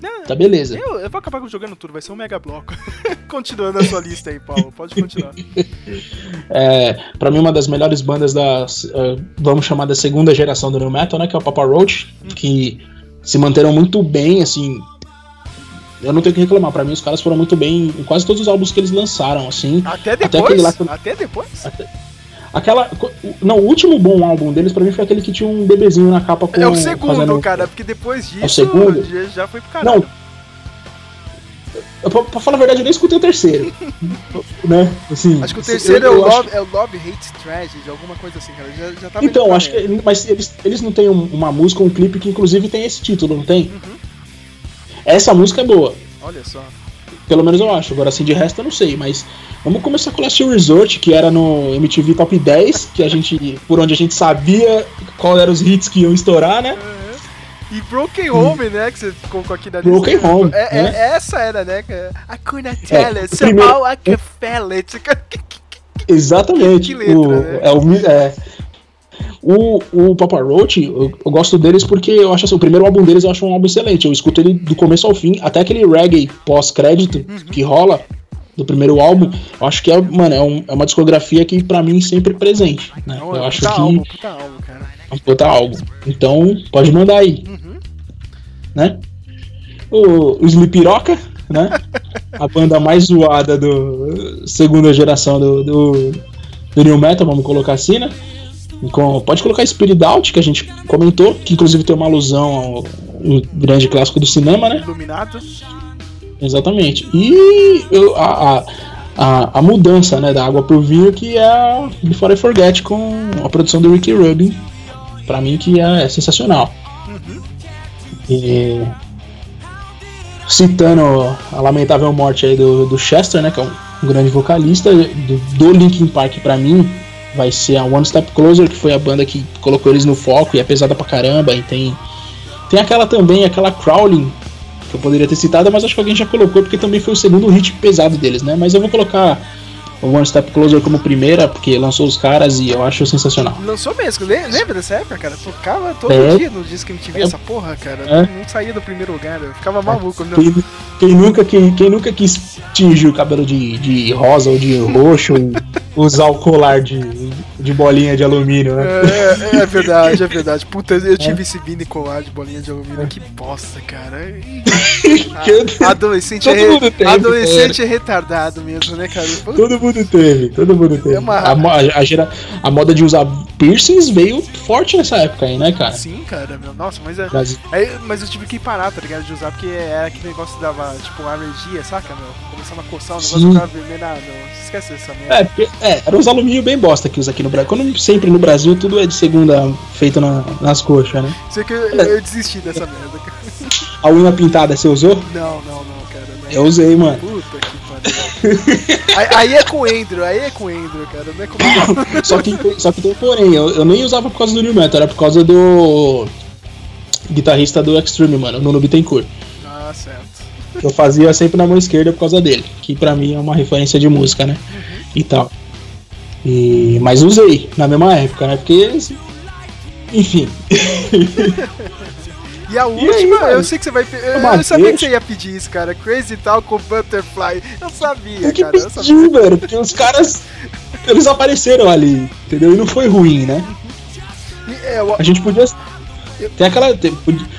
Não, Tá beleza. Eu, eu vou acabar jogando tudo, vai ser um mega bloco. *laughs* Continuando a sua lista aí, Paulo. Pode continuar. *laughs* É, pra mim, uma das melhores bandas da. eh, vamos chamar da segunda geração do New Metal, né? Que é o Papa Roach. Que se manteram muito bem, assim. Eu não tenho o que reclamar. Pra mim, os caras foram muito bem em quase todos os álbuns que eles lançaram, assim. Até Até depois? aquele lá que Até depois? Aquela. Não, o último bom álbum deles, pra mim, foi aquele que tinha um bebezinho na capa com. É o segundo, fazendo- cara, porque depois disso segundo? já, já foi pro caralho. Não. Eu, pra, pra falar a verdade, eu nem escutei o terceiro. *laughs* né? Assim, Acho que o terceiro eu- é, o eu acho- love, é o Love Hate Tragedy, alguma coisa assim, cara. Já, já tava Então, acho que. Mas eles, eles não têm um- uma música, um clipe que inclusive tem esse título, não tem? Uhum. Essa música é boa. Olha só. Pelo menos eu acho. Agora, assim, de resto eu não sei. Mas vamos começar com o Last Resort, que era no MTV Top 10, que a gente. Por onde a gente sabia qual eram os hits que iam estourar, né? E Broken Home, né, que você colocou aqui na lista. Broken Home, É, é- né? essa era, né? cara? I couldn't tell É, it, o primeiro- I can feel it. *laughs* Exatamente. Que letra, o, né? é, o, é. O, o Papa Roach, eu, eu gosto deles porque eu acho assim, o primeiro álbum deles eu acho um álbum excelente. Eu escuto ele do começo ao fim, até aquele reggae pós-crédito Uhum. que rola do primeiro álbum. Eu acho que é, mano, é, um- é uma discografia que pra mim sempre presente. Né? Não, Eu é acho que álbum, puta álbum, cara. é um puta álbum. Então, pode mandar aí. Uhum. Né? O, o Slipiroca, né? *laughs* A banda mais zoada do segunda geração do, do, do New Metal, vamos colocar assim, né? Com, pode colocar Spirit Out, que a gente comentou, que inclusive tem uma alusão ao um grande clássico do cinema, né? Iluminado. Exatamente. E eu- a, a, a, mudança né, da água pro vinho, que é Before I Forget, com a produção do Ricky Rubin, pra mim que é sensacional. E citando a lamentável morte aí do, do Chester, né, que é um, um grande vocalista do, do Linkin Park pra mim, vai ser a One Step Closer, que foi a banda que colocou eles no foco e é pesada pra caramba, e tem tem aquela também, aquela Crawling, que eu poderia ter citado, mas acho que alguém já colocou, porque também foi o segundo hit pesado deles, né? Mas eu vou colocar o One Step Closer como primeira, porque lançou os caras e eu acho sensacional. Lançou mesmo, le- lembra dessa época, cara? Tocava todo É. dia no disco MTV essa porra, cara. É. Não saía do primeiro lugar, eu ficava maluco. Não. Quem, quem nunca, quem, quem nunca quis tingir o cabelo de, de rosa ou de roxo, ou *laughs* usar o colar de, de bolinha de alumínio, né? É, é verdade, é verdade. *laughs* Puta, eu tive esse mini colar de bolinha de alumínio, que bosta, cara. *laughs* A- Adolescente, Todo é, mundo teve, adolescente é retardado mesmo, né, cara? Puta, Todo mundo teve, todo mundo teve. É uma- A, a, gera- a moda de usar piercings veio forte nessa época aí, né, cara? Sim, cara, meu. Nossa, mas é. Mas- Aí, mas eu tive que parar, tá ligado? De usar, porque era aquele negócio dava, tipo, alergia, saca, meu? Começava a coçar, o negócio Sim. ficava vermelho. Ah, não, esquece essa merda. É, é, era os alumínio bem bosta que usa aqui no Brasil. Quando sempre no Brasil tudo é de segunda feito na- nas coxas, né? Sei que eu, eu desisti dessa merda, cara. *laughs* A unha pintada você usou? Não, não, não, cara. Não. Eu usei, mano. Puta que pariu. aí, aí é com o Andrew, aí é com o Andrew, cara. Não é comigo. *laughs* Só que, só que tem um porém, eu, eu nem usava por causa do New Metal, era por causa do guitarrista do Extreme, mano, Nuno Bittencourt. ah, certo. Eu fazia sempre na mão esquerda por causa dele, que pra mim é uma referência de música, né? E tal. E, mas usei na mesma época, né? Porque. Enfim. *laughs* E a aí, última, mano? eu sei que você vai. Eu, eu sabia que você ia pedir isso, cara. Crazy Talk com Butterfly. Eu sabia, Tem que cara. Eu sabia. pedir, velho, porque os caras. eles apareceram ali, entendeu? E não foi ruim, né? E, é, eu- A gente podia. Tem aquela. tem-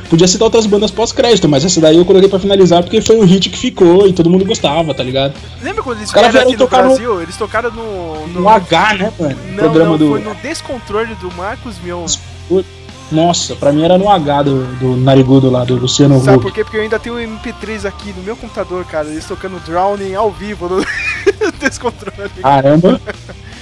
podia- citar outras bandas pós-crédito, mas essa daí eu coloquei pra finalizar porque foi um hit que ficou e todo mundo gostava, tá ligado? lembra quando eles vieram aqui no tocar no- Brasil? Eles tocaram no. No H, né, mano? Não, Programa não, do. foi no Descontrole do Marcos Mion. Nossa, pra mim era no H do, do Narigudo lá, do Luciano Sabe Huck. por quê? Porque eu ainda tenho um MP3 aqui no meu computador, cara. Eles tocando Drowning ao vivo no *laughs* Descontrole. Caramba!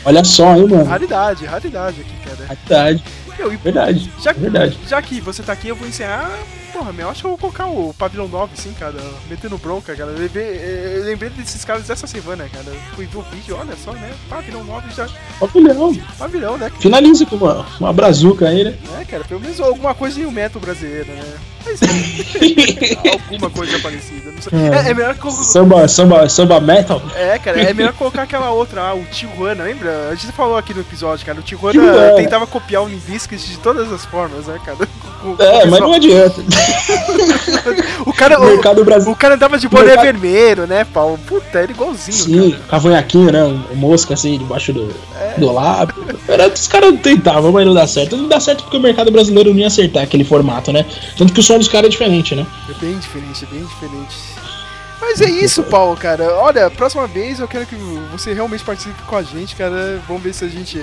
Olha só, hein, mano. Raridade, raridade aqui, cara. Verdade, Meu, e verdade. já, verdade. já que você tá aqui, eu vou encerrar. Porra, meu, acho que eu vou colocar o Pavilhão 9, sim, cara. Metendo bronca, cara. Eu lembrei, desses caras dessa semana, cara. Fui ver o vídeo, olha só, né? Pavilhão 9 já. Pavilhão. Pavilhão, né? Finaliza com uma, uma brazuca aí, né? É, cara, pelo menos alguma coisa em um metal brasileiro, né? Mas *laughs* alguma coisa parecida. Não sei. É, é melhor que. samba, samba, samba metal. É, cara, é melhor colocar aquela outra, ah, o Tijuana, lembra? A gente falou aqui no episódio, cara. O Tijuana Tijuana. tentava copiar o De todas as formas, né, cara? Com É, o mas não pessoal- adianta. *laughs* O cara, O o, mercado brasileiro. o cara andava de boné mercado- vermelho, né, Paulo? Puta, era igualzinho, Sim, cavanhaquinho, né? Um, mosca assim debaixo do, do lábio. Era, os caras tentavam, mas não dá certo. Não dá certo porque o mercado brasileiro não ia acertar aquele formato, né? Tanto que o som dos caras é diferente, né? É bem diferente, é bem diferente. Mas é isso, Paulo, cara. Olha, próxima vez eu quero que você realmente participe com a gente, cara. Vamos ver se a gente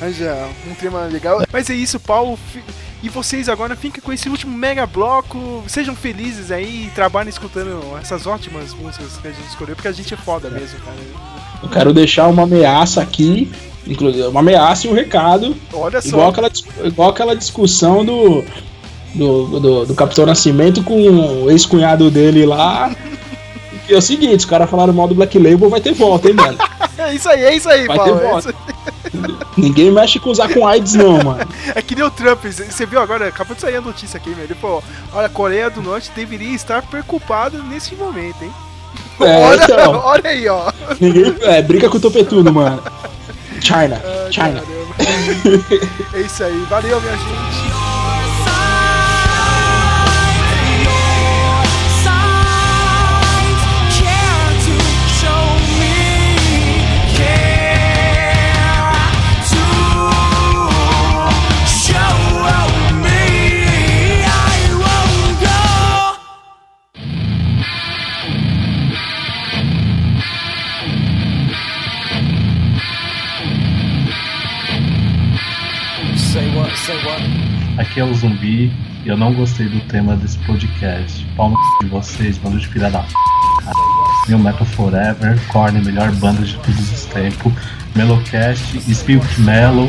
arranja um tema legal. Mas é isso, Paulo. E vocês agora fiquem com esse último mega bloco. Sejam felizes aí e trabalhem escutando essas ótimas músicas que a gente escolheu, porque a gente é foda mesmo, cara. Eu quero deixar uma ameaça aqui, inclusive uma ameaça e um recado, Olha só. igual aquela, igual aquela discussão do, do, do, do Capitão Nascimento com o ex-cunhado dele lá. Que é o seguinte, os caras falaram mal do Black Label, vai ter volta, hein, mano? *laughs* É isso aí, é isso aí, Vai Paulo. ter É, isso aí. Ninguém mexe com usar com AIDS, não, mano. É que nem o Trump. Você viu agora? Acabou de sair a notícia aqui, meu. Ele falou: Olha, a Coreia do Norte deveria estar preocupada nesse momento, hein? É, *laughs* olha, então. olha aí, ó. Ninguém é, briga com o topetudo, mano. China, China. é isso aí. Valeu, minha gente. Aqui é o Zumbi e eu não gostei do tema desse podcast. Pau de vocês, bando de filha da p. New Metal Forever, Korn, melhor banda de todos os tempos. Melocast, Spirit Mellow.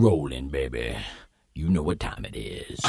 rolling, baby. You know what time it is.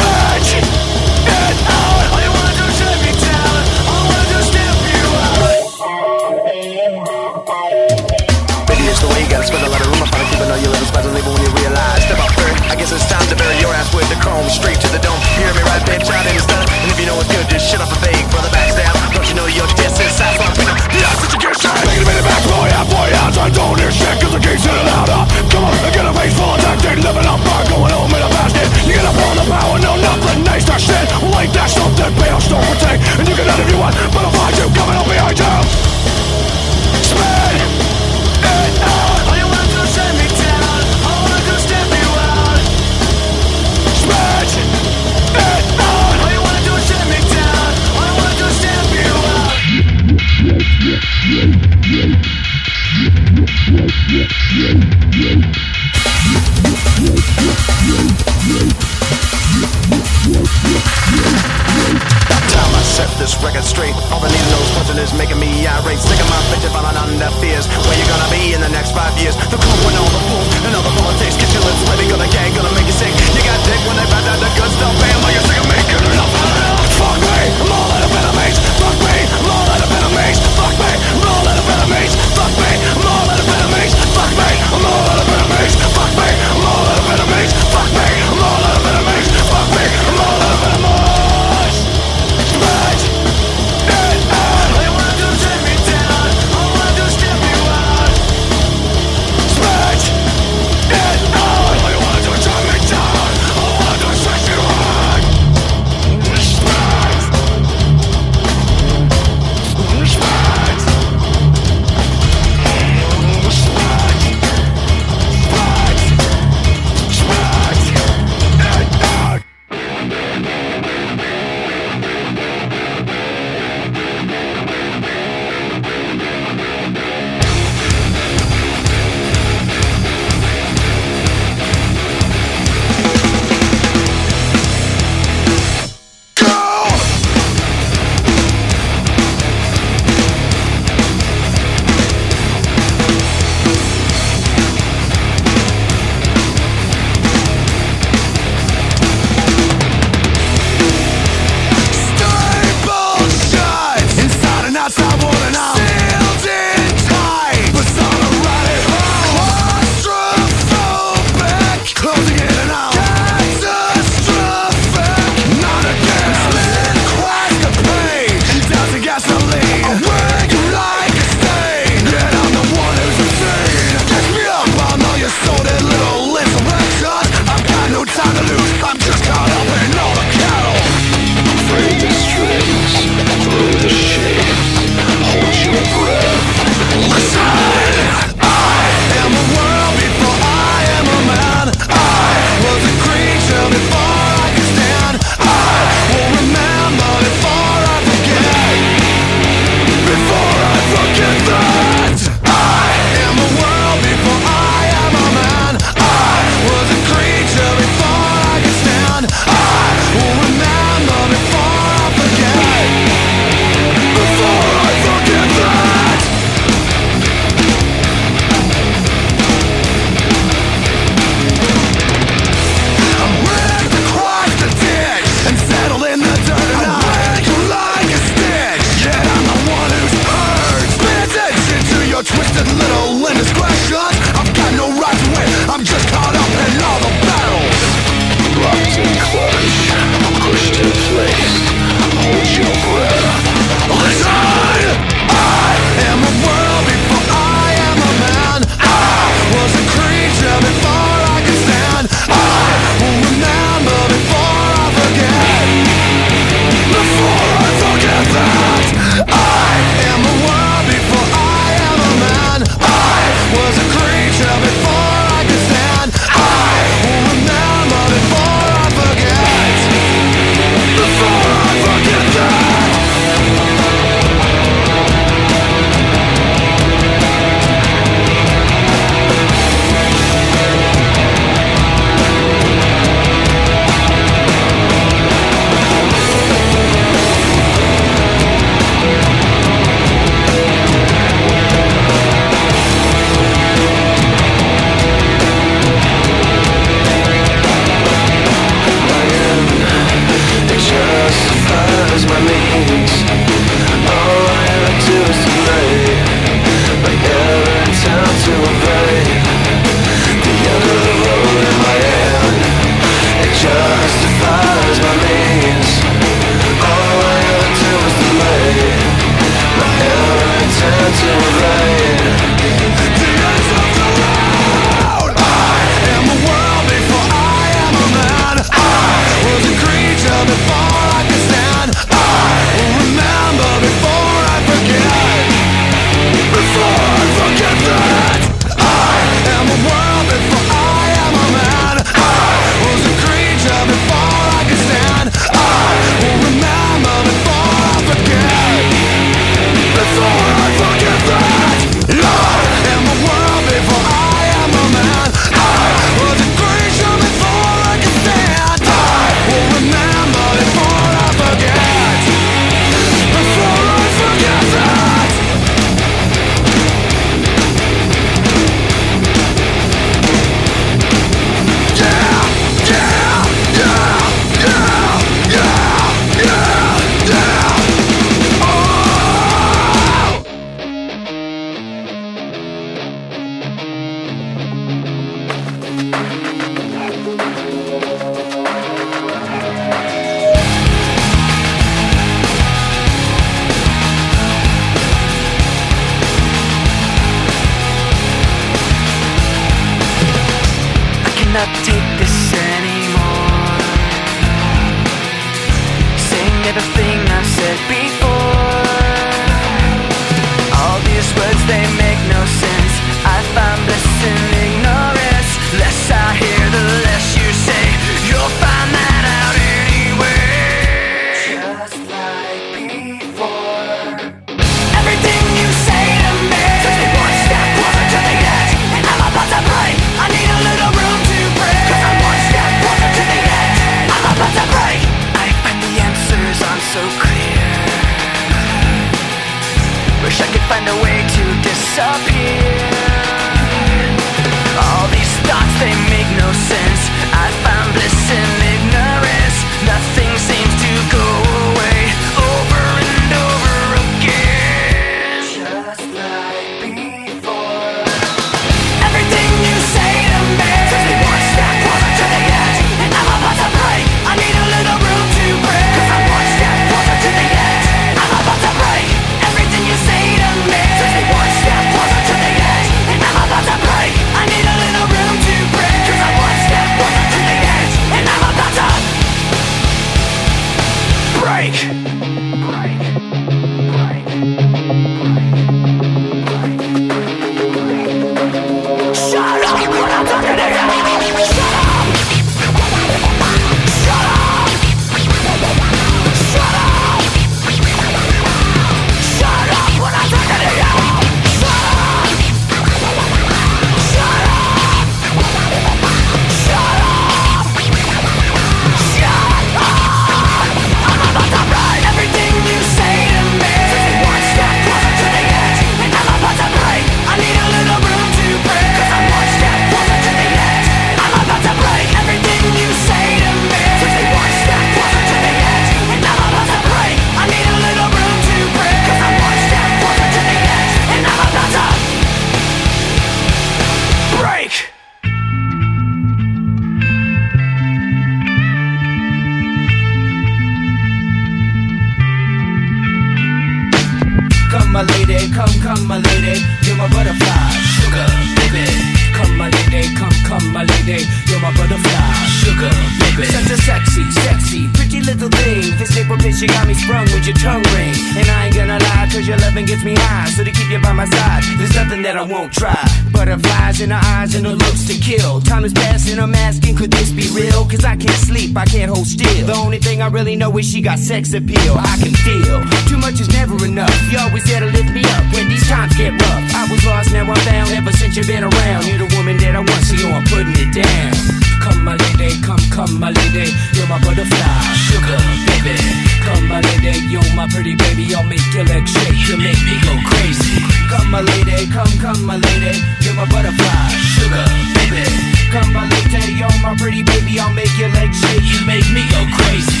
And her looks to kill. Time is passing, I'm asking, could this be real? Cause I can't sleep, I can't hold still. The only thing I really know is she got sex appeal. I can feel too much is never enough. You always there to lift me up when these times get rough. I was lost, now I'm found. Ever since you've been around, you're the woman that I want, so yo, I'm putting it down. Come, my lady, come, come, my lady, you're my butterfly, sugar, baby. Come, my lady, you're my pretty baby, I'll make your legs shake, you make me go crazy. Come, my lady, come, come, my lady, you're my butterfly, sugar, baby. Come, my lady, you're my pretty baby, I'll make your legs shake, you make me go crazy.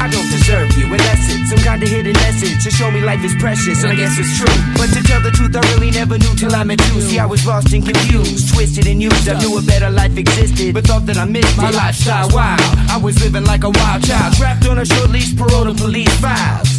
I don't deserve you, unless it's some kind of hidden message to show me life is precious, and I guess it's true. But to tell the truth, I really never knew till I met you. See, I was lost and confused, twisted and used. I knew a better life existed, but thought that I missed my lifestyle wild. I was living like a wild child, trapped on a short leash, parole to police files.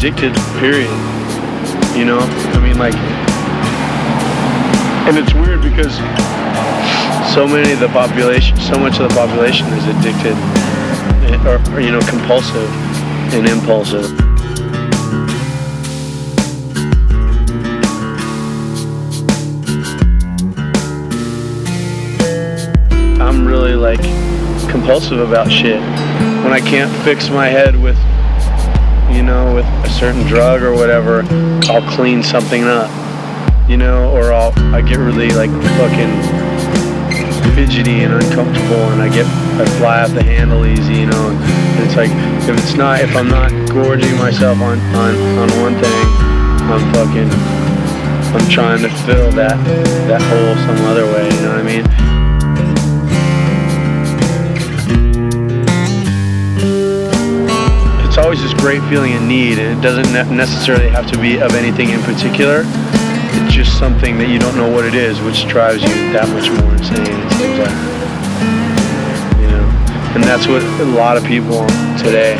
addicted, period. You know? I mean, like, and it's weird because so many of the population, so much of the population is addicted eh, or, or you know, compulsive and impulsive. I'm really like compulsive about shit. When I can't fix my head with, you know, with certain drug or whatever, I'll clean something up, you know, or I'll I get really like fucking fidgety and uncomfortable, and I get I fly off the handle easy, you know. And it's like if it's not if I'm not gorging myself on on on one thing, I'm fucking I'm trying to fill that that hole some other way, you know what I mean? Always this great feeling of need, it doesn't necessarily have to be of anything in particular. It's just something that you don't know what it is, which drives you that much more insane. It seems like, you know, and that's what a lot of people today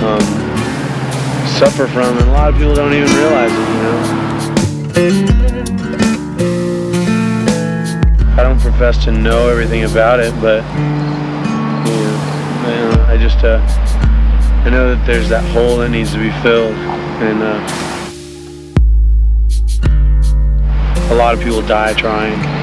um, suffer from, and a lot of people don't even realize it. You know. I don't profess to know everything about it, but you I, know, I just uh, I know that there's that hole that needs to be filled, and uh, a lot of people die trying.